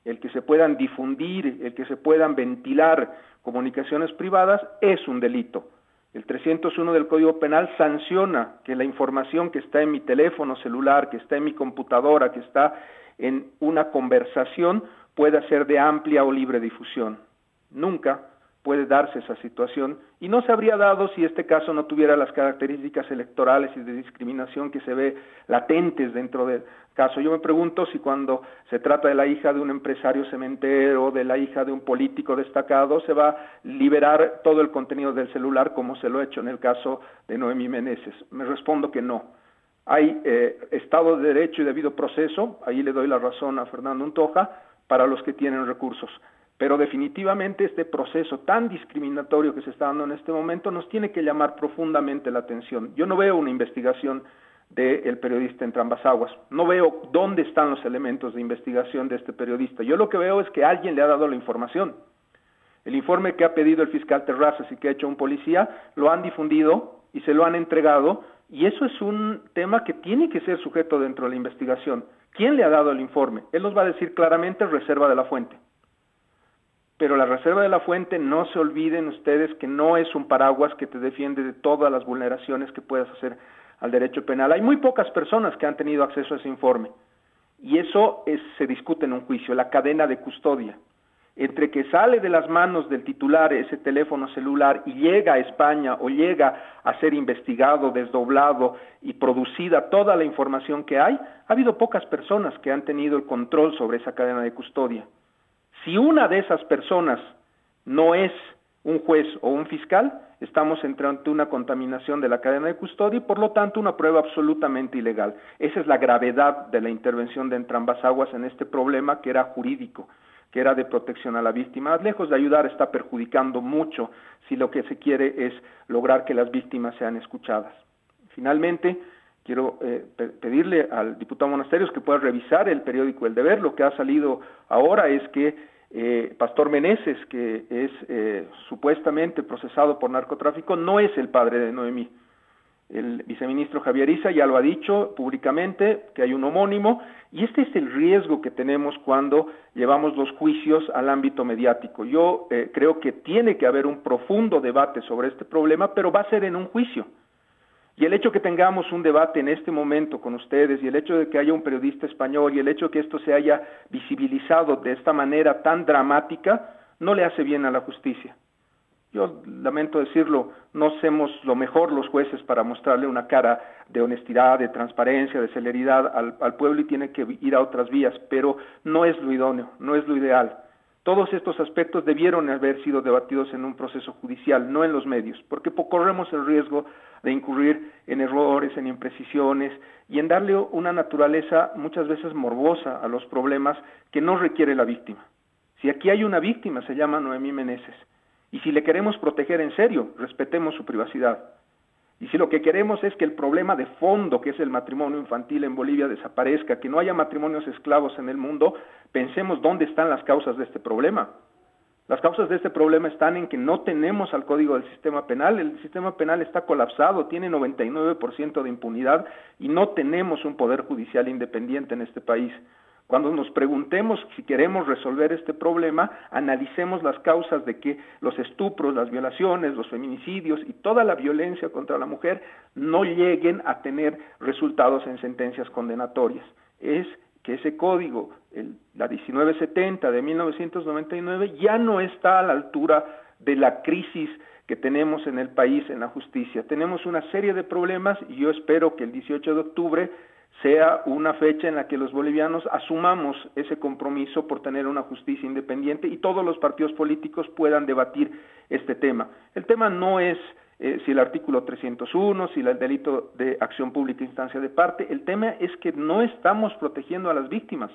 el que se puedan difundir, el que se puedan ventilar comunicaciones privadas, es un delito. El 301 del Código Penal sanciona que la información que está en mi teléfono celular, que está en mi computadora, que está en una conversación, pueda ser de amplia o libre difusión. Nunca puede darse esa situación y no se habría dado si este caso no tuviera las características electorales y de discriminación que se ve latentes dentro del caso. Yo me pregunto si cuando se trata de la hija de un empresario cementero, de la hija de un político destacado, se va a liberar todo el contenido del celular como se lo ha hecho en el caso de Noemí Meneses. Me respondo que no. Hay eh, Estado de Derecho y debido proceso, ahí le doy la razón a Fernando Untoja, para los que tienen recursos. Pero definitivamente este proceso tan discriminatorio que se está dando en este momento nos tiene que llamar profundamente la atención. Yo no veo una investigación del periodista en aguas. No veo dónde están los elementos de investigación de este periodista. Yo lo que veo es que alguien le ha dado la información. El informe que ha pedido el fiscal Terrazas y que ha hecho un policía lo han difundido y se lo han entregado y eso es un tema que tiene que ser sujeto dentro de la investigación. ¿Quién le ha dado el informe? Él nos va a decir claramente reserva de la fuente pero la reserva de la fuente, no se olviden ustedes que no es un paraguas que te defiende de todas las vulneraciones que puedas hacer al derecho penal. Hay muy pocas personas que han tenido acceso a ese informe y eso se discute en un juicio, la cadena de custodia. Entre que sale de las manos del titular ese teléfono celular y llega a España o llega a ser investigado, desdoblado y producida toda la información que hay, ha habido pocas personas que han tenido el control sobre esa cadena de custodia. Si una de esas personas no es un juez o un fiscal, estamos ante una contaminación de la cadena de custodia y por lo tanto una prueba absolutamente ilegal. Esa es la gravedad de la intervención de entrambas aguas en este problema que era jurídico, que era de protección a la víctima. Lejos de ayudar, está perjudicando mucho si lo que se quiere es lograr que las víctimas sean escuchadas. Finalmente, quiero eh, pedirle al diputado Monasterios que pueda revisar el periódico El Deber. Lo que ha salido ahora es que eh, Pastor Meneses, que es eh, supuestamente procesado por narcotráfico, no es el padre de Noemí. El viceministro Javier Isa ya lo ha dicho públicamente, que hay un homónimo, y este es el riesgo que tenemos cuando llevamos los juicios al ámbito mediático. Yo eh, creo que tiene que haber un profundo debate sobre este problema, pero va a ser en un juicio. Y el hecho que tengamos un debate en este momento con ustedes y el hecho de que haya un periodista español y el hecho de que esto se haya visibilizado de esta manera tan dramática no le hace bien a la justicia. Yo lamento decirlo, no hacemos lo mejor los jueces para mostrarle una cara de honestidad, de transparencia, de celeridad al, al pueblo y tiene que ir a otras vías, pero no es lo idóneo, no es lo ideal. Todos estos aspectos debieron haber sido debatidos en un proceso judicial, no en los medios, porque corremos el riesgo de incurrir en errores, en imprecisiones y en darle una naturaleza muchas veces morbosa a los problemas que no requiere la víctima. Si aquí hay una víctima, se llama Noemí Meneses. Y si le queremos proteger en serio, respetemos su privacidad. Y si lo que queremos es que el problema de fondo, que es el matrimonio infantil en Bolivia, desaparezca, que no haya matrimonios esclavos en el mundo, pensemos dónde están las causas de este problema. Las causas de este problema están en que no tenemos al código del sistema penal, el sistema penal está colapsado, tiene 99% de impunidad y no tenemos un poder judicial independiente en este país. Cuando nos preguntemos si queremos resolver este problema, analicemos las causas de que los estupros, las violaciones, los feminicidios y toda la violencia contra la mujer no lleguen a tener resultados en sentencias condenatorias. Es que ese código, el, la 1970 de 1999, ya no está a la altura de la crisis que tenemos en el país en la justicia. Tenemos una serie de problemas y yo espero que el 18 de octubre sea una fecha en la que los bolivianos asumamos ese compromiso por tener una justicia independiente y todos los partidos políticos puedan debatir este tema. El tema no es eh, si el artículo 301, si el delito de acción pública instancia de parte, el tema es que no estamos protegiendo a las víctimas.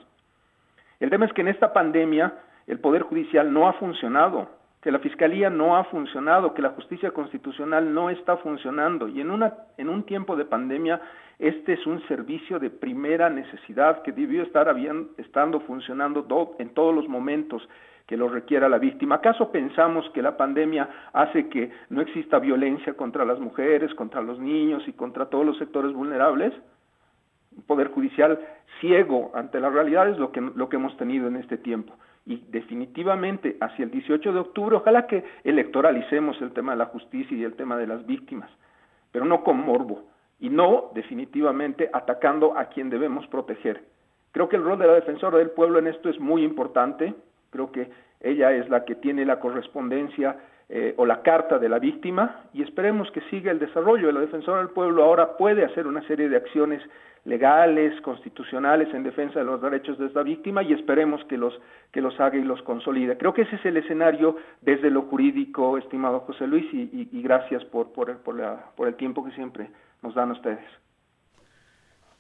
El tema es que en esta pandemia el Poder Judicial no ha funcionado, que la Fiscalía no ha funcionado, que la justicia constitucional no está funcionando y en, una, en un tiempo de pandemia este es un servicio de primera necesidad que debió estar estando funcionando en todos los momentos que lo requiera la víctima. ¿Acaso pensamos que la pandemia hace que no exista violencia contra las mujeres, contra los niños y contra todos los sectores vulnerables? Un poder judicial ciego ante la realidad es lo que, lo que hemos tenido en este tiempo. Y definitivamente hacia el 18 de octubre, ojalá que electoralicemos el tema de la justicia y el tema de las víctimas, pero no con morbo y no definitivamente atacando a quien debemos proteger. Creo que el rol de la defensora del pueblo en esto es muy importante, creo que ella es la que tiene la correspondencia eh, o la carta de la víctima y esperemos que siga el desarrollo. La defensora del pueblo ahora puede hacer una serie de acciones legales, constitucionales en defensa de los derechos de esta víctima y esperemos que los, que los haga y los consolide. Creo que ese es el escenario desde lo jurídico, estimado José Luis, y, y, gracias por, por, por, la, por el tiempo que siempre nos dan ustedes.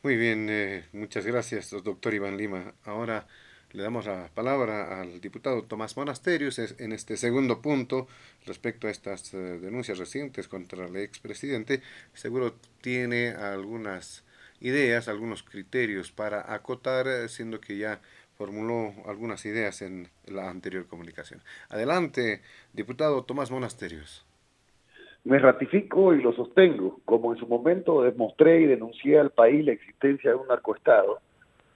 Muy bien, eh, muchas gracias, doctor Iván Lima. Ahora le damos la palabra al diputado Tomás Monasterios en este segundo punto respecto a estas eh, denuncias recientes contra el expresidente. Seguro tiene algunas ideas, algunos criterios para acotar, eh, siendo que ya formuló algunas ideas en la anterior comunicación. Adelante, diputado Tomás Monasterios. Me ratifico y lo sostengo, como en su momento demostré y denuncié al país la existencia de un narcoestado,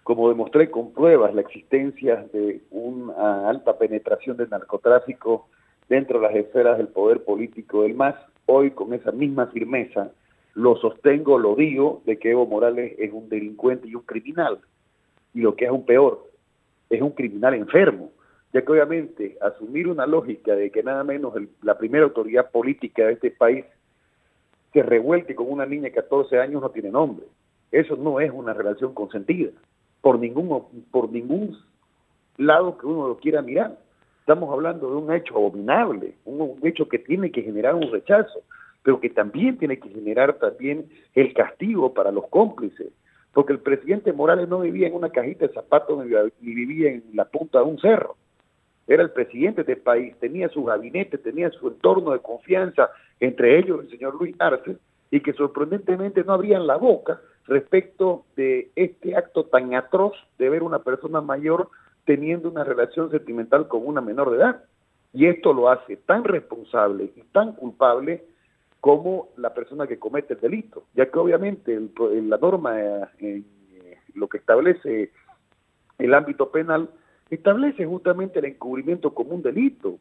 como demostré con pruebas la existencia de una alta penetración del narcotráfico dentro de las esferas del poder político del MAS, hoy con esa misma firmeza lo sostengo, lo digo, de que Evo Morales es un delincuente y un criminal. Y lo que es aún peor, es un criminal enfermo ya que obviamente asumir una lógica de que nada menos la primera autoridad política de este país se revuelque con una niña de 14 años no tiene nombre. Eso no es una relación consentida, por ningún, por ningún lado que uno lo quiera mirar. Estamos hablando de un hecho abominable, un, hecho que tiene que generar un rechazo, pero que también tiene que generar también el castigo para los cómplices, porque el presidente Morales no vivía en una cajita de zapatos ni vivía en la punta de un cerro era el presidente del país, tenía su gabinete, tenía su entorno de confianza, entre ellos el señor Luis Arce, y que sorprendentemente no abrían la boca respecto de este acto tan atroz de ver una persona mayor teniendo una relación sentimental con una menor de edad. Y esto lo hace tan responsable y tan culpable como la persona que comete el delito, ya que obviamente la norma, eh, lo que establece el ámbito penal, establece justamente el encubrimiento como un delito,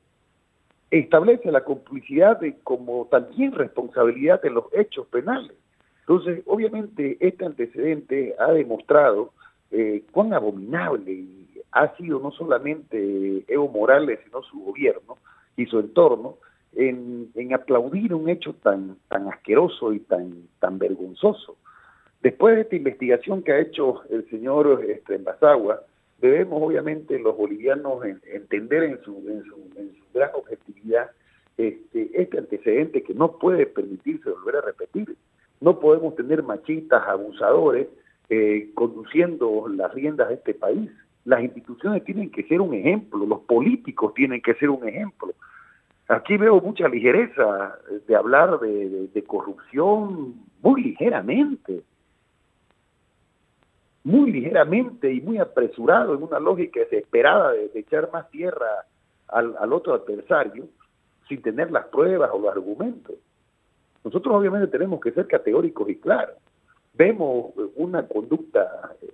establece la complicidad de, como también responsabilidad en los hechos penales. Entonces, obviamente, este antecedente ha demostrado eh, cuán abominable ha sido no solamente Evo Morales, sino su gobierno y su entorno, en, aplaudir un hecho tan, tan asqueroso y tan, tan vergonzoso. Después de esta investigación que ha hecho el señor este, debemos obviamente los bolivianos entender en su, en su, en su gran objetividad este, este antecedente que no puede permitirse volver a repetir. No podemos tener machistas, abusadores, eh, conduciendo las riendas de este país. Las instituciones tienen que ser un ejemplo, los políticos tienen que ser un ejemplo. Aquí veo mucha ligereza de hablar de, corrupción muy ligeramente, muy ligeramente y muy apresurado en una lógica desesperada de, echar más tierra al, al otro adversario sin tener las pruebas o los argumentos. Nosotros obviamente tenemos que ser categóricos y claros. Vemos una conducta eh,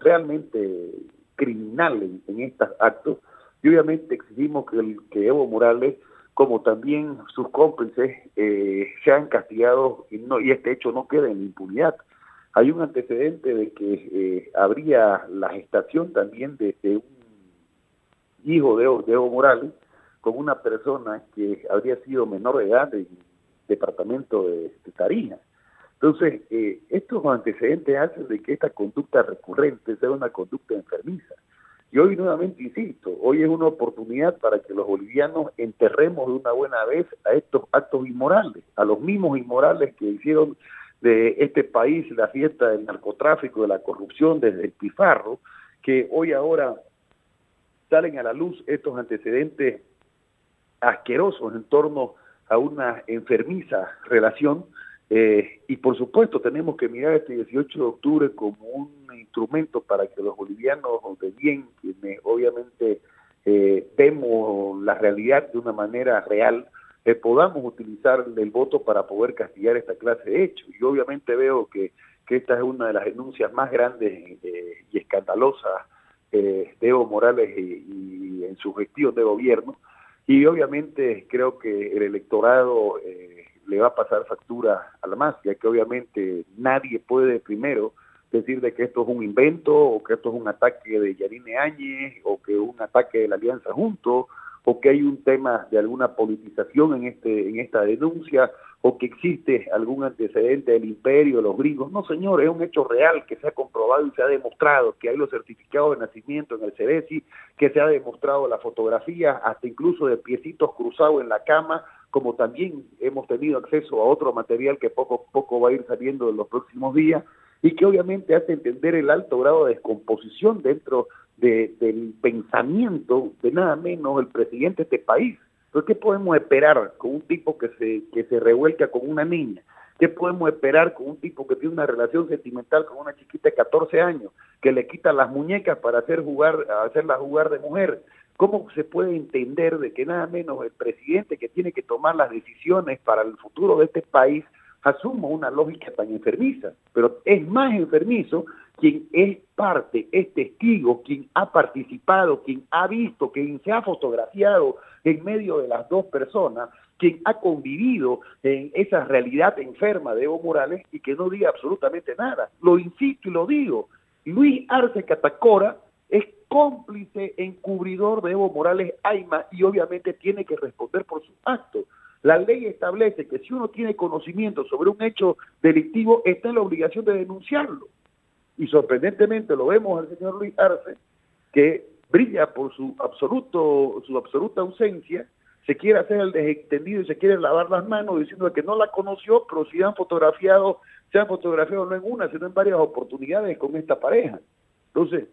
realmente criminal en, estos actos y obviamente exigimos que, el, que Evo Morales, como también sus cómplices, eh, sean castigados y, no, y este hecho no quede en impunidad. Hay un antecedente de que eh, habría la gestación también de, un hijo de, Evo Morales con una persona que habría sido menor de edad del departamento de, Tarija. Entonces, eh, estos antecedentes hacen de que esta conducta recurrente sea una conducta enfermiza. Y hoy nuevamente insisto, hoy es una oportunidad para que los bolivianos enterremos de una buena vez a estos actos inmorales, a los mismos inmorales que hicieron de este país la fiesta del narcotráfico, de la corrupción, desde el pifarro, que hoy ahora salen a la luz estos antecedentes asquerosos en torno a una enfermiza relación eh, y por supuesto tenemos que mirar este 18 de octubre como un instrumento para que los bolivianos de bien, quienes obviamente eh, vemos la realidad de una manera real, eh, podamos utilizar el voto para poder castigar esta clase de hechos. Y obviamente veo que, que esta es una de las denuncias más grandes y escandalosas de Evo Morales y en su gestión de gobierno, y obviamente creo que el electorado eh, le va a pasar factura a la más, ya que obviamente nadie puede primero decir de que esto es un invento o que esto es un ataque de Yarine Áñez o que un ataque de la Alianza Juntos o que hay un tema de alguna politización en este en esta denuncia o que existe algún antecedente del imperio, los gringos. No, señor, es un hecho real que se ha comprobado y se ha demostrado que hay los certificados de nacimiento en el CEDESI, que se ha demostrado la fotografía, hasta incluso de piecitos cruzados en la cama, como también hemos tenido acceso a otro material que poco a poco va a ir saliendo en los próximos días, y que obviamente hace entender el alto grado de descomposición dentro del pensamiento de nada menos el presidente de este país ¿qué podemos esperar con un tipo que se, que se revuelca con una niña? ¿Qué podemos esperar con un tipo que tiene una relación sentimental con una chiquita de 14 años, que le quita las muñecas para hacer jugar, hacerla jugar de mujer? ¿Cómo se puede entender de que nada menos el presidente que tiene que tomar las decisiones para el futuro de este país asuma una lógica tan enfermiza? Pero es más enfermizo quien es parte, es testigo, quien ha participado, quien ha visto, quien se ha fotografiado en medio de las dos personas, quien ha convivido en esa realidad enferma de Evo Morales y que no diga absolutamente nada. Lo insisto y lo digo, Luis Arce Catacora es cómplice encubridor de Evo Morales Aima y obviamente tiene que responder por sus actos. La ley establece que si uno tiene conocimiento sobre un hecho delictivo, está en la obligación de denunciarlo. Y sorprendentemente lo vemos al señor Luis Arce, que brilla por su absoluto su absoluta ausencia, se quiere hacer el desentendido y se quiere lavar las manos diciendo que no la conoció, pero si han fotografiado, se han fotografiado no en una, sino en varias oportunidades con esta pareja. Entonces,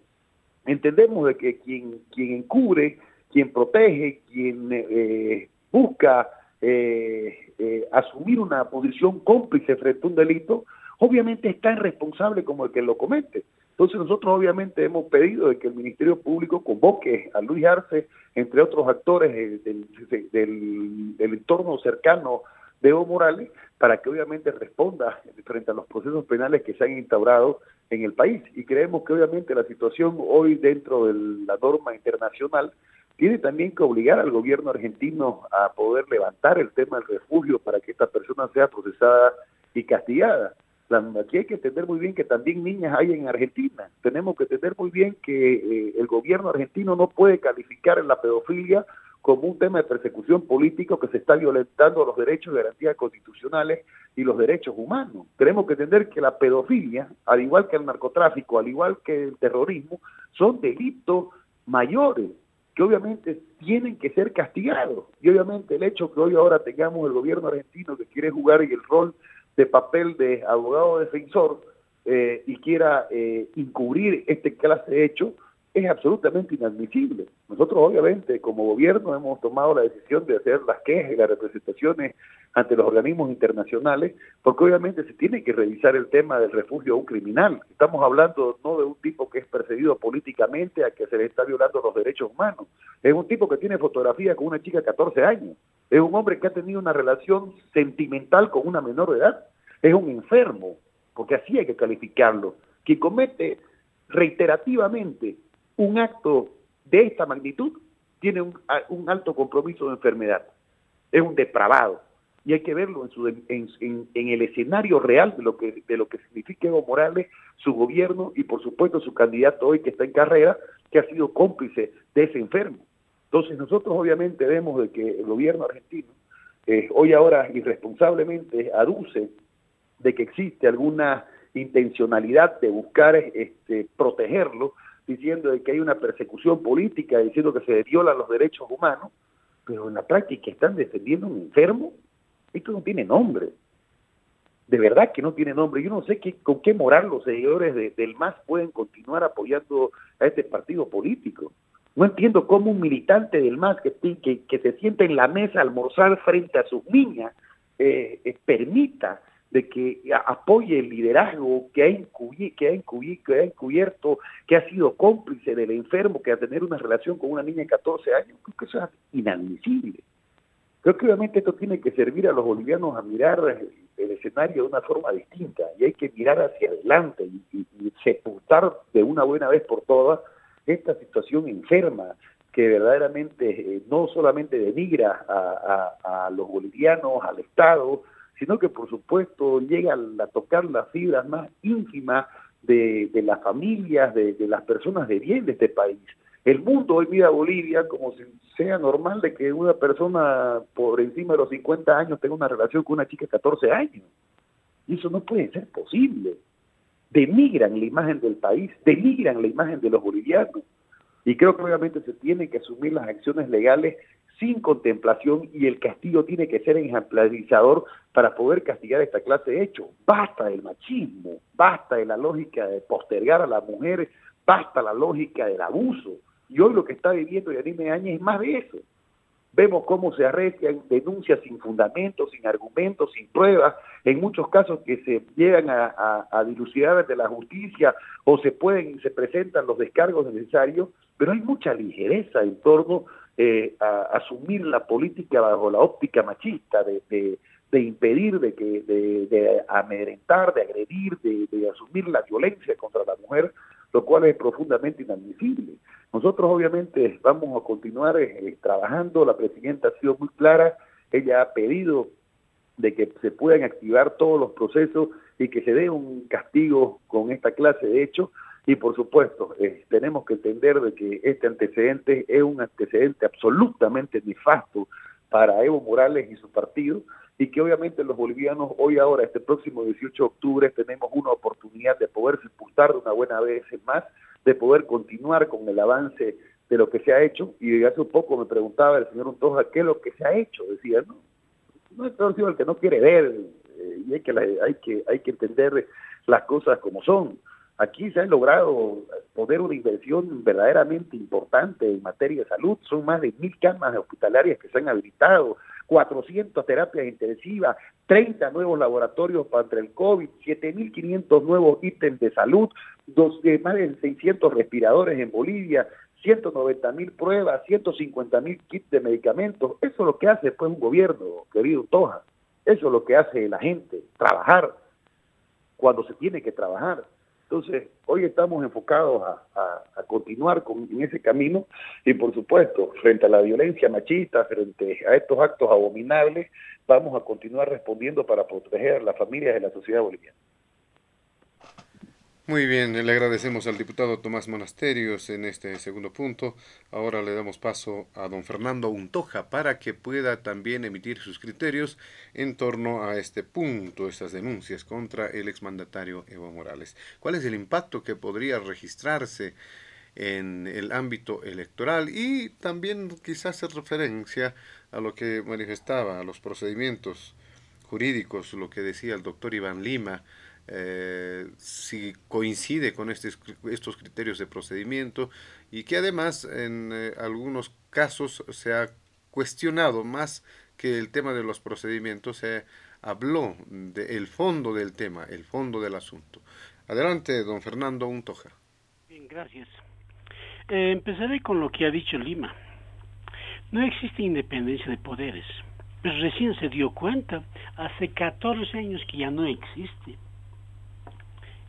entendemos de que quien, quien encubre, quien protege, quien eh, busca eh, eh, asumir una posición cómplice frente a un delito, obviamente es tan responsable como el que lo comete. Entonces nosotros obviamente hemos pedido de que el Ministerio Público convoque a Luis Arce, entre otros actores del, del, entorno cercano de Evo Morales, para que obviamente responda frente a los procesos penales que se han instaurado en el país. Y creemos que obviamente la situación hoy dentro de la norma internacional tiene también que obligar al gobierno argentino a poder levantar el tema del refugio para que esta persona sea procesada y castigada aquí hay que entender muy bien que también niñas hay en Argentina. Tenemos que entender muy bien que eh, el gobierno argentino no puede calificar la pedofilia como un tema de persecución política que se está violentando los derechos y garantías constitucionales y los derechos humanos. Tenemos que entender que la pedofilia, al igual que el narcotráfico, al igual que el terrorismo, son delitos mayores que obviamente tienen que ser castigados. Y obviamente el hecho que hoy ahora tengamos el gobierno argentino que quiere jugar el rol de papel de abogado defensor eh, y quiera eh, encubrir este clase de hecho, es absolutamente inadmisible. Nosotros obviamente como gobierno hemos tomado la decisión de hacer las quejas y las representaciones ante los organismos internacionales, porque obviamente se tiene que revisar el tema del refugio a un criminal. Estamos hablando no de un tipo que es perseguido políticamente a que se le está violando los derechos humanos. Es un tipo que tiene fotografía con una chica de 14 años. Es un hombre que ha tenido una relación sentimental con una menor de edad. Es un enfermo, porque así hay que calificarlo, que comete reiterativamente un acto de esta magnitud tiene un, alto compromiso de enfermedad. Es un depravado. Y hay que verlo en, su, en, el escenario real de lo, que, de lo que significa Evo Morales, su gobierno y por supuesto su candidato hoy que está en carrera, que ha sido cómplice de ese enfermo. Entonces nosotros obviamente vemos de que el gobierno argentino eh, hoy ahora irresponsablemente aduce de que existe alguna intencionalidad de buscar este, protegerlo diciendo de que hay una persecución política, diciendo que se violan los derechos humanos, pero en la práctica están defendiendo a un enfermo. Esto no tiene nombre. De verdad que no tiene nombre. Yo no sé qué, con qué moral los seguidores del MAS pueden continuar apoyando a este partido político. No entiendo cómo un militante del MAS que se sienta en la mesa a almorzar frente a sus niñas eh, eh, permita de que apoye el liderazgo que ha, que, ha que ha encubierto, que ha sido cómplice del enfermo, que a tener una relación con una niña de 14 años, creo que eso es inadmisible. Creo que obviamente esto tiene que servir a los bolivianos a mirar el escenario de una forma distinta y hay que mirar hacia adelante y, sepultar de una buena vez por todas esta situación enferma que verdaderamente eh, no solamente denigra a los bolivianos, al Estado, sino que por supuesto llega a tocar las fibras más ínfimas de, las familias, de, las personas de bien de este país. El mundo hoy mira a Bolivia como si sea normal de que una persona por encima de los 50 años tenga una relación con una chica de 14 años. Y eso no puede ser posible. Denigran la imagen del país, denigran la imagen de los bolivianos. Y creo que obviamente se tienen que asumir las acciones legales sin contemplación y el castigo tiene que ser ejemplarizador para poder castigar esta clase de hechos. Basta del machismo, basta de la lógica de postergar a las mujeres, basta la lógica del abuso. Y hoy lo que está viviendo Yanime Áñez es más de eso. Vemos cómo se arrecian denuncias sin fundamentos, sin argumentos, sin pruebas, en muchos casos que se llegan a, a, dilucidar de la justicia o se pueden se presentan los descargos necesarios, pero hay mucha ligereza en torno eh, a, asumir la política bajo la óptica machista de, de, impedir, de, que, de, de amedrentar, de agredir, de, asumir la violencia contra la mujer, lo cual es profundamente inadmisible. Nosotros obviamente vamos a continuar eh, trabajando, la presidenta ha sido muy clara, ella ha pedido de que se puedan activar todos los procesos y que se dé un castigo con esta clase de hechos, y por supuesto, eh, tenemos que entender de que este antecedente es un antecedente absolutamente nefasto para Evo Morales y su partido, y que obviamente los bolivianos hoy ahora, este próximo 18 de octubre, tenemos una oportunidad de poder sepultar de una buena vez más, de poder continuar con el avance de lo que se ha hecho, y hace un poco me preguntaba el señor Untoja qué es lo que se ha hecho, decía, no, no es el que no quiere ver, eh, y hay que, hay, que, hay que entender las cosas como son. Aquí se ha logrado poner una inversión verdaderamente importante en materia de salud. Son más de mil camas hospitalarias que se han habilitado, 400 terapias intensivas, 30 nuevos laboratorios para el COVID, 7.500 nuevos ítems de salud, dos, más de 600 respiradores en Bolivia, 190.000 pruebas, 150.000 kits de medicamentos. Eso es lo que hace pues un gobierno, querido Toja. Eso es lo que hace la gente, trabajar cuando se tiene que trabajar. Entonces, hoy estamos enfocados a, continuar con, en ese camino y, por supuesto, frente a la violencia machista, frente a estos actos abominables, vamos a continuar respondiendo para proteger a las familias de la sociedad boliviana. Muy bien, le agradecemos al diputado Tomás Monasterios en este segundo punto. Ahora le damos paso a don Fernando Untoja para que pueda también emitir sus criterios en torno a este punto, estas denuncias contra el exmandatario Evo Morales. ¿Cuál es el impacto que podría registrarse en el ámbito electoral? Y también quizás hacer referencia a lo que manifestaba, a los procedimientos jurídicos, lo que decía el doctor Iván Lima eh, si coincide con estos, estos criterios de procedimiento y que además en eh, algunos casos se ha cuestionado más que el tema de los procedimientos, se habló del fondo del tema, el fondo del asunto. Adelante, don Fernando Untoja. Bien, gracias. Eh, empezaré con lo que ha dicho Lima. No existe independencia de poderes, pero recién se dio cuenta, hace 14 años que ya no existe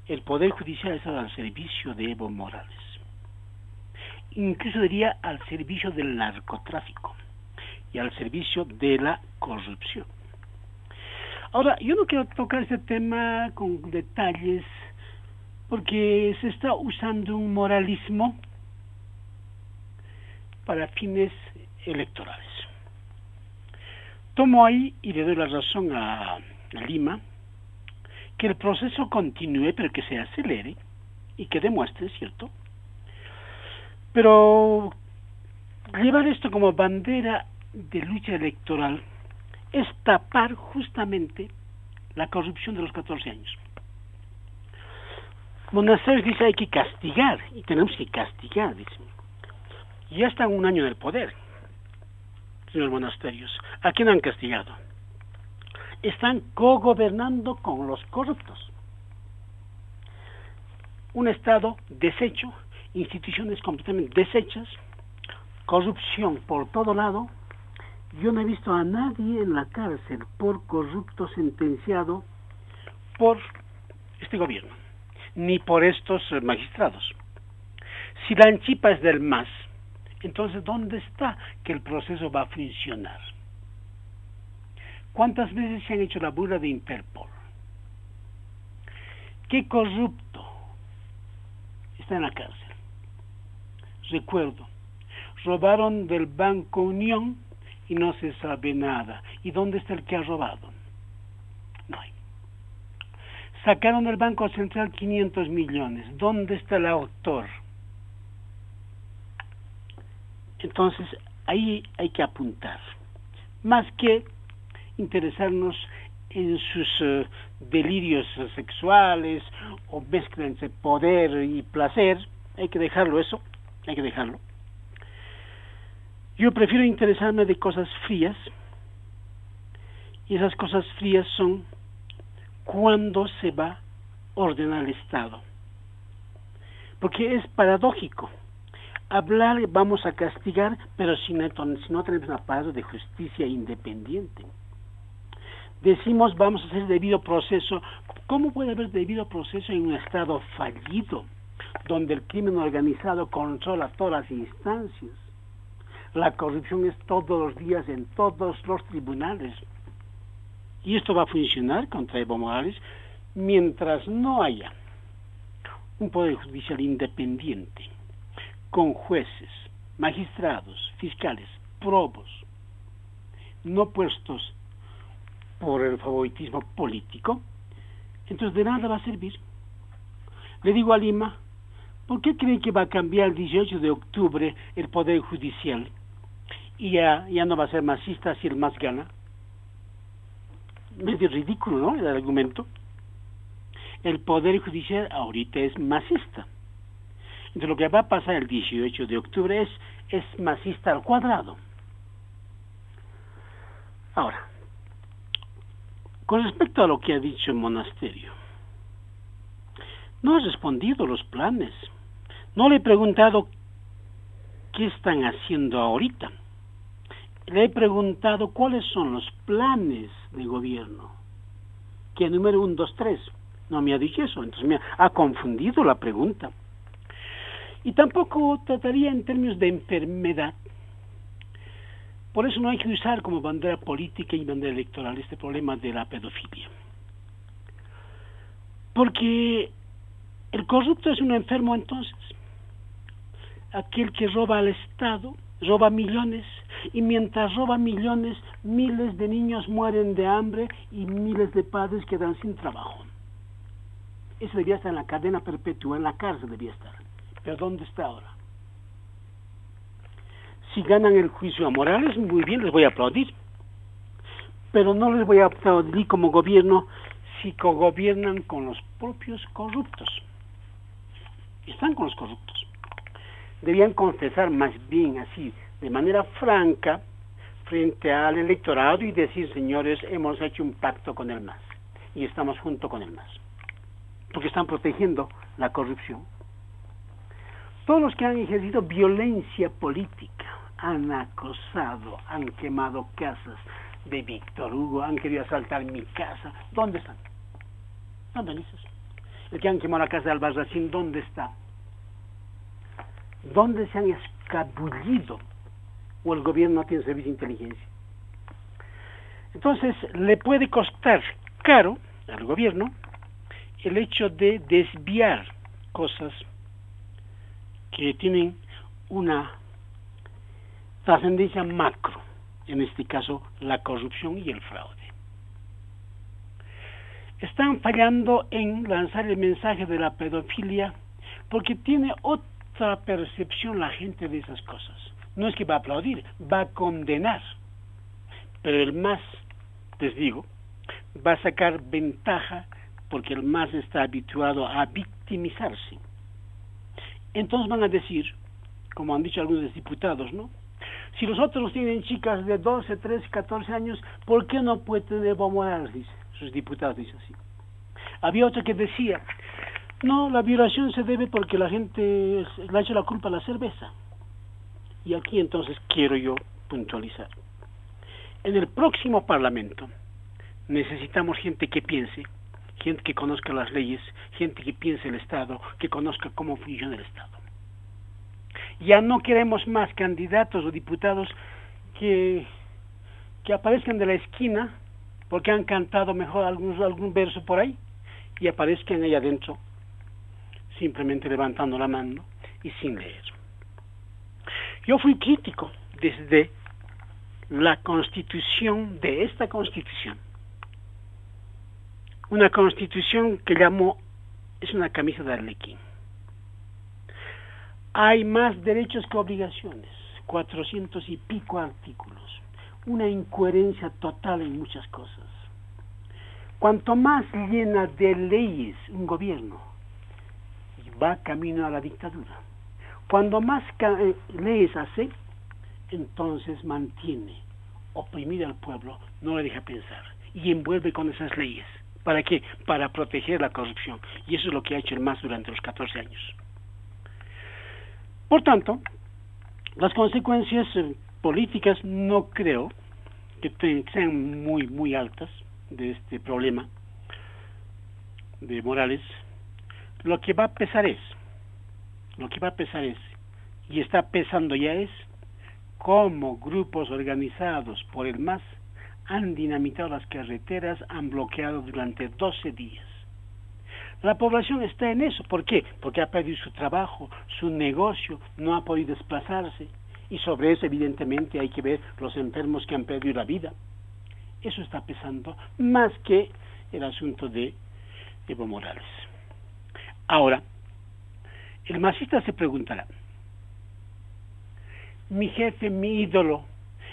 el Poder Judicial estaba al servicio de Evo Morales. Incluso diría al servicio del narcotráfico y al servicio de la corrupción. Ahora, yo no quiero tocar este tema con detalles porque se está usando un moralismo para fines electorales. Tomo ahí y le doy la razón a, Lima que el proceso continúe, pero que se acelere y que demuestre, ¿cierto? Pero llevar esto como bandera de lucha electoral es tapar justamente la corrupción de los 14 años. Monasterios dice hay que castigar, y tenemos que castigar, dice. Ya están un año en el poder, señor Monasterios. ¿A quién han castigado? Están cogobernando con los corruptos. Un Estado deshecho, instituciones completamente deshechas, corrupción por todo lado. Yo no he visto a nadie en la cárcel por corrupto sentenciado por este gobierno, ni por estos magistrados. Si la anchipa es del MAS, entonces ¿dónde está que el proceso va a funcionar? ¿Cuántas veces se han hecho la burla de Interpol? ¿Qué corrupto está en la cárcel? Recuerdo, robaron del Banco Unión y no se sabe nada. ¿Y dónde está el que ha robado? No hay. Sacaron del Banco Central 500 millones. ¿Dónde está el autor? Entonces, ahí hay que apuntar. Más que interesarnos en sus eh, delirios sexuales o mezcla entre poder y placer, hay que dejarlo eso, hay que dejarlo. Yo prefiero interesarme de cosas frías y esas cosas frías son cuando se va a ordenar el Estado. Porque es paradójico. Hablar vamos a castigar, pero si no, si no tenemos un aparato de justicia independiente decimos vamos a hacer debido proceso. ¿Cómo puede haber debido proceso en un Estado fallido, donde el crimen organizado controla todas las instancias? La corrupción es todos los días en todos los tribunales. Y esto va a funcionar contra Evo Morales mientras no haya un poder judicial independiente, con jueces, magistrados, fiscales, probos, no puestos por el favoritismo político, entonces de nada va a servir. Le digo a Lima, ¿por qué creen que va a cambiar el 18 de octubre el Poder Judicial? Y ya, ya no va a ser masista si el más gana. Medio ridículo, ¿no? El argumento. El Poder Judicial ahorita es masista. Entonces lo que va a pasar el 18 de octubre es, es masista al cuadrado. Ahora, con respecto a lo que ha dicho el monasterio, no ha respondido los planes. No le he preguntado qué están haciendo ahorita. Le he preguntado cuáles son los planes de gobierno. Que número 1, 2, 3. No me ha dicho eso, entonces me ha confundido la pregunta. Y tampoco trataría en términos de enfermedad por eso no hay que usar como bandera política y bandera electoral este problema de la pedofilia. Porque El corrupto es un enfermo entonces. Aquel que roba al Estado, roba millones, y mientras roba millones, miles de niños mueren de hambre y miles de padres quedan sin trabajo. Eso debía estar en la cadena perpetua, en la cárcel debía estar. Pero ¿dónde está ahora? Si ganan el juicio a Morales, muy bien, les voy a aplaudir. Pero no les voy a aplaudir como gobierno si gobiernan con los propios corruptos. Están con los corruptos. Debían confesar más bien así, de manera franca, frente al electorado y decir, señores, hemos hecho un pacto con el MAS y estamos junto con el MAS porque están protegiendo la corrupción. Todos los que han ejercido violencia política han acosado, han quemado casas de Víctor Hugo, han querido asaltar mi casa. ¿Dónde están? ¿Dónde dices? El que han quemado la casa de Albarracín, ¿dónde está? ¿Dónde se han escabullido? ¿O el gobierno no tiene servicio de inteligencia? Entonces, le puede costar caro al gobierno el hecho de desviar cosas que tienen una trascendencia macro, en este caso la corrupción y el fraude. Están fallando en lanzar el mensaje de la pedofilia porque tiene otra percepción la gente de esas cosas. No es que va a aplaudir, va a condenar. Pero el más, les digo, va a sacar ventaja porque el más está habituado a victimizarse. Entonces van a decir, como han dicho algunos diputados, ¿no? Si los otros tienen chicas de 12, 13, 14 años, ¿por qué no puede tener Evo Morales? Dice, sus diputados dicen así. Había otro que decía, no, la violación se debe porque la gente le ha hecho la culpa a la cerveza. Y aquí entonces quiero yo puntualizar. En el próximo Parlamento necesitamos gente que piense gente que conozca las leyes, gente que piense el Estado, que conozca cómo funciona el Estado. Ya no queremos más candidatos o diputados que, que aparezcan de la esquina porque han cantado mejor algún, algún verso por ahí y aparezcan ahí adentro simplemente levantando la mano y sin leer. Yo fui crítico desde la constitución de esta constitución una constitución que llamó es una camisa de arlequín. Hay más derechos que obligaciones, cuatrocientos y pico artículos, una incoherencia total en muchas cosas. Cuanto más llena de leyes un gobierno, va camino a la dictadura. Cuando más eh, leyes hace, entonces mantiene oprimir al pueblo, no le deja pensar y envuelve con esas leyes ¿Para qué? Para proteger la corrupción. Y eso es lo que ha hecho el MAS durante los 14 años. Por tanto, las consecuencias eh, políticas no creo que sean muy, muy altas de este problema de Morales. Lo que va a pesar es, lo que va a pesar es, y está pesando ya es, cómo grupos organizados por el MAS han dinamitado las carreteras, han bloqueado durante 12 días. La población está en eso. ¿Por qué? Porque ha perdido su trabajo, su negocio, no ha podido desplazarse. Y sobre eso, evidentemente, hay que ver los enfermos que han perdido la vida. Eso está pesando más que el asunto de Evo Morales. Ahora, el masista se preguntará, mi jefe, mi ídolo,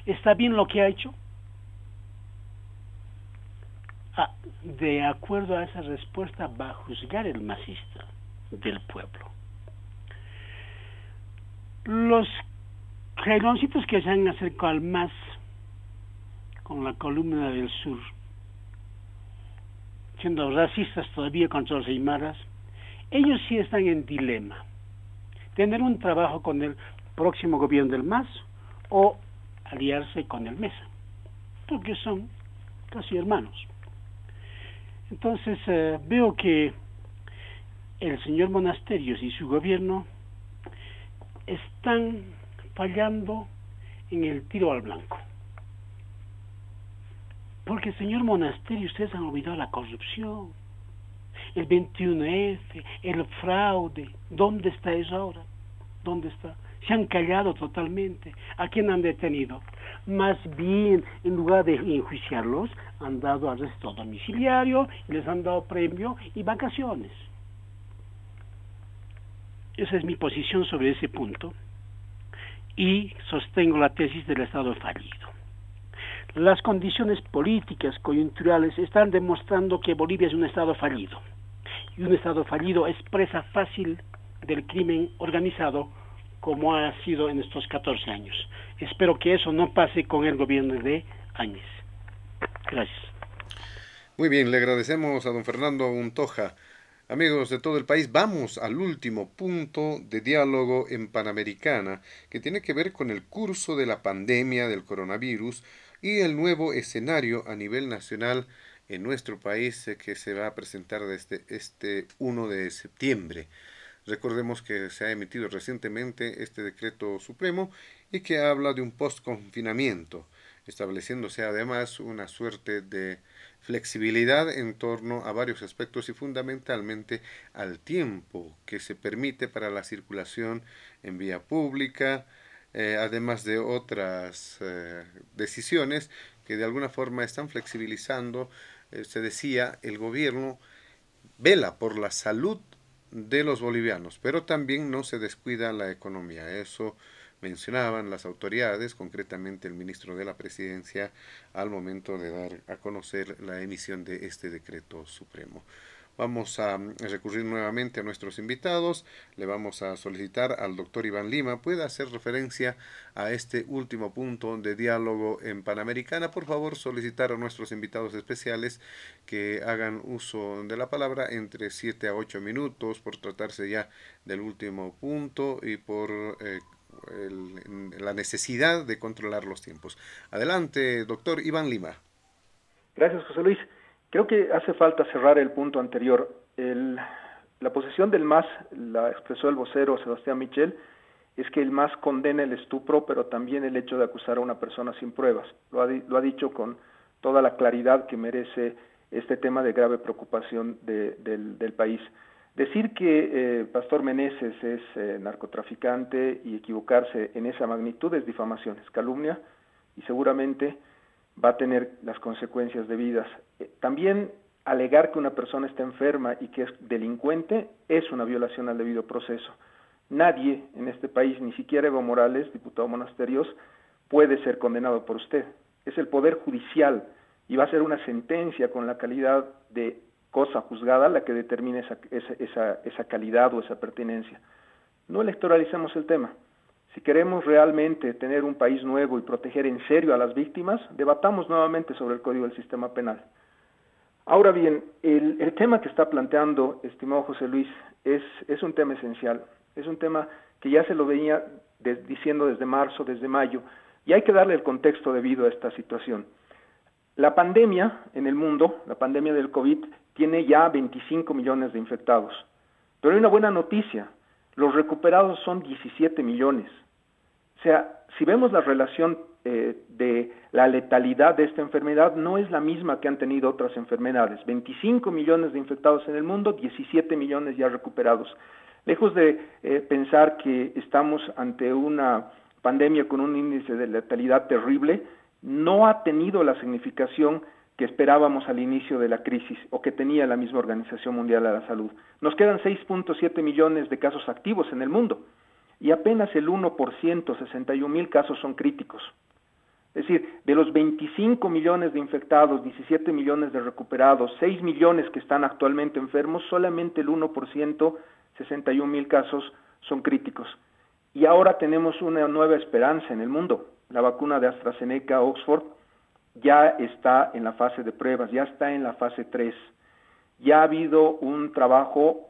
¿está bien lo que ha hecho? Ah, de acuerdo a esa respuesta va a juzgar el masista del pueblo. Los jaironcitos que se han acercado al MAS con la columna del sur, siendo racistas todavía contra los aymaras, ellos sí están en dilema. Tener un trabajo con el próximo gobierno del MAS o aliarse con el MESA, porque son casi hermanos. Entonces eh, veo que el señor Monasterios y su gobierno están fallando en el tiro al blanco. Porque, señor Monasterio, ustedes han olvidado la corrupción. el 21F, el fraude. ¿Dónde está eso ahora? ¿Dónde está? Se han callado totalmente. ¿A quién han detenido? Más bien, en lugar de enjuiciarlos, han dado arresto domiciliario y les han dado premio y vacaciones. Esa es mi posición sobre ese punto y sostengo la tesis del Estado fallido. Las condiciones políticas coyunturales están demostrando que Bolivia es un Estado fallido y un Estado fallido es presa fácil del crimen organizado como ha sido en estos 14 años. Espero que eso no pase con el gobierno de Áñez. Gracias. Muy bien, le agradecemos a don Fernando Untoja. Amigos de todo el país, vamos al último punto de diálogo en Panamericana, que tiene que ver con el curso de la pandemia del coronavirus y el nuevo escenario a nivel nacional en nuestro país eh, que se va a presentar desde este 1 de septiembre. Recordemos que se ha emitido recientemente este decreto supremo y que habla de un post-confinamiento, estableciéndose además una suerte de flexibilidad en torno a varios aspectos y fundamentalmente al tiempo que se permite para la circulación en vía pública, eh, además de otras eh, decisiones que de alguna forma están flexibilizando, eh, se decía, el gobierno vela por la salud de los bolivianos, pero también no se descuida la economía. Eso mencionaban las autoridades, concretamente el ministro de la Presidencia, al momento de dar a conocer la emisión de este decreto supremo. Vamos a recurrir nuevamente a nuestros invitados. Le vamos a solicitar al doctor Iván Lima pueda hacer referencia a este último punto de diálogo en Panamericana. Por favor, solicitar a nuestros invitados especiales que hagan uso de la palabra entre 7 a 8 minutos por tratarse ya del último punto y por eh, la necesidad de controlar los tiempos. Adelante, doctor Iván Lima. Gracias, José Luis. Creo que hace falta cerrar el punto anterior. la posición del MAS, la expresó el vocero Sebastián Michel, es que el MAS condena el estupro, pero también el hecho de acusar a una persona sin pruebas. Lo ha, lo ha dicho con toda la claridad que merece este tema de grave preocupación del, del, país. Decir que eh, Pastor Meneses es eh, narcotraficante y equivocarse en esa magnitud es difamación, es calumnia y seguramente va a tener las consecuencias debidas. Eh, también alegar que una persona está enferma y que es delincuente es una violación al debido proceso. Nadie en este país, ni siquiera Evo Morales, diputado Monasterios, puede ser condenado por usted. Es el Poder Judicial y va a ser una sentencia con la calidad de cosa juzgada la que determine esa, esa, esa calidad o esa pertinencia. No electoralicemos el tema. Si queremos realmente tener un país nuevo y proteger en serio a las víctimas, debatamos nuevamente sobre el Código del Sistema Penal. Ahora bien, el, tema que está planteando, estimado José Luis, es, un tema esencial. Es un tema que ya se lo venía diciendo desde marzo, desde mayo, y hay que darle el contexto debido a esta situación. La pandemia en el mundo, la pandemia del COVID, tiene ya 25 millones de infectados. Pero hay una buena noticia, los recuperados son 17 millones. O sea, si vemos la relación eh, de la letalidad de esta enfermedad, no es la misma que han tenido otras enfermedades. 25 millones de infectados en el mundo, 17 millones ya recuperados. Lejos de eh, pensar que estamos ante una pandemia con un índice de letalidad terrible, no ha tenido la significación que esperábamos al inicio de la crisis o que tenía la misma Organización Mundial de la Salud. Nos quedan 6.7 millones de casos activos en el mundo y apenas el 1%, 61 mil casos son críticos. Es decir, de los 25 millones de infectados, 17 millones de recuperados, 6 millones que están actualmente enfermos, solamente el 1%, 61 mil casos son críticos. Y ahora tenemos una nueva esperanza en el mundo. La vacuna de AstraZeneca Oxford ya está en la fase de pruebas, ya está en la fase 3. Ya ha habido un trabajo,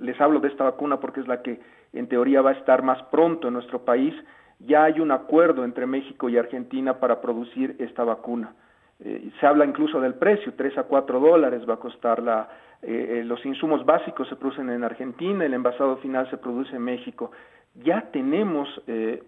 les hablo de esta vacuna porque es la que en teoría va a estar más pronto en nuestro país, ya hay un acuerdo entre México y Argentina para producir esta vacuna. Eh, se habla incluso del precio, 3 a 4 dólares va a costar la, eh, eh, los insumos básicos se producen en Argentina, el envasado final se produce en México. Ya tenemos,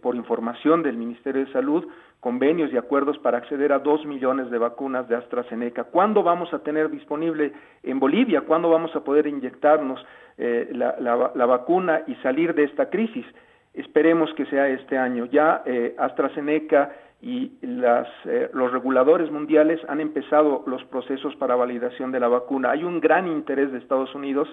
por información del Ministerio de Salud, convenios y acuerdos para acceder a dos millones de vacunas de AstraZeneca. ¿Cuándo vamos a tener disponible en Bolivia? ¿Cuándo vamos a poder inyectarnos eh, la, vacuna y salir de esta crisis? Esperemos que sea este año. Ya eh, AstraZeneca y las, eh, los reguladores mundiales han empezado los procesos para validación de la vacuna. Hay un gran interés de Estados Unidos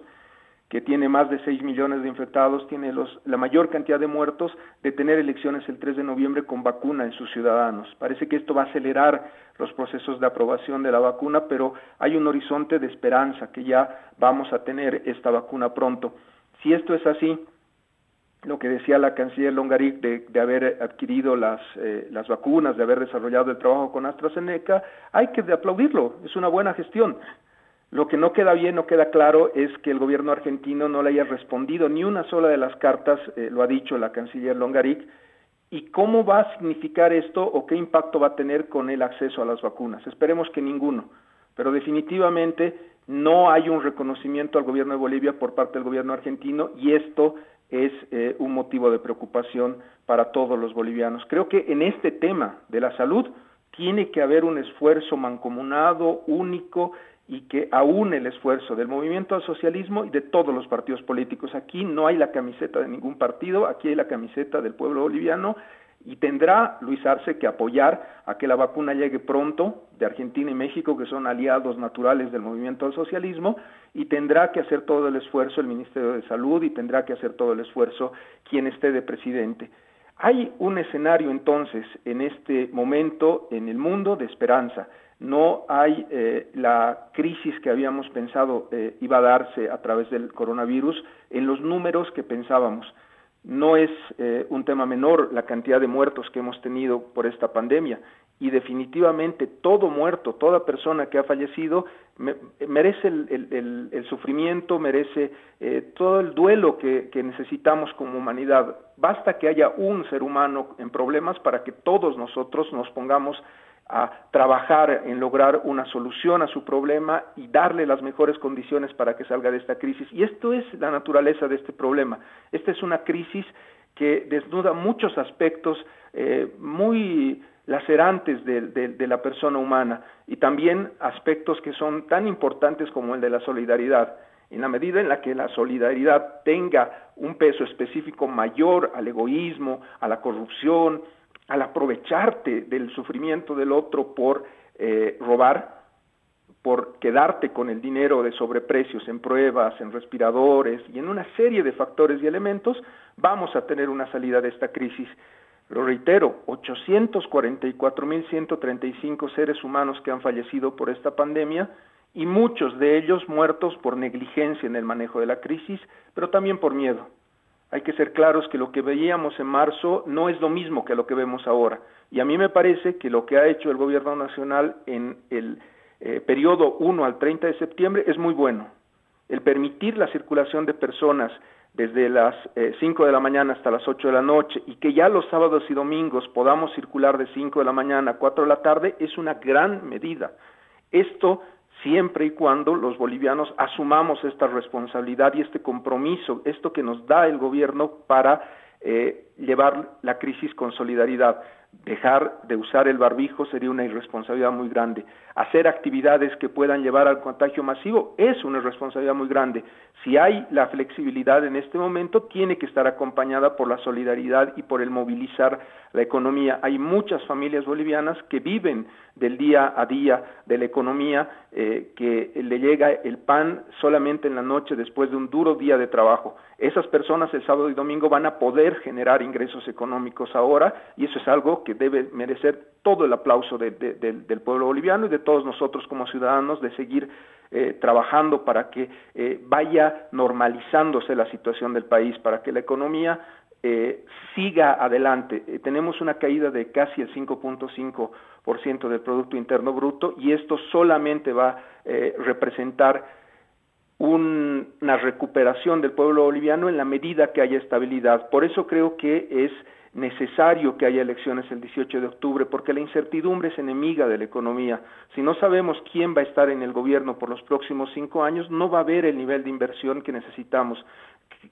que tiene más de 6 millones de infectados, tiene los, la mayor cantidad de muertos, de tener elecciones el 3 de noviembre con vacuna en sus ciudadanos. Parece que esto va a acelerar los procesos de aprobación de la vacuna, pero hay un horizonte de esperanza que ya vamos a tener esta vacuna pronto. Si esto es así, lo que decía la canciller Longaric de, de haber adquirido las, eh, las vacunas, de haber desarrollado el trabajo con AstraZeneca, hay que aplaudirlo, es una buena gestión. Lo que no queda bien, no queda claro, es que el gobierno argentino no le haya respondido ni una sola de las cartas, eh, lo ha dicho la canciller Longaric, y cómo va a significar esto o qué impacto va a tener con el acceso a las vacunas. Esperemos que ninguno, pero definitivamente no hay un reconocimiento al gobierno de Bolivia por parte del gobierno argentino y esto es eh, un motivo de preocupación para todos los bolivianos. Creo que en este tema de la salud tiene que haber un esfuerzo mancomunado, único, y que aúne el esfuerzo del movimiento al socialismo y de todos los partidos políticos. Aquí no hay la camiseta de ningún partido, aquí hay la camiseta del pueblo boliviano y tendrá Luis Arce que apoyar a que la vacuna llegue pronto de Argentina y México, que son aliados naturales del movimiento al socialismo, y tendrá que hacer todo el esfuerzo el Ministerio de Salud y tendrá que hacer todo el esfuerzo quien esté de presidente. Hay un escenario entonces en este momento en el mundo de esperanza no hay eh, la crisis que habíamos pensado eh, iba a darse a través del coronavirus en los números que pensábamos. No es eh, un tema menor la cantidad de muertos que hemos tenido por esta pandemia y definitivamente todo muerto, toda persona que ha fallecido merece el, sufrimiento, merece todo el duelo que necesitamos como humanidad. Basta que haya un ser humano en problemas para que todos nosotros nos pongamos a trabajar en lograr una solución a su problema y darle las mejores condiciones para que salga de esta crisis. Y esto es la naturaleza de este problema. Esta es una crisis que desnuda muchos aspectos eh, muy lacerantes de, de, la persona humana y también aspectos que son tan importantes como el de la solidaridad. En la medida en la que la solidaridad tenga un peso específico mayor al egoísmo, a la corrupción, al aprovecharte del sufrimiento del otro por eh, robar, por quedarte con el dinero de sobreprecios en pruebas, en respiradores y en una serie de factores y elementos, vamos a tener una salida de esta crisis. Lo reitero, 844.135 seres humanos que han fallecido por esta pandemia y muchos de ellos muertos por negligencia en el manejo de la crisis, pero también por miedo hay que ser claros que lo que veíamos en marzo no es lo mismo que lo que vemos ahora. Y a mí me parece que lo que ha hecho el gobierno nacional en el eh, periodo 1 al 30 de septiembre es muy bueno. El permitir la circulación de personas desde las 5 eh, de la mañana hasta las 8 de la noche y que ya los sábados y domingos podamos circular de 5 de la mañana a 4 de la tarde es una gran medida. Esto siempre y cuando los bolivianos asumamos esta responsabilidad y este compromiso, esto que nos da el gobierno para eh, llevar la crisis con solidaridad. Dejar de usar el barbijo sería una irresponsabilidad muy grande. Hacer actividades que puedan llevar al contagio masivo es una responsabilidad muy grande. Si hay la flexibilidad en este momento, tiene que estar acompañada por la solidaridad y por el movilizar la economía. Hay muchas familias bolivianas que viven del día a día de la economía, eh, que le llega el pan solamente en la noche después de un duro día de trabajo. Esas personas el sábado y domingo van a poder generar ingresos económicos ahora y eso es algo que debe merecer todo el aplauso del pueblo boliviano y de todos nosotros como ciudadanos de seguir eh, trabajando para que eh, vaya normalizándose la situación del país, para que la economía eh, siga adelante. tenemos una caída de casi el 5.5% del Producto Interno Bruto y esto solamente va a representar una recuperación del pueblo boliviano en la medida que haya estabilidad. Por eso creo que es necesario que haya elecciones el 18 de octubre porque la incertidumbre es enemiga de la economía. Si no sabemos quién va a estar en el gobierno por los próximos cinco años, no va a haber el nivel de inversión que necesitamos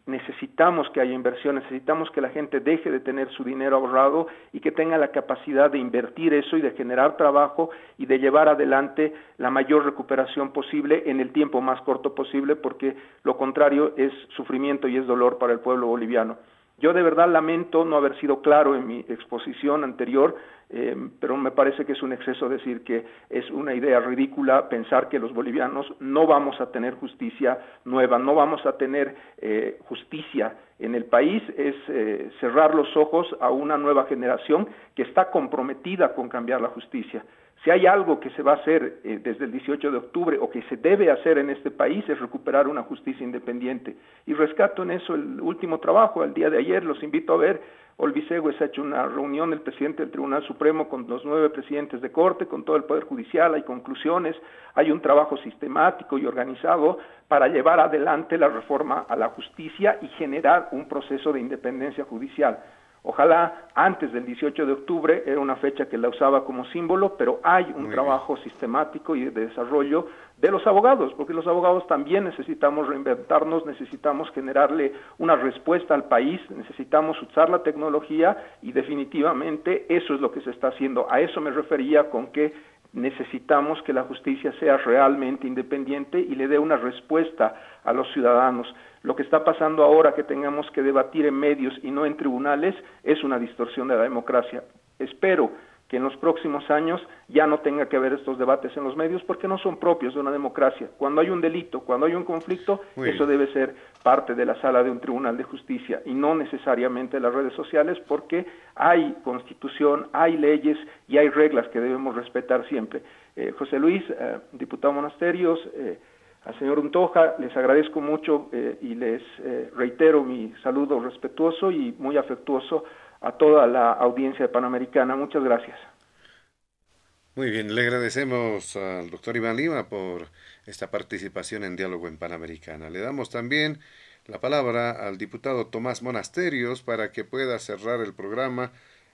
necesitamos que haya inversión, necesitamos que la gente deje de tener su dinero ahorrado y que tenga la capacidad de invertir eso y de generar trabajo y de llevar adelante la mayor recuperación posible en el tiempo más corto posible, porque lo contrario es sufrimiento y es dolor para el pueblo boliviano. Yo de verdad lamento no haber sido claro en mi exposición anterior, eh, pero me parece que es un exceso decir que es una idea ridícula pensar que los bolivianos no vamos a tener justicia nueva, no vamos a tener eh, justicia en el país, es eh, cerrar los ojos a una nueva generación que está comprometida con cambiar la justicia. Si hay algo que se va a hacer eh, desde el 18 de octubre o que se debe hacer en este país es recuperar una justicia independiente. Y rescato en eso el último trabajo, el día de ayer, los invito a ver, Olvisegües ha hecho una reunión del presidente del Tribunal Supremo con los nueve presidentes de corte, con todo el Poder Judicial, hay conclusiones, hay un trabajo sistemático y organizado para llevar adelante la reforma a la justicia y generar un proceso de independencia judicial. Ojalá antes del 18 de octubre era una fecha que la usaba como símbolo, pero hay un trabajo sistemático y de desarrollo de los abogados, porque los abogados también necesitamos reinventarnos, necesitamos generarle una respuesta al país, necesitamos usar la tecnología y definitivamente eso es lo que se está haciendo. A eso me refería con que necesitamos que la justicia sea realmente independiente y le dé una respuesta a los ciudadanos. Lo que está pasando ahora que tengamos que debatir en medios y no en tribunales es una distorsión de la democracia. Espero que en los próximos años ya no tenga que haber estos debates en los medios porque no son propios de una democracia. Cuando hay un delito, cuando hay un conflicto, eso debe ser parte de la sala de un tribunal de justicia y no necesariamente las redes sociales porque hay constitución, hay leyes y hay reglas que debemos respetar siempre. Eh, José Luis, eh, diputado Monasterios, eh, al señor Untoja, les agradezco mucho eh, y les eh, reitero mi saludo respetuoso y muy afectuoso a toda la audiencia Panamericana. Muchas gracias. Muy bien, le agradecemos al doctor Iván Lima por esta participación en Diálogo en Panamericana. Le damos también la palabra al diputado Tomás Monasterios para que pueda cerrar el programa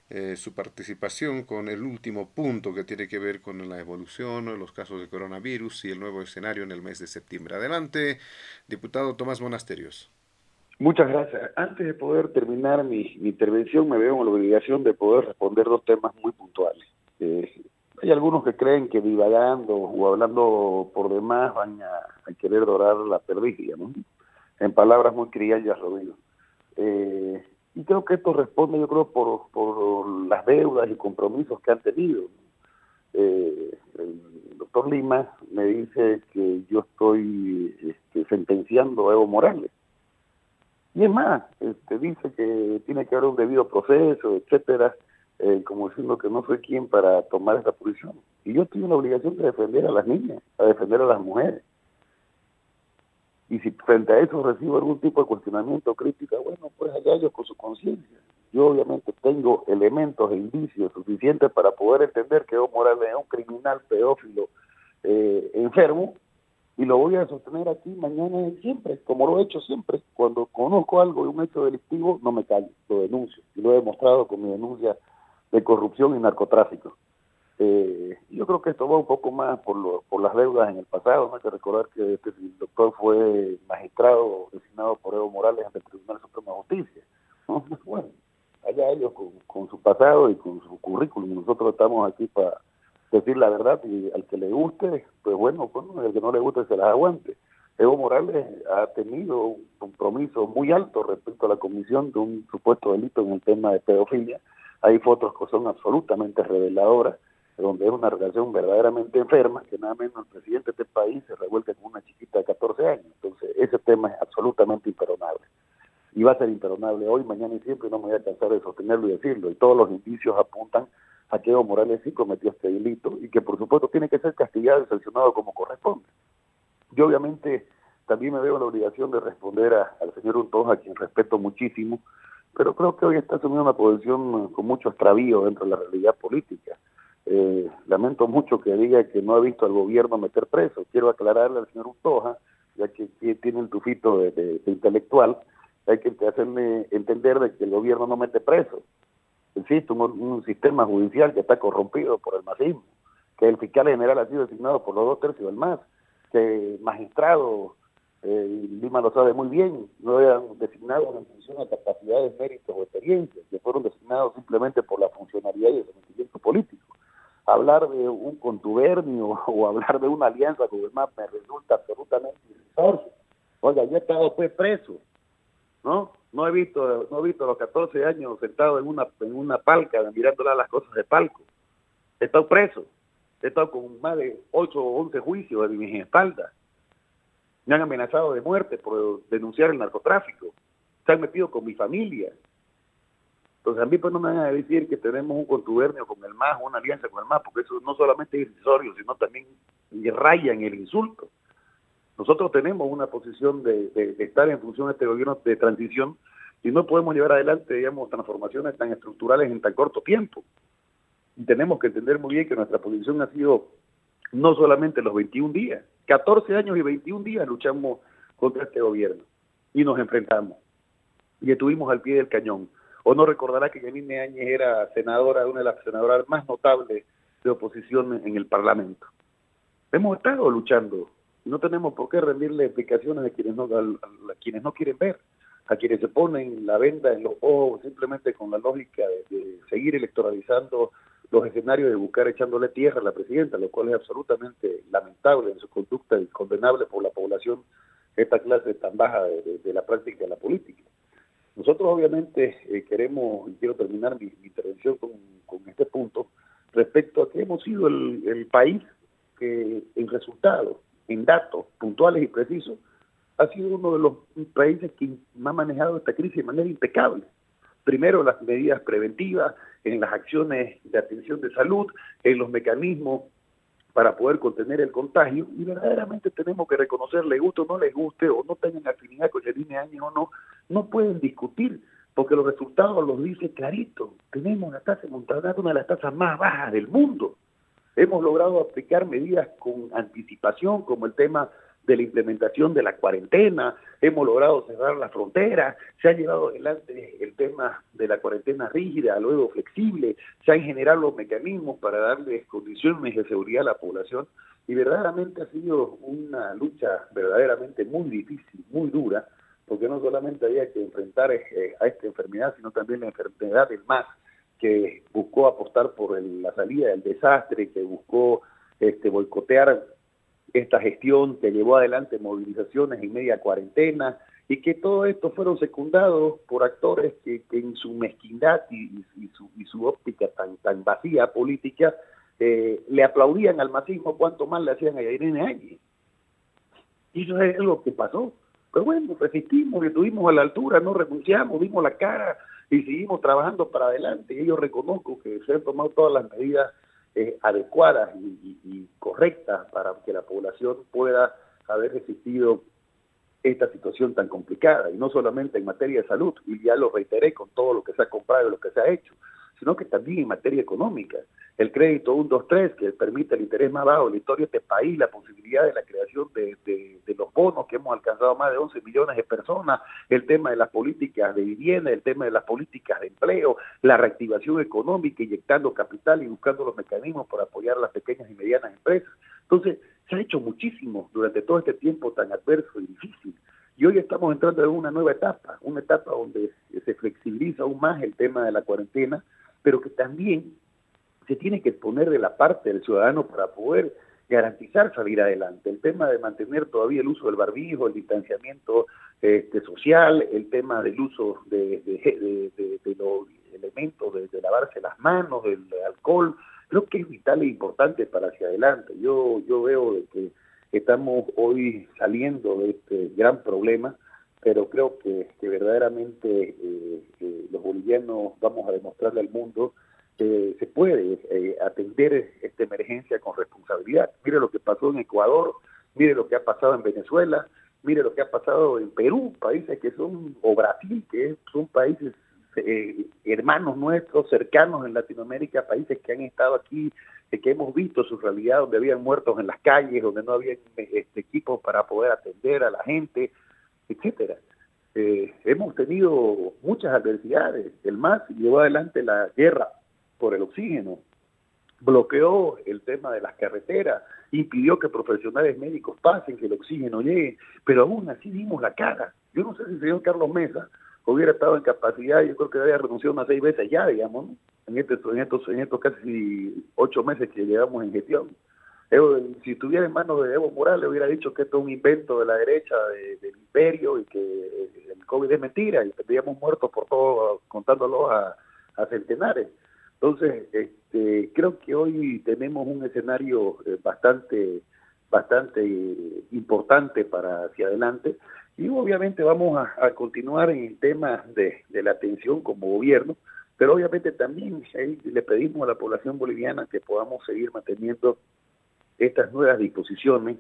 eh, su participación con el último punto que tiene que ver con la evolución los casos de coronavirus y el nuevo escenario en el mes de septiembre. Adelante, diputado Tomás Monasterios. Muchas gracias. Antes de poder terminar mi, intervención, me veo en la obligación de poder responder dos temas muy puntuales. Eh, hay algunos que creen que divagando o hablando por demás van a, querer dorar la perdicia, ¿no? En palabras muy criollas lo digo. Eh, y creo que esto responde, yo creo, por, por las deudas y compromisos que han tenido. Eh, el doctor Lima me dice que yo estoy este, sentenciando a Evo Morales. Y es más, este, dice que tiene que haber un debido proceso, etcétera, eh, como diciendo que no soy quien para tomar esta posición. Y yo tengo la obligación de defender a las niñas, a defender a las mujeres. Y si frente a eso recibo algún tipo de cuestionamiento o crítica, bueno, pues allá ellos con su conciencia. Yo obviamente tengo elementos e indicios suficientes para poder entender que Evo Morales es un criminal pedófilo eh, enfermo y lo voy a sostener aquí mañana y siempre, como lo he hecho siempre. Cuando conozco algo de un hecho delictivo, no me callo, lo denuncio. Y lo he demostrado con mi denuncia de corrupción y narcotráfico. Eh, yo creo que esto va un poco más por, lo, por las deudas en el pasado. No hay que recordar que este, doctor fue magistrado designado por Evo Morales ante el Tribunal Supremo de Justicia. [LAUGHS] Bueno, allá ellos con, su pasado y con su currículum. Nosotros estamos aquí para decir la verdad y al que le guste, pues bueno, bueno, al que no le guste se las aguante. Evo Morales ha tenido un compromiso muy alto respecto a la comisión de un supuesto delito en el tema de pedofilia. Hay fotos que son absolutamente reveladoras donde es una relación verdaderamente enferma, que nada menos el presidente de este país se revuelve con una chiquita de 14 años. Entonces, ese tema es absolutamente imperdonable. Y va a ser imperdonable hoy, mañana y siempre, y no me voy a cansar de sostenerlo y decirlo. Y todos los indicios apuntan a que Evo Morales sí cometió este delito y que, por supuesto, tiene que ser castigado y sancionado como corresponde. Yo, obviamente, también me veo la obligación de responder al señor Untoja, a quien respeto muchísimo, pero creo que hoy está asumiendo una posición con mucho extravío dentro de la realidad política. Eh, lamento mucho que diga que no ha visto al gobierno meter preso. Quiero aclararle al señor Utoja, ya que, tiene un tufito de, intelectual, hay que hacerle entender de que el gobierno no mete preso. Existe un, sistema judicial que está corrompido por el masismo, que el fiscal general ha sido designado por los dos tercios del MAS, que magistrados, eh, Lima lo sabe muy bien, no eran designados en función de capacidades, méritos o experiencias, que fueron designados simplemente por la funcionalidad y el sometimiento político. Hablar de un contubernio [LAUGHS] o hablar de una alianza con el MAS me resulta absolutamente irrisorio. Oiga, yo he estado pues preso, ¿no? No he visto, no he visto a los 14 años sentado en una, en una palca mirándola las cosas de palco. He estado preso. He estado con más de 8 o 11 juicios de mi espalda. Me han amenazado de muerte por denunciar el narcotráfico. Se han metido con mi familia. Entonces a mí pues no me van a decir que tenemos un contubernio con el MAS, una alianza con el MAS, porque eso no solamente es irrisorio, sino también raya en el insulto. Nosotros tenemos una posición de, estar en función de este gobierno de transición y no podemos llevar adelante, digamos, transformaciones tan estructurales en tan corto tiempo. Y tenemos que entender muy bien que nuestra posición ha sido no solamente los 21 días, 14 años y 21 días luchamos contra este gobierno y nos enfrentamos y estuvimos al pie del cañón. O no recordará que Janine Áñez era senadora, una de las senadoras más notables de oposición en el Parlamento. Hemos estado luchando no tenemos por qué rendirle explicaciones a quienes no, a, quienes no quieren ver, a quienes se ponen la venda en los ojos simplemente con la lógica de, seguir electoralizando los escenarios de buscar echándole tierra a la presidenta, lo cual es absolutamente lamentable en su conducta y condenable por la población esta clase tan baja de, la práctica de la política. Nosotros obviamente eh, queremos, y quiero terminar mi, intervención con, este punto, respecto a que hemos sido el, el país que en resultados en datos puntuales y precisos, ha sido uno de los países que ha manejado esta crisis de manera impecable. Primero, las medidas preventivas, en las acciones de atención de salud, en los mecanismos para poder contener el contagio, y verdaderamente tenemos que reconocer, le guste o no les guste, o no tengan afinidad con el INE o no, no pueden discutir, porque los resultados los dice clarito. Tenemos una tasa de una de las tasas más bajas del mundo. Hemos logrado aplicar medidas con anticipación, como el tema de la implementación de la cuarentena, hemos logrado cerrar la frontera, se ha llevado adelante el tema de la cuarentena rígida, luego flexible, se han generado los mecanismos para darles condiciones de seguridad a la población y verdaderamente ha sido una lucha verdaderamente muy difícil, muy dura, porque no solamente había que enfrentar eh, a esta enfermedad, sino también la enfermedad del más que buscó apostar por la salida del desastre, que buscó este, boicotear esta gestión, que llevó adelante movilizaciones en media cuarentena, y que todo esto fueron secundados por actores que, en su mezquindad y, su, y, su, óptica tan, tan vacía política eh, le aplaudían al masismo cuanto más le hacían a Irene Áñez. Y eso es algo que pasó. Pero bueno, resistimos, estuvimos a la altura, no renunciamos, dimos la cara, y seguimos trabajando para adelante. Y yo reconozco que se han tomado todas las medidas eh, adecuadas y, correctas para que la población pueda haber resistido esta situación tan complicada, y no solamente en materia de salud, y ya lo reiteré con todo lo que se ha comprado y lo que se ha hecho, sino que también en materia económica. El crédito 123, que permite el interés más bajo de la historia de este país, la posibilidad de la creación de, los bonos que hemos alcanzado más de 11 millones de personas, el tema de las políticas de vivienda, el tema de las políticas de empleo, la reactivación económica, inyectando capital y buscando los mecanismos para apoyar a las pequeñas y medianas empresas. Entonces, se ha hecho muchísimo durante todo este tiempo tan adverso y difícil. Y hoy estamos entrando en una nueva etapa, una etapa donde se flexibiliza aún más el tema de la cuarentena, pero que también se tiene que poner de la parte del ciudadano para poder garantizar salir adelante. El tema de mantener todavía el uso del barbijo, el distanciamiento este, social, el tema del uso de, los elementos de, lavarse las manos, del alcohol, creo que es vital e importante para hacia adelante. Yo, yo veo que estamos hoy saliendo de este gran problema pero creo que, verdaderamente eh, eh, los bolivianos vamos a demostrarle al mundo que se puede eh, atender esta emergencia con responsabilidad. Mire lo que pasó en Ecuador, mire lo que ha pasado en Venezuela, mire lo que ha pasado en Perú, países que son, o Brasil, que son países hermanos nuestros, cercanos en Latinoamérica, países que han estado aquí, que hemos visto su realidad, donde habían muertos en las calles, donde no había este, equipos para poder atender a la gente, etcétera. eh, hemos tenido muchas adversidades. El MAS llevó adelante la guerra por el oxígeno, bloqueó el tema de las carreteras, impidió que profesionales médicos pasen, que el oxígeno llegue, pero aún así dimos la cara. Yo no sé si el señor Carlos Mesa hubiera estado en capacidad, yo creo que había renunciado unas seis veces ya, digamos, en, este, en, estos, en estos casi ocho meses que llevamos en gestión. si estuviera en manos de Evo Morales, hubiera dicho que esto es un invento de la derecha del imperio y que el COVID es mentira y tendríamos muertos por todo, contándolo a centenares. Entonces, este, creo que hoy tenemos un escenario eh, bastante, bastante importante para hacia adelante. Y obviamente vamos a, continuar en el tema de, la atención como gobierno, pero obviamente también le pedimos a la población boliviana que podamos seguir manteniendo estas nuevas disposiciones,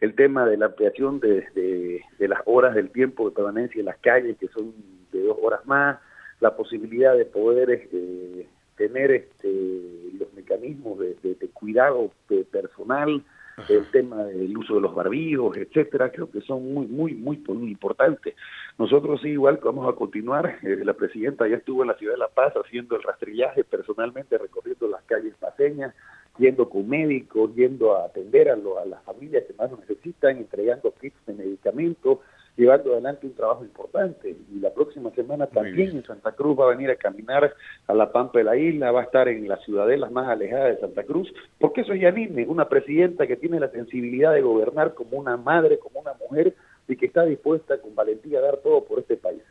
el tema de la ampliación de, de las horas del tiempo de permanencia en las calles, que son de dos horas más, la posibilidad de poder este, tener este, los mecanismos de, cuidado personal, el tema del uso de los barbijos, etcétera, creo que son muy, muy, muy, muy importantes. Nosotros sí, igual vamos a continuar. Eh, la presidenta ya estuvo en la ciudad de La Paz haciendo el rastrillaje personalmente, recorriendo las calles paseñas, yendo con médicos, yendo a atender a, a las familias que más lo necesitan, entregando kits de medicamentos, llevando adelante un trabajo importante. Y la próxima semana también en Santa Cruz va a venir a caminar a la Pampa de la isla, va a estar en las ciudadelas más alejadas de Santa Cruz, porque eso es Yanine, una presidenta que tiene la sensibilidad de gobernar como una madre, como una mujer, y que está dispuesta con valentía a dar todo por este país.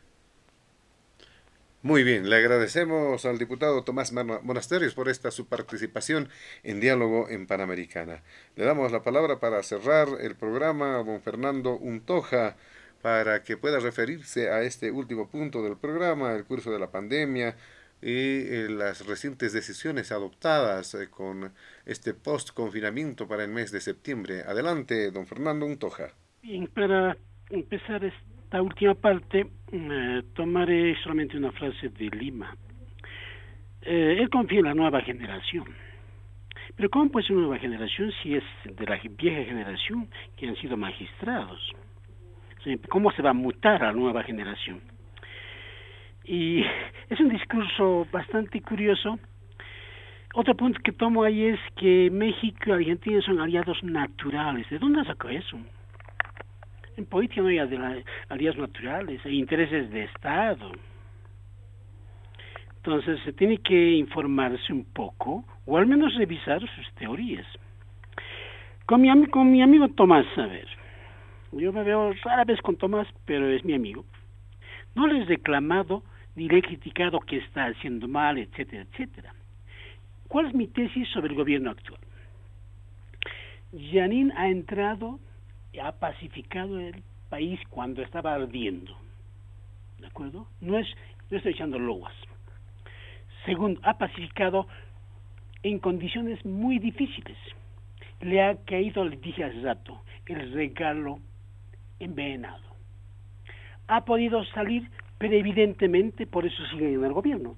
Muy bien, le agradecemos al diputado Tomás Monasterios por esta su participación en Diálogo en Panamericana. Le damos la palabra para cerrar el programa a don Fernando Untoja, para que pueda referirse a este último punto del programa, el curso de la pandemia y eh, las recientes decisiones adoptadas eh, con este post-confinamiento para el mes de septiembre. Adelante, don Fernando Untoja. Bien, para empezar esta última parte, eh, tomaré solamente una frase de Lima. él confía en la nueva generación. Pero ¿cómo puede ser una nueva generación si es de la vieja generación que han sido magistrados? Cómo se va a mutar a la nueva generación. Y [LAUGHS] es un discurso bastante curioso. Otro punto que tomo ahí es que México y Argentina son aliados naturales. ¿De dónde sacó eso? En política no hay aliados naturales, hay intereses de Estado. Entonces se tiene que informarse un poco, o al menos revisar sus teorías. Con mi amigo Tomás, a ver, yo me veo rara vez con Tomás, pero es mi amigo. No le he reclamado ni le he criticado que está haciendo mal, etcétera, etcétera. ¿Cuál es mi tesis sobre el gobierno actual? Janine ha entrado, y ha pacificado el país cuando estaba ardiendo. ¿De acuerdo? No, es, no estoy echando loas. Segundo, ha pacificado en condiciones muy difíciles. Le ha caído, le dije hace rato, el regalo envenenado. Ha podido salir, pero evidentemente por eso siguen en el gobierno.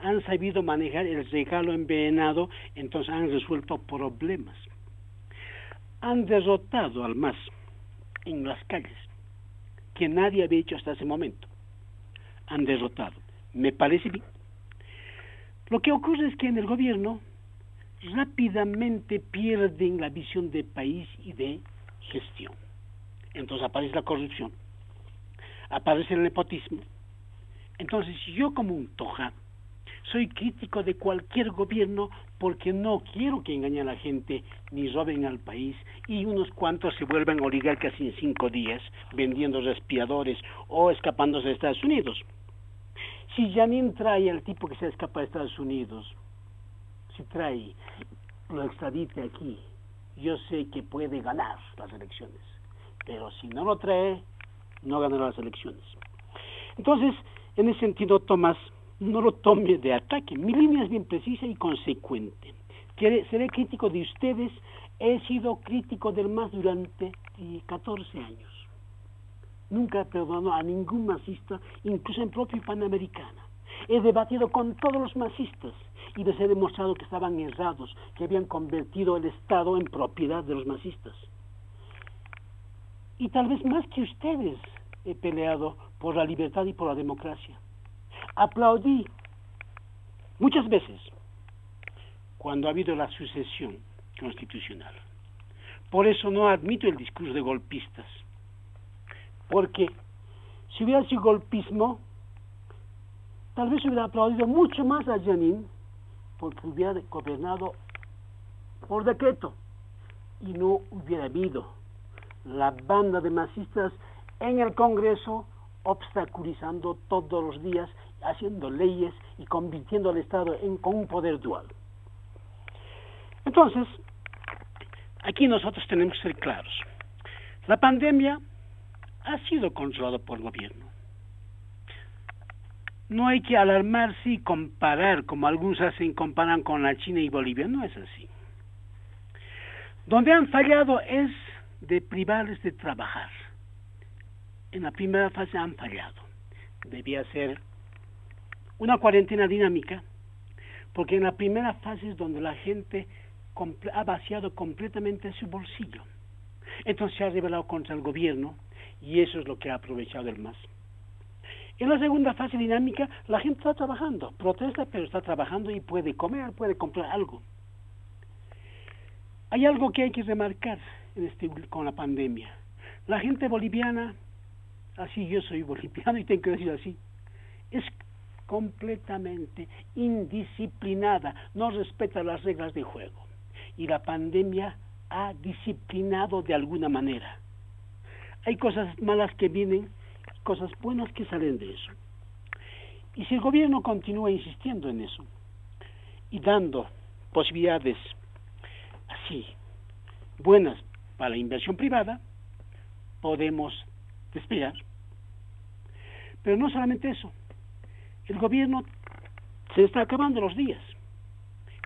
Han sabido manejar el regalo envenenado, entonces han resuelto problemas. Han derrotado al MAS en las calles, que nadie había hecho hasta ese momento. Han derrotado. Me parece bien. Lo que ocurre es que en el gobierno rápidamente pierden la visión de país y de gestión entonces aparece la corrupción, aparece el nepotismo. Entonces yo como un toja soy crítico de cualquier gobierno porque no quiero que engañen a la gente ni roben al país y unos cuantos se vuelvan oligarcas en cinco días vendiendo respiradores o escapándose de Estados Unidos. Si Janine trae al tipo que se escapa de Estados Unidos, si trae, lo extradite aquí, yo sé que puede ganar las elecciones pero si no lo trae, no ganará las elecciones. Entonces, en ese sentido, Tomás, no lo tome de ataque. Mi línea es bien precisa y consecuente. seré crítico de ustedes, he sido crítico del MAS durante 14 años. Nunca he perdonado a ningún masista, incluso en propio Panamericana. He debatido con todos los masistas y les he demostrado que estaban errados, que habían convertido el Estado en propiedad de los masistas y tal vez más que ustedes he peleado por la libertad y por la democracia. Aplaudí muchas veces cuando ha habido la sucesión constitucional. Por eso no admito el discurso de golpistas, porque si hubiera sido golpismo, tal vez hubiera aplaudido mucho más a Janine porque hubiera gobernado por decreto y no hubiera habido la banda de masistas en el Congreso obstaculizando todos los días, haciendo leyes y convirtiendo al Estado en, con un poder dual. Entonces, aquí nosotros tenemos que ser claros. La pandemia ha sido controlada por el gobierno. No hay que alarmarse y comparar, como algunos hacen, comparan con la China y Bolivia. No es así. Donde han fallado es de privarles de trabajar. En la primera fase han fallado. Debía ser una cuarentena dinámica, porque en la primera fase es donde la gente ha vaciado completamente su bolsillo. Entonces se ha rebelado contra el gobierno y eso es lo que ha aprovechado el MAS. En la segunda fase dinámica, la gente está trabajando, protesta, pero está trabajando y puede comer, puede comprar algo. Hay algo que hay que remarcar este, con la pandemia. La gente boliviana, así yo soy boliviano y tengo que decir así, es completamente indisciplinada, no respeta las reglas de juego. Y la pandemia ha disciplinado de alguna manera. Hay cosas malas que vienen cosas buenas que salen de eso. Y si el gobierno continúa insistiendo en eso y dando posibilidades así buenas para la inversión privada, podemos despegar. Pero no solamente eso, el gobierno se está acabando los días.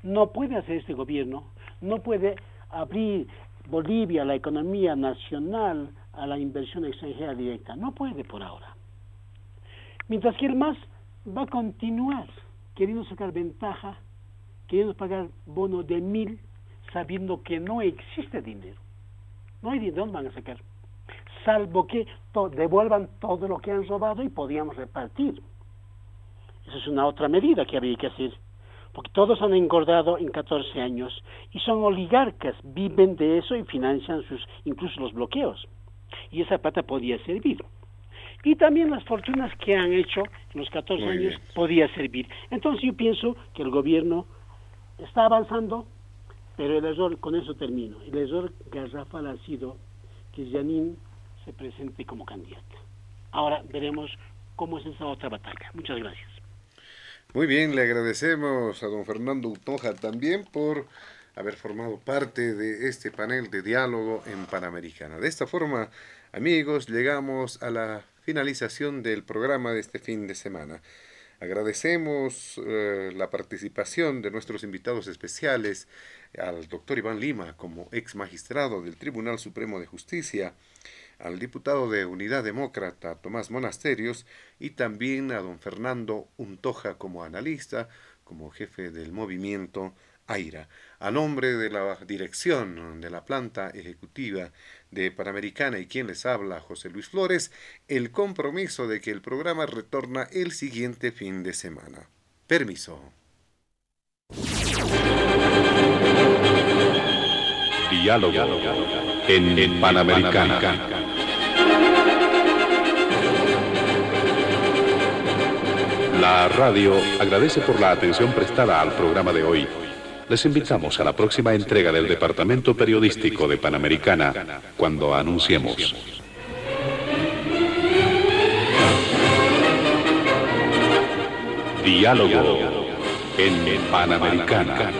No puede hacer este gobierno, no puede abrir Bolivia, la economía nacional, a la inversión extranjera directa. No puede por ahora. Mientras que el MAS va a continuar queriendo sacar ventaja, queriendo pagar bono de mil, sabiendo que no existe dinero. No hay dinero, ¿dónde van a sacar? Salvo que devuelvan todo lo que han robado y podíamos repartir. Esa es una otra medida que habría que hacer. Porque todos han engordado en 14 años y son oligarcas, viven de eso y financian sus, incluso los bloqueos y esa plata podía servir. Y también las fortunas que han hecho en los 14 años podía servir. Entonces yo pienso que el gobierno está avanzando, pero el error, con eso termino, el error garrafal ha sido que Janine se presente como candidata. Ahora veremos cómo es esa otra batalla. Muchas gracias. Muy bien, le agradecemos a don Fernando Utoja también por haber formado parte de este panel de diálogo en Panamericana. De esta forma, amigos, llegamos a la finalización del programa de este fin de semana. Agradecemos eh, la participación de nuestros invitados especiales, al doctor Iván Lima como ex magistrado del Tribunal Supremo de Justicia, al diputado de Unidad Demócrata Tomás Monasterios y también a don Fernando Untoja como analista, como jefe del movimiento AIRA. A nombre de la dirección de la planta ejecutiva de Panamericana y quien les habla, José Luis Flores, el compromiso de que el programa retorna el siguiente fin de semana. Permiso. Diálogo en Panamericana. La radio agradece por la atención prestada al programa de hoy les invitamos a la próxima entrega del Departamento Periodístico de Panamericana cuando anunciemos. Diálogo en Panamericana.